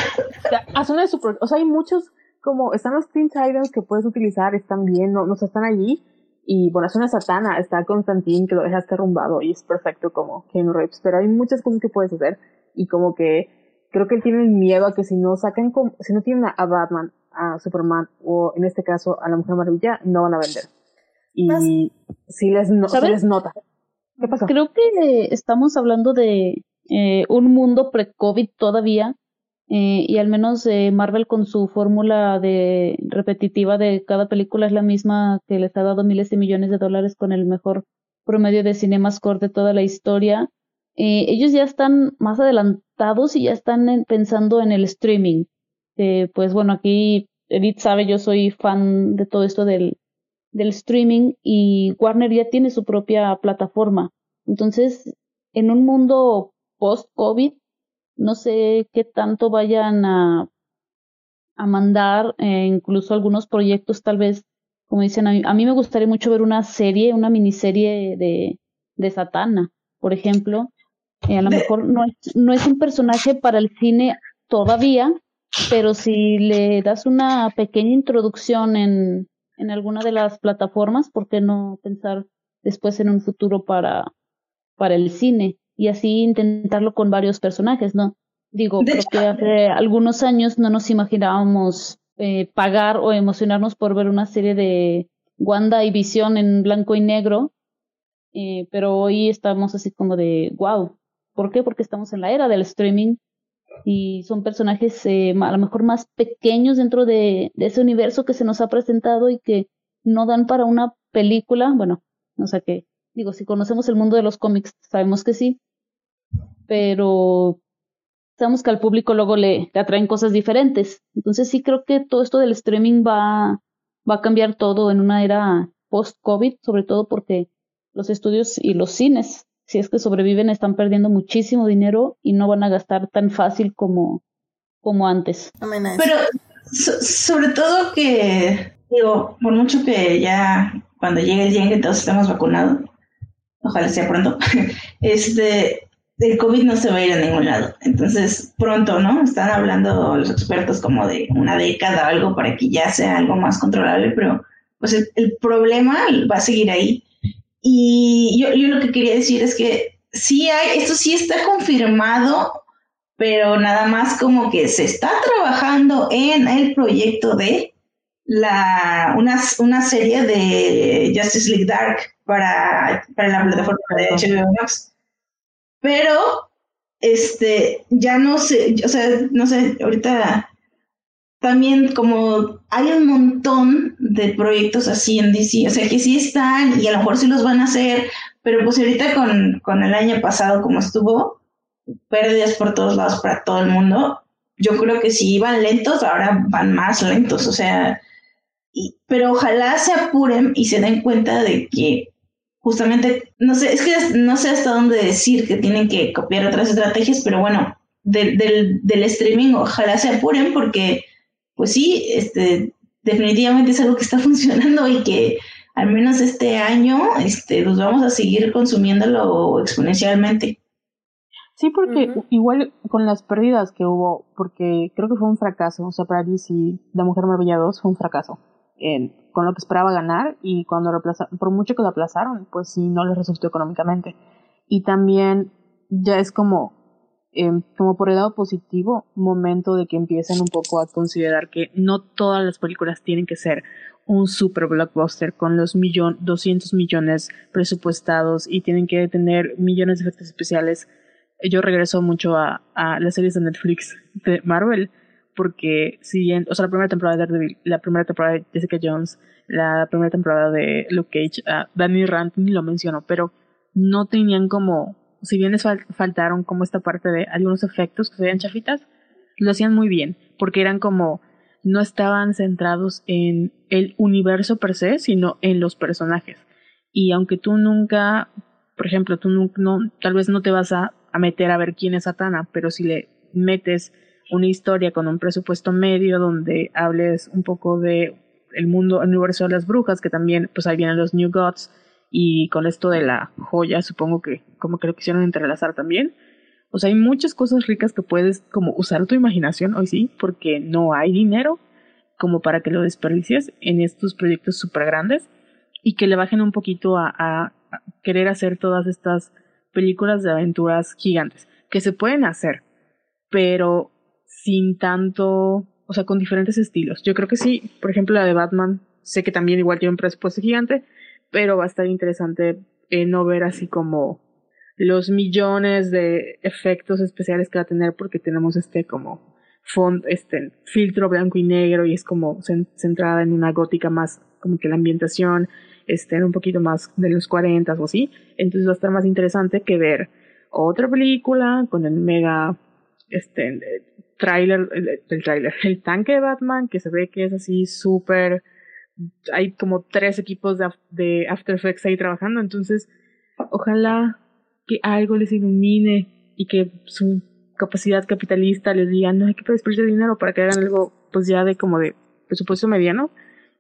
Haz una de Supergirl, o sea, hay muchos, como, están los Teen Titans que puedes utilizar, están bien, no, no están allí, y bueno, es una satana, está Constantine que lo dejaste arrumbado y es perfecto como Ken Reeves, pero hay muchas cosas que puedes hacer y como que creo que él tiene miedo a que si no sacan, si no tienen a Batman, a Superman o en este caso a la Mujer Maravilla, no van a vender. Y si les, no, les nota. ¿Qué pasa? Creo que estamos hablando de eh, un mundo pre-COVID todavía. Eh, y al menos eh, Marvel con su fórmula de repetitiva de cada película es la misma que les ha dado miles de millones de dólares con el mejor promedio de CinemaScore de toda la historia. Eh, ellos ya están más adelantados y ya están pensando en el streaming. Eh, pues bueno, aquí Edith sabe, yo soy fan de todo esto del, del streaming y Warner ya tiene su propia plataforma. Entonces, en un mundo post-COVID, no sé qué tanto vayan a, a mandar, eh, incluso algunos proyectos tal vez, como dicen, a mí, a mí, me gustaría mucho ver una serie, una miniserie de, de Satana, por ejemplo, eh, a lo mejor no es, no es un personaje para el cine todavía, pero si le das una pequeña introducción en, en alguna de las plataformas, ¿por qué no pensar después en un futuro para, para el cine? Y así intentarlo con varios personajes, ¿no? Digo, creo que hace algunos años no nos imaginábamos eh, pagar o emocionarnos por ver una serie de Wanda y Visión en blanco y negro, eh, pero hoy estamos así como de, wow, ¿Por qué? Porque estamos en la era del streaming y son personajes eh, a lo mejor más pequeños dentro de, ese universo que se nos ha presentado y que no dan para una película. Bueno, o sea que, digo, si conocemos el mundo de los cómics, sabemos que sí, pero sabemos que al público luego le, le atraen cosas diferentes. Entonces sí creo que todo esto del streaming va, va a cambiar todo en una era post-COVID, sobre todo porque los estudios y los cines si es que sobreviven, están perdiendo muchísimo dinero y no van a gastar tan fácil como, como antes. Pero sobre todo que, digo, por mucho que ya cuando llegue el día en que todos estemos vacunados, ojalá sea pronto, este, el COVID no se va a ir a ningún lado. Entonces, pronto, ¿no? Están hablando los expertos como de una década o algo para que ya sea algo más controlable, pero pues el problema va a seguir ahí. Y yo, yo lo que quería decir es que sí hay, esto sí está confirmado, pero nada más como que se está trabajando en el proyecto de la, una, una serie de Justice League Dark para, para la plataforma de HBO Max. Pero este, ya no sé, o sea, no sé, ahorita también como hay un montón de proyectos así en DC, o sea, que sí están y a lo mejor sí los van a hacer, pero pues ahorita con, con el año pasado como estuvo, pérdidas por todos lados para todo el mundo, yo creo que si iban lentos, ahora van más lentos, o sea, pero ojalá se apuren y se den cuenta de que justamente, no sé, es que no sé hasta dónde decir que tienen que copiar otras estrategias, pero bueno, del, del, del streaming ojalá se apuren porque, pues sí, este, definitivamente es algo que está funcionando y que al menos este año este, los vamos a seguir consumiéndolo exponencialmente. Sí, porque igual con las pérdidas que hubo, porque creo que fue un fracaso, o sea, para DC, La Mujer Maravilla 2 fue un fracaso con lo que esperaba ganar y cuando lo por mucho que lo aplazaron, pues sí, no les resultó económicamente. Y también ya es como, em, como por el lado positivo, momento de que empiecen un poco a considerar que no todas las películas tienen que ser un super blockbuster con los millón, 200 millones presupuestados y tienen que tener millones de efectos especiales. Yo regreso mucho a, a las series de Netflix de Marvel porque si bien, o sea, la primera temporada de Daredevil, la primera temporada de Jessica Jones, la primera temporada de Luke Cage, uh, Danny Rand ni lo mencionó, pero no tenían como, si bien les faltaron como esta parte de algunos efectos que se chafitas, lo hacían muy bien, porque eran como, no estaban centrados en el universo per se, sino en los personajes. Y aunque tú nunca, por ejemplo, tú no tal vez no te vas a, a meter a ver quién es Satana, pero si le metes una historia con un presupuesto medio donde hables un poco de el mundo, el universo de las brujas, que también, pues ahí vienen los New Gods, y con esto de la joya, supongo que como que lo quisieron entrelazar también. O sea, hay muchas cosas ricas que puedes como usar tu imaginación hoy sí, porque no hay dinero como para que lo desperdicies en estos proyectos súper grandes y que le bajen un poquito a, a querer hacer todas estas películas de aventuras gigantes, que se pueden hacer, pero sin tanto, o sea, con diferentes estilos. Yo creo que sí, por ejemplo, la de Batman, sé que también igual tiene un presupuesto gigante, pero va a estar interesante eh, no ver así como los millones de efectos especiales que va a tener porque tenemos este como este filtro blanco y negro y es como centrada en una gótica más como que la ambientación esté un poquito más de los 40 o así, entonces va a estar más interesante que ver otra película con el mega este tráiler, el, tráiler, el tanque de Batman, que se ve que es así súper, hay como tres equipos de, de After Effects ahí trabajando, entonces ojalá que algo les ilumine y que su capacidad capitalista les diga, no hay que desperdiciar dinero para que hagan algo pues ya de como de presupuesto mediano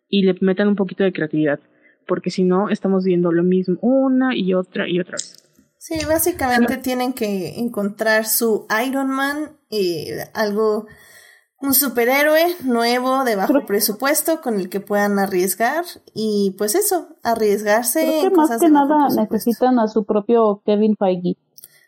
y le metan un poquito de creatividad, porque si no estamos viendo lo mismo una y otra y otra vez. Sí, básicamente tienen que encontrar su Iron Man y algo, un superhéroe nuevo de bajo presupuesto con el que puedan arriesgar y pues eso, arriesgarse. Creo que más que nada necesitan a su propio Kevin Feige.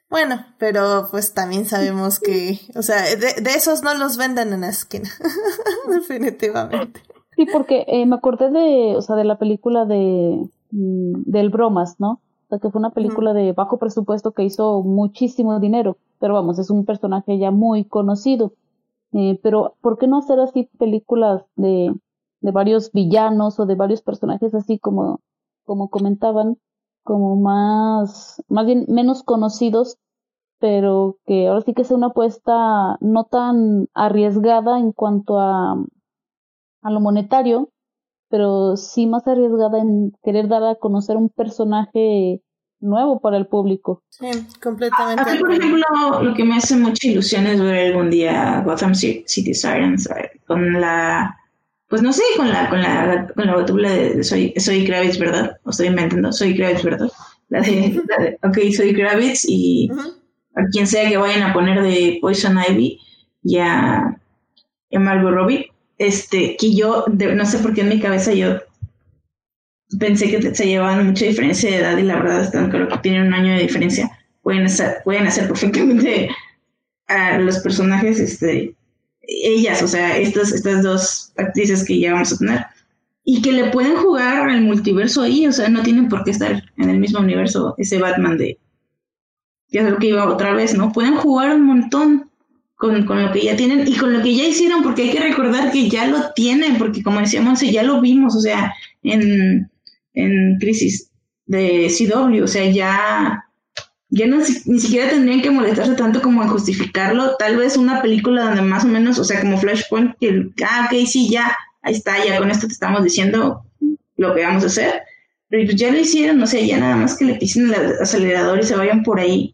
Bueno, pero pues también sabemos que, o sea, de, esos no los venden en la esquina, definitivamente. Sí, porque eh, me acordé de, o sea, de la película de mm, del Bromas, ¿no? Que fue una película de bajo presupuesto que hizo muchísimo dinero, pero vamos, es un personaje ya muy conocido. Eh, pero, ¿por qué no hacer así películas de, de varios villanos o de varios personajes así como, como comentaban, como más, más bien menos conocidos, pero que ahora sí que sea una apuesta no tan arriesgada en cuanto a, a lo monetario, pero sí más arriesgada en querer dar a conocer un personaje nuevo para el público. Sí, completamente. A, por ejemplo, lo que me hace mucha ilusión es ver algún día Gotham City Sirens con la, pues no sé, con la, con la, con la batula de Soy, soy Kravitz, ¿verdad? O estoy inventando, Soy Kravitz, ¿verdad? La de, la de ok, Soy Kravitz y a quien sea que vayan a poner de Poison Ivy y a, a Margot Robbie este, que yo, no sé por qué en mi cabeza yo pensé que se llevaban mucha diferencia de edad y la verdad es que que tienen un año de diferencia. Pueden hacer, pueden hacer perfectamente a los personajes, este, ellas, o sea, estas, estas dos actrices que ya vamos a tener. Y que le pueden jugar al multiverso ahí, o sea, no tienen por qué estar en el mismo universo ese Batman de, que es lo que iba otra vez, ¿no? Pueden jugar un montón con, con, lo que ya tienen y con lo que ya hicieron, porque hay que recordar que ya lo tienen, porque como decíamos, ya lo vimos, o sea, en, en Crisis de CW, o sea, ya, ya ni siquiera tendrían que molestarse tanto como en justificarlo, tal vez una película donde más o menos, o sea, como Flashpoint, que, ah, ok, sí, ya, ahí está, ya con esto te estamos diciendo lo que vamos a hacer, pero pues ya lo hicieron, o sea, ya nada más que le pisen el acelerador y se vayan por ahí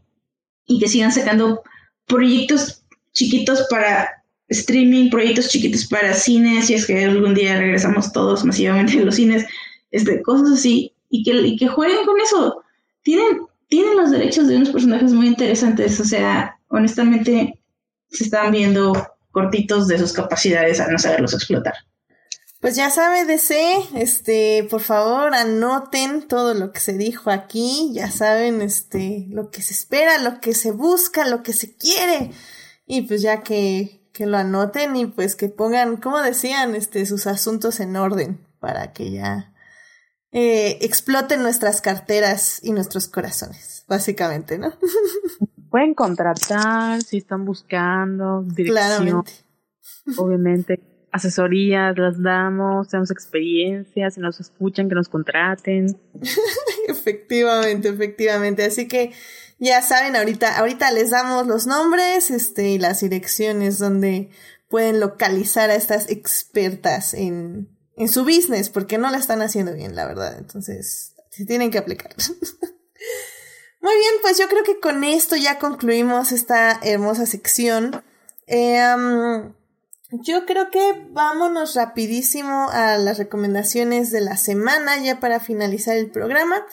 y que sigan sacando proyectos chiquitos para streaming, proyectos chiquitos para cines, si es que algún día regresamos todos masivamente a los cines, este, cosas así, y que, y que jueguen con eso. Tienen, tienen los derechos de unos personajes muy interesantes, o sea, honestamente se están viendo cortitos de sus capacidades a no saberlos explotar. Pues ya sabe, DC, este, por favor, anoten todo lo que se dijo aquí, ya saben, este, lo que se espera, lo que se busca, lo que se quiere. Y pues ya que, que lo anoten y pues que pongan, como decían, este, sus asuntos en orden para que ya eh, exploten nuestras carteras y nuestros corazones, básicamente, ¿no? Pueden contratar si están buscando dirección. Obviamente asesorías las damos, tenemos experiencias, si nos escuchan, que nos contraten. efectivamente, efectivamente. Así que ya saben, ahorita, ahorita les damos los nombres, este, y las direcciones donde pueden localizar a estas expertas en, en su business, porque no la están haciendo bien, la verdad. Entonces, se tienen que aplicar. Muy bien, pues yo creo que con esto ya concluimos esta hermosa sección. Eh, yo creo que vámonos rapidísimo a las recomendaciones de la semana ya para finalizar el programa.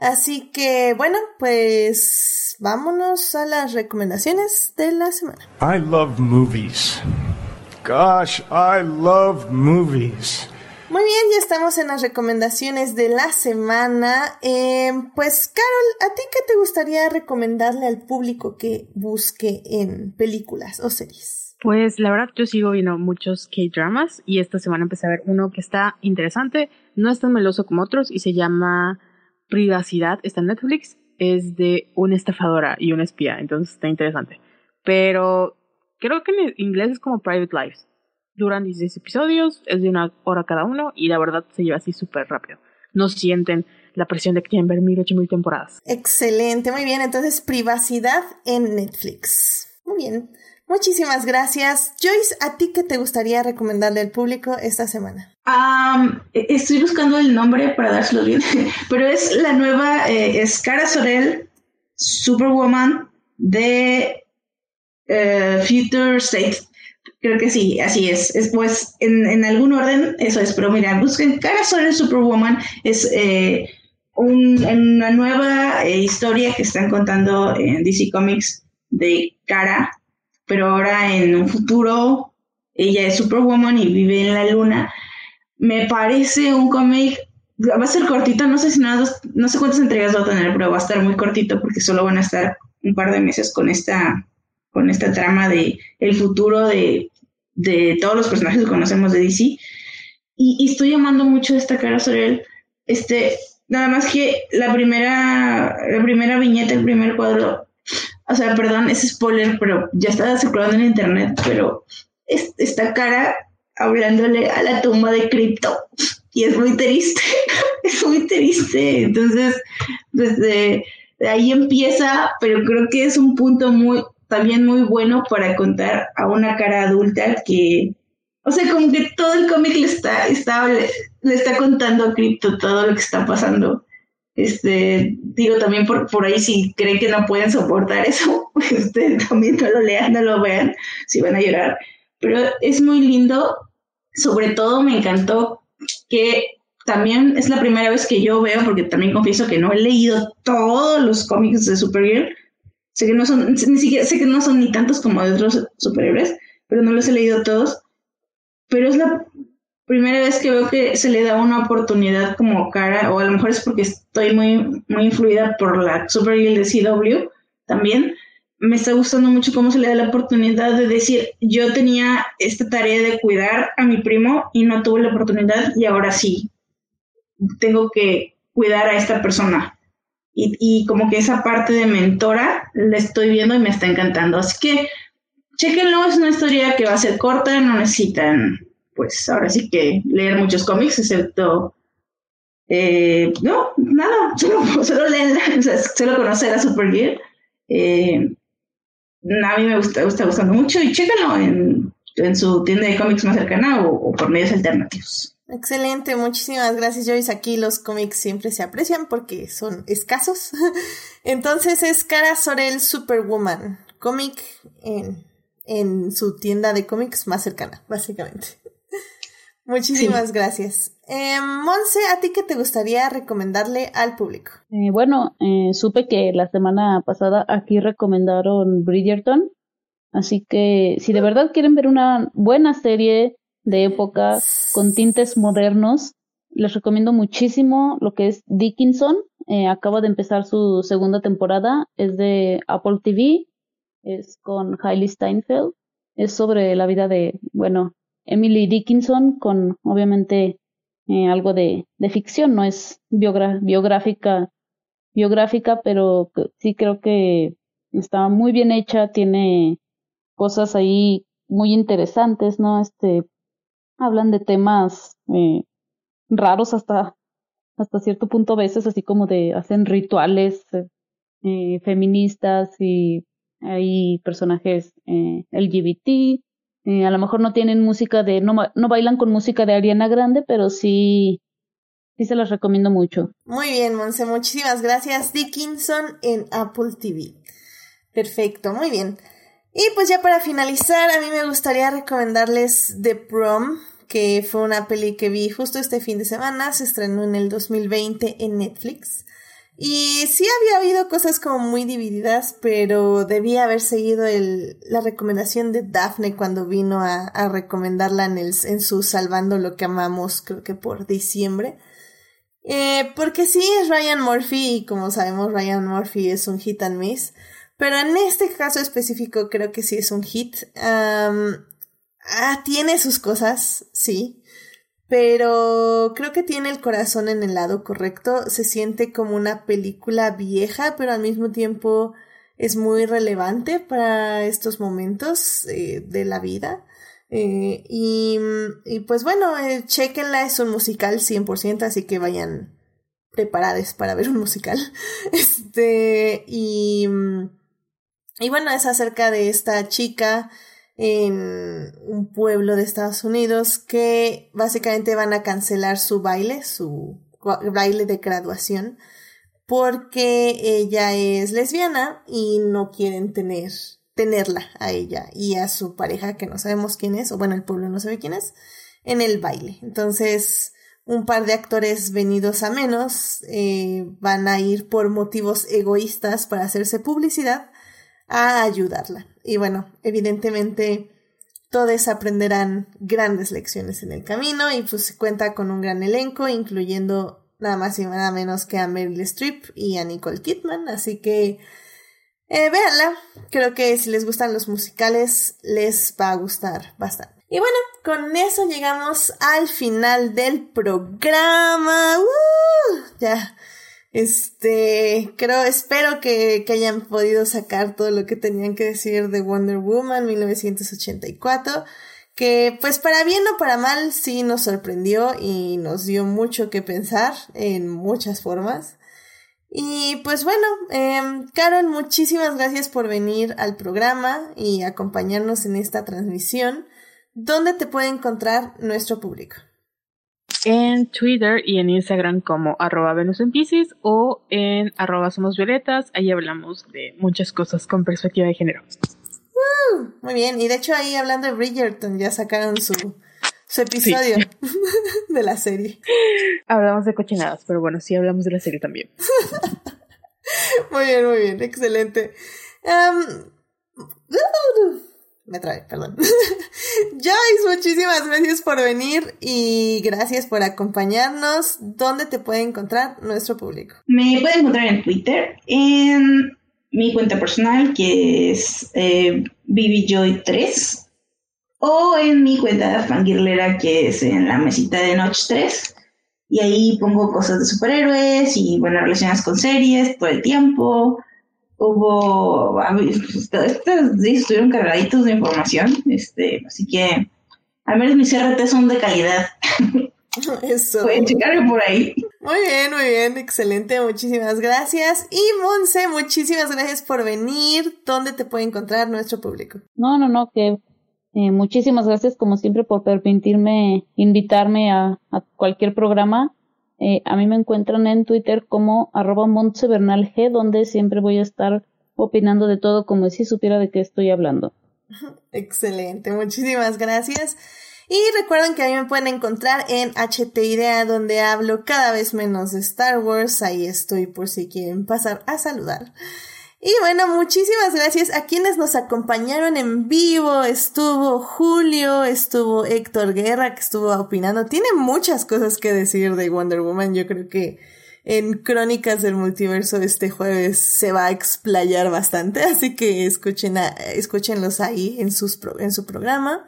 Así que bueno, pues vámonos a las recomendaciones de la semana. I love movies. Gosh, I love movies. Muy bien, ya estamos en las recomendaciones de la semana. Eh, pues, Carol, ¿a ti qué te gustaría recomendarle al público que busque en películas o series? Pues la verdad yo sigo viendo muchos K-dramas y esta semana empecé a ver uno que está interesante, no es tan meloso como otros y se llama Privacidad, está en Netflix, es de una estafadora y una espía, entonces está interesante. Pero creo que en inglés es como Private Lives. Duran 16 episodios, es de una hora cada uno y la verdad se lleva así súper rápido. No sienten la presión de que tienen ver mil ocho mil temporadas. Excelente, muy bien. Entonces, privacidad en Netflix. Muy bien. Muchísimas gracias. Joyce, ¿a ti qué te gustaría recomendarle al público esta semana? estoy buscando el nombre para dárselo bien, pero es la nueva eh, Scara Sorel Superwoman de eh, Future State. Creo que sí, así es. es pues en, algún orden, eso es, pero mira, busquen Cara Sorel Superwoman, es eh, una nueva historia que están contando en DC Comics de Cara pero ahora en un futuro ella es Superwoman y vive en la luna. Me parece un cómic, va a ser cortito, no sé si nada, no sé cuántas entregas va a tener, pero va a estar muy cortito porque solo van a estar un par de meses con esta, con esta trama de el futuro de, de todos los personajes que conocemos de DC. Y, estoy amando mucho esta cara sobre él. Este, nada más que la primera, la primera viñeta, el primer cuadro, o sea, perdón, es spoiler, pero ya estaba circulando en internet, pero esta cara hablándole a la tumba de Crypto y es muy triste, es muy triste. Entonces, desde ahí empieza, pero creo que es un punto muy, también muy bueno para contar a una cara adulta que, o sea, como que todo el cómic le está, está, le, le está contando a Crypto todo lo que está pasando. Este, digo también por, por ahí si creen que no pueden soportar eso, este, también no lo lean, no lo vean, si van a llorar. Pero es muy lindo, sobre todo me encantó que también es la primera vez que yo veo, porque también confieso que no he leído todos los cómics de Supergirl. Sé que no son, ni siquiera, sé que no son ni tantos como de otros superhéroes, pero no los he leído todos. Pero es la primera vez que veo que se le da una oportunidad como cara, o a lo mejor es porque estoy muy, muy influida por la Supergirl de CW también, me está gustando mucho cómo se le da la oportunidad de decir, yo tenía esta tarea de cuidar a mi primo y no tuve la oportunidad y ahora sí, tengo que cuidar a esta persona. y, y, como que esa parte de mentora la estoy viendo y me está encantando. Así que chequenlo, es una historia que va a ser corta, no necesitan, pues ahora sí que leer muchos cómics, excepto... Eh, no, nada, solo, solo leerla, o sea, solo conocer a Supergirl. Eh, a mí me gusta, gusta gustando mucho y chéquenlo en, en su tienda de cómics más cercana o, o por medios alternativos. Excelente, muchísimas gracias Joyce. Aquí los cómics siempre se aprecian porque son escasos. Entonces es Cara Sorel Superwoman, cómic en, en su tienda de cómics más cercana, básicamente. Muchísimas sí. gracias. Eh, Monse, ¿a ti qué te gustaría recomendarle al público? Eh, bueno, eh, supe que la semana pasada aquí recomendaron Bridgerton, así que si de verdad quieren ver una buena serie de época con tintes modernos. Les recomiendo muchísimo lo que es Dickinson. Eh, acaba de empezar su segunda temporada. Es de Apple TV. Es con Hailey Steinfeld. Es sobre la vida de, bueno, Emily Dickinson con obviamente eh, algo de, ficción. No es biográfica, biográfica, pero sí creo que está muy bien hecha. Tiene cosas ahí muy interesantes, ¿no? Este, hablan de temas eh, raros hasta, hasta cierto punto a veces, así como de hacen rituales eh, feministas y hay personajes LGBT. A lo mejor no tienen música de, no, no bailan con música de Ariana Grande, pero sí, sí se las recomiendo mucho. Muy bien, Monse, muchísimas gracias. Dickinson en Apple TV. Perfecto, muy bien. Y pues ya para finalizar, a mí me gustaría recomendarles The Prom, que fue una peli que vi justo este fin de semana, se estrenó en el 2020 en Netflix. Y sí había habido cosas como muy divididas, pero debía haber seguido el, la recomendación de Daphne cuando vino a, a recomendarla en, el, en su Salvando lo que amamos, creo que por diciembre. Eh, porque sí es Ryan Murphy y como sabemos Ryan Murphy es un hit and miss. Pero en este caso específico creo que sí es un hit. Ah, tiene sus cosas, sí. Pero creo que tiene el corazón en el lado correcto. Se siente como una película vieja, pero al mismo tiempo es muy relevante para estos momentos eh, de la vida. Eh, y, pues bueno, eh, chequenla, es un musical 100%, así que vayan preparados para ver un musical. Este, y, y bueno, es acerca de esta chica en un pueblo de Estados Unidos que básicamente van a cancelar su baile, su baile de graduación, porque ella es lesbiana y no quieren tener tenerla a ella y a su pareja que no sabemos quién es, o bueno, el pueblo no sabe quién es, en el baile. Entonces, un par de actores venidos a menos eh, van a ir por motivos egoístas para hacerse publicidad a ayudarla. Y bueno, evidentemente todos aprenderán grandes lecciones en el camino y pues cuenta con un gran elenco, incluyendo nada más y nada menos que a Meryl Streep y a Nicole Kidman, así que eh, véanla, creo que si les gustan los musicales les va a gustar bastante. Y bueno, con eso llegamos al final del programa. ¡Uh! Ya este, creo, espero que, que, hayan podido sacar todo lo que tenían que decir de Wonder Woman 1984, que pues para bien o para mal sí nos sorprendió y nos dio mucho que pensar en muchas formas. Y pues bueno, eh, Carol, muchísimas gracias por venir al programa y acompañarnos en esta transmisión. ¿Dónde te puede encontrar nuestro público? En Twitter y en Instagram como arroba Venus en Pisces o en arroba Somos Violetas. Ahí hablamos de muchas cosas con perspectiva de género. Uh, muy bien, y de hecho ahí hablando de Bridgerton ya sacaron su, su episodio sí. de la serie. Hablamos de cochinadas, pero bueno, sí hablamos de la serie también. muy bien, muy bien, excelente. Um, me trae, perdón. Joyce, muchísimas gracias por venir y gracias por acompañarnos. ¿Dónde te puede encontrar nuestro público? Me pueden encontrar en Twitter, en mi cuenta personal, que es eh, BBJoy3, o en mi cuenta fangirlera, que es en la mesita de Noche 3. y ahí pongo cosas de superhéroes y, bueno, relacionadas con series todo el tiempo. Hubo, estos días estuvieron cargaditos de información, este, así que al menos mis RT son de calidad. Eso. Pueden checarlo por ahí. Muy bien, muy bien, excelente, muchísimas gracias. Y Monse, muchísimas gracias por venir. ¿Dónde te puede encontrar nuestro público? No, no, no, que eh, muchísimas gracias como siempre por permitirme invitarme a, a cualquier programa. Eh, a mí me encuentran en Twitter como arroba G, donde siempre voy a estar opinando de todo como si supiera de qué estoy hablando. Excelente, muchísimas gracias. Y recuerden que a mí me pueden encontrar en HT Idea, donde hablo cada vez menos de Star Wars. Ahí estoy por si quieren pasar a saludar. Y bueno, muchísimas gracias a quienes nos acompañaron en vivo. Estuvo Julio, estuvo Héctor Guerra, que estuvo opinando. Tiene muchas cosas que decir de Wonder Woman. Yo creo que en Crónicas del Multiverso este jueves se va a explayar bastante. Así que escuchen escúchenlos ahí en, sus, en su programa.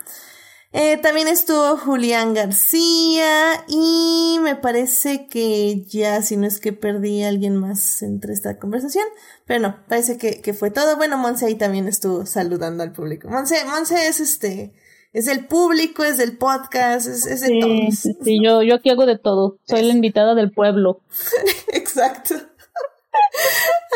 Eh, también estuvo Julián García y me parece que ya, si no es que perdí a alguien más entre esta conversación, pero no, parece que, que fue todo. Bueno, Monse ahí también estuvo saludando al público. Monse, Monse es este, es del público, es del podcast, es, es de sí, todos. Sí, yo, yo aquí hago de todo. Soy la invitada del pueblo. Exacto.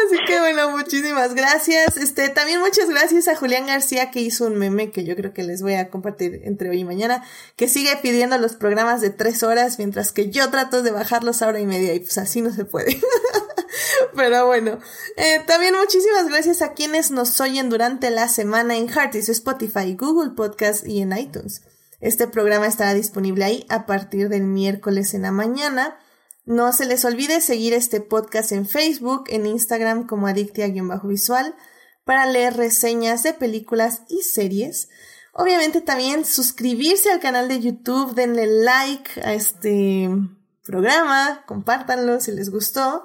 Así que bueno, muchísimas gracias. Este, también muchas gracias a Julián García que hizo un meme que yo creo que les voy a compartir entre hoy y mañana, que sigue pidiendo los programas de tres horas, mientras que yo trato de bajarlos a hora y media y pues así no se puede. Pero bueno, eh, también muchísimas gracias a quienes nos oyen durante la semana en Heartis, Spotify, Google Podcast y en iTunes. Este programa estará disponible ahí a partir del miércoles en la mañana. No se les olvide seguir este podcast en Facebook, en Instagram como Adictia-Visual para leer reseñas de películas y series. Obviamente también suscribirse al canal de YouTube, denle like a este programa, compártanlo si les gustó.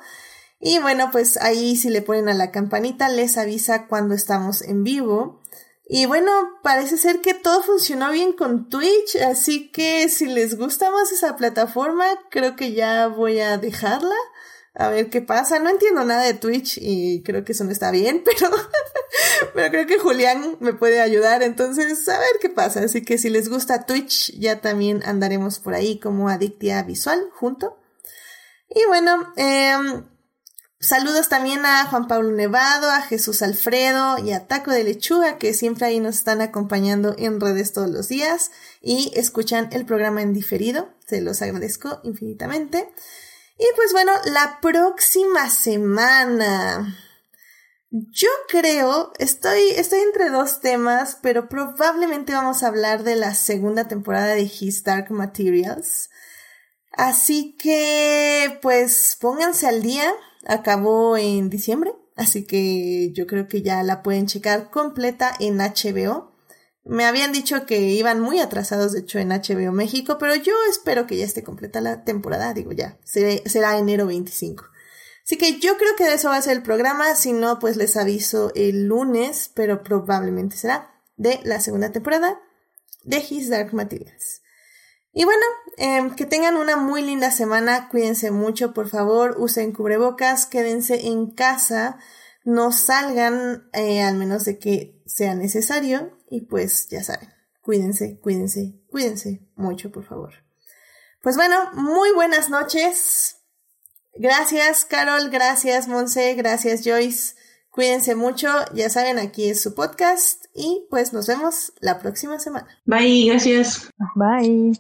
Y bueno, pues ahí si le ponen a la campanita les avisa cuando estamos en vivo. Y bueno, parece ser que todo funcionó bien con Twitch, así que si les gusta más esa plataforma, creo que ya voy a dejarla. A ver qué pasa. No entiendo nada de Twitch y creo que eso no está bien, pero, pero creo que Julián me puede ayudar. Entonces, a ver qué pasa. Así que si les gusta Twitch, ya también andaremos por ahí como Adictia Visual junto. Y bueno, eh, Saludos también a Juan Pablo Nevado, a Jesús Alfredo y a Taco de Lechuga, que siempre ahí nos están acompañando en redes todos los días y escuchan el programa en diferido. Se los agradezco infinitamente. Y pues bueno, la próxima semana. Yo creo, estoy, estoy entre dos temas, pero probablemente vamos a hablar de la segunda temporada de His Dark Materials. Así que, pues, pónganse al día acabó en diciembre, así que yo creo que ya la pueden checar completa en HBO. Me habían dicho que iban muy atrasados, de hecho, en HBO México, pero yo espero que ya esté completa la temporada, digo ya, será enero 25. Así que yo creo que de eso va a ser el programa, si no, pues les aviso el lunes, pero probablemente será de la segunda temporada de His Dark Materials. Y bueno, em, que tengan una muy linda semana, cuídense mucho, por favor, usen cubrebocas, quédense en casa, no salgan eh, al menos de que sea necesario y pues ya saben, cuídense, cuídense, cuídense mucho, por favor. Pues bueno, muy buenas noches. Gracias, Carol, gracias, Monse, gracias, Joyce. Cuídense mucho, ya saben, aquí es su podcast y pues nos vemos la próxima semana. Bye, gracias. Bye.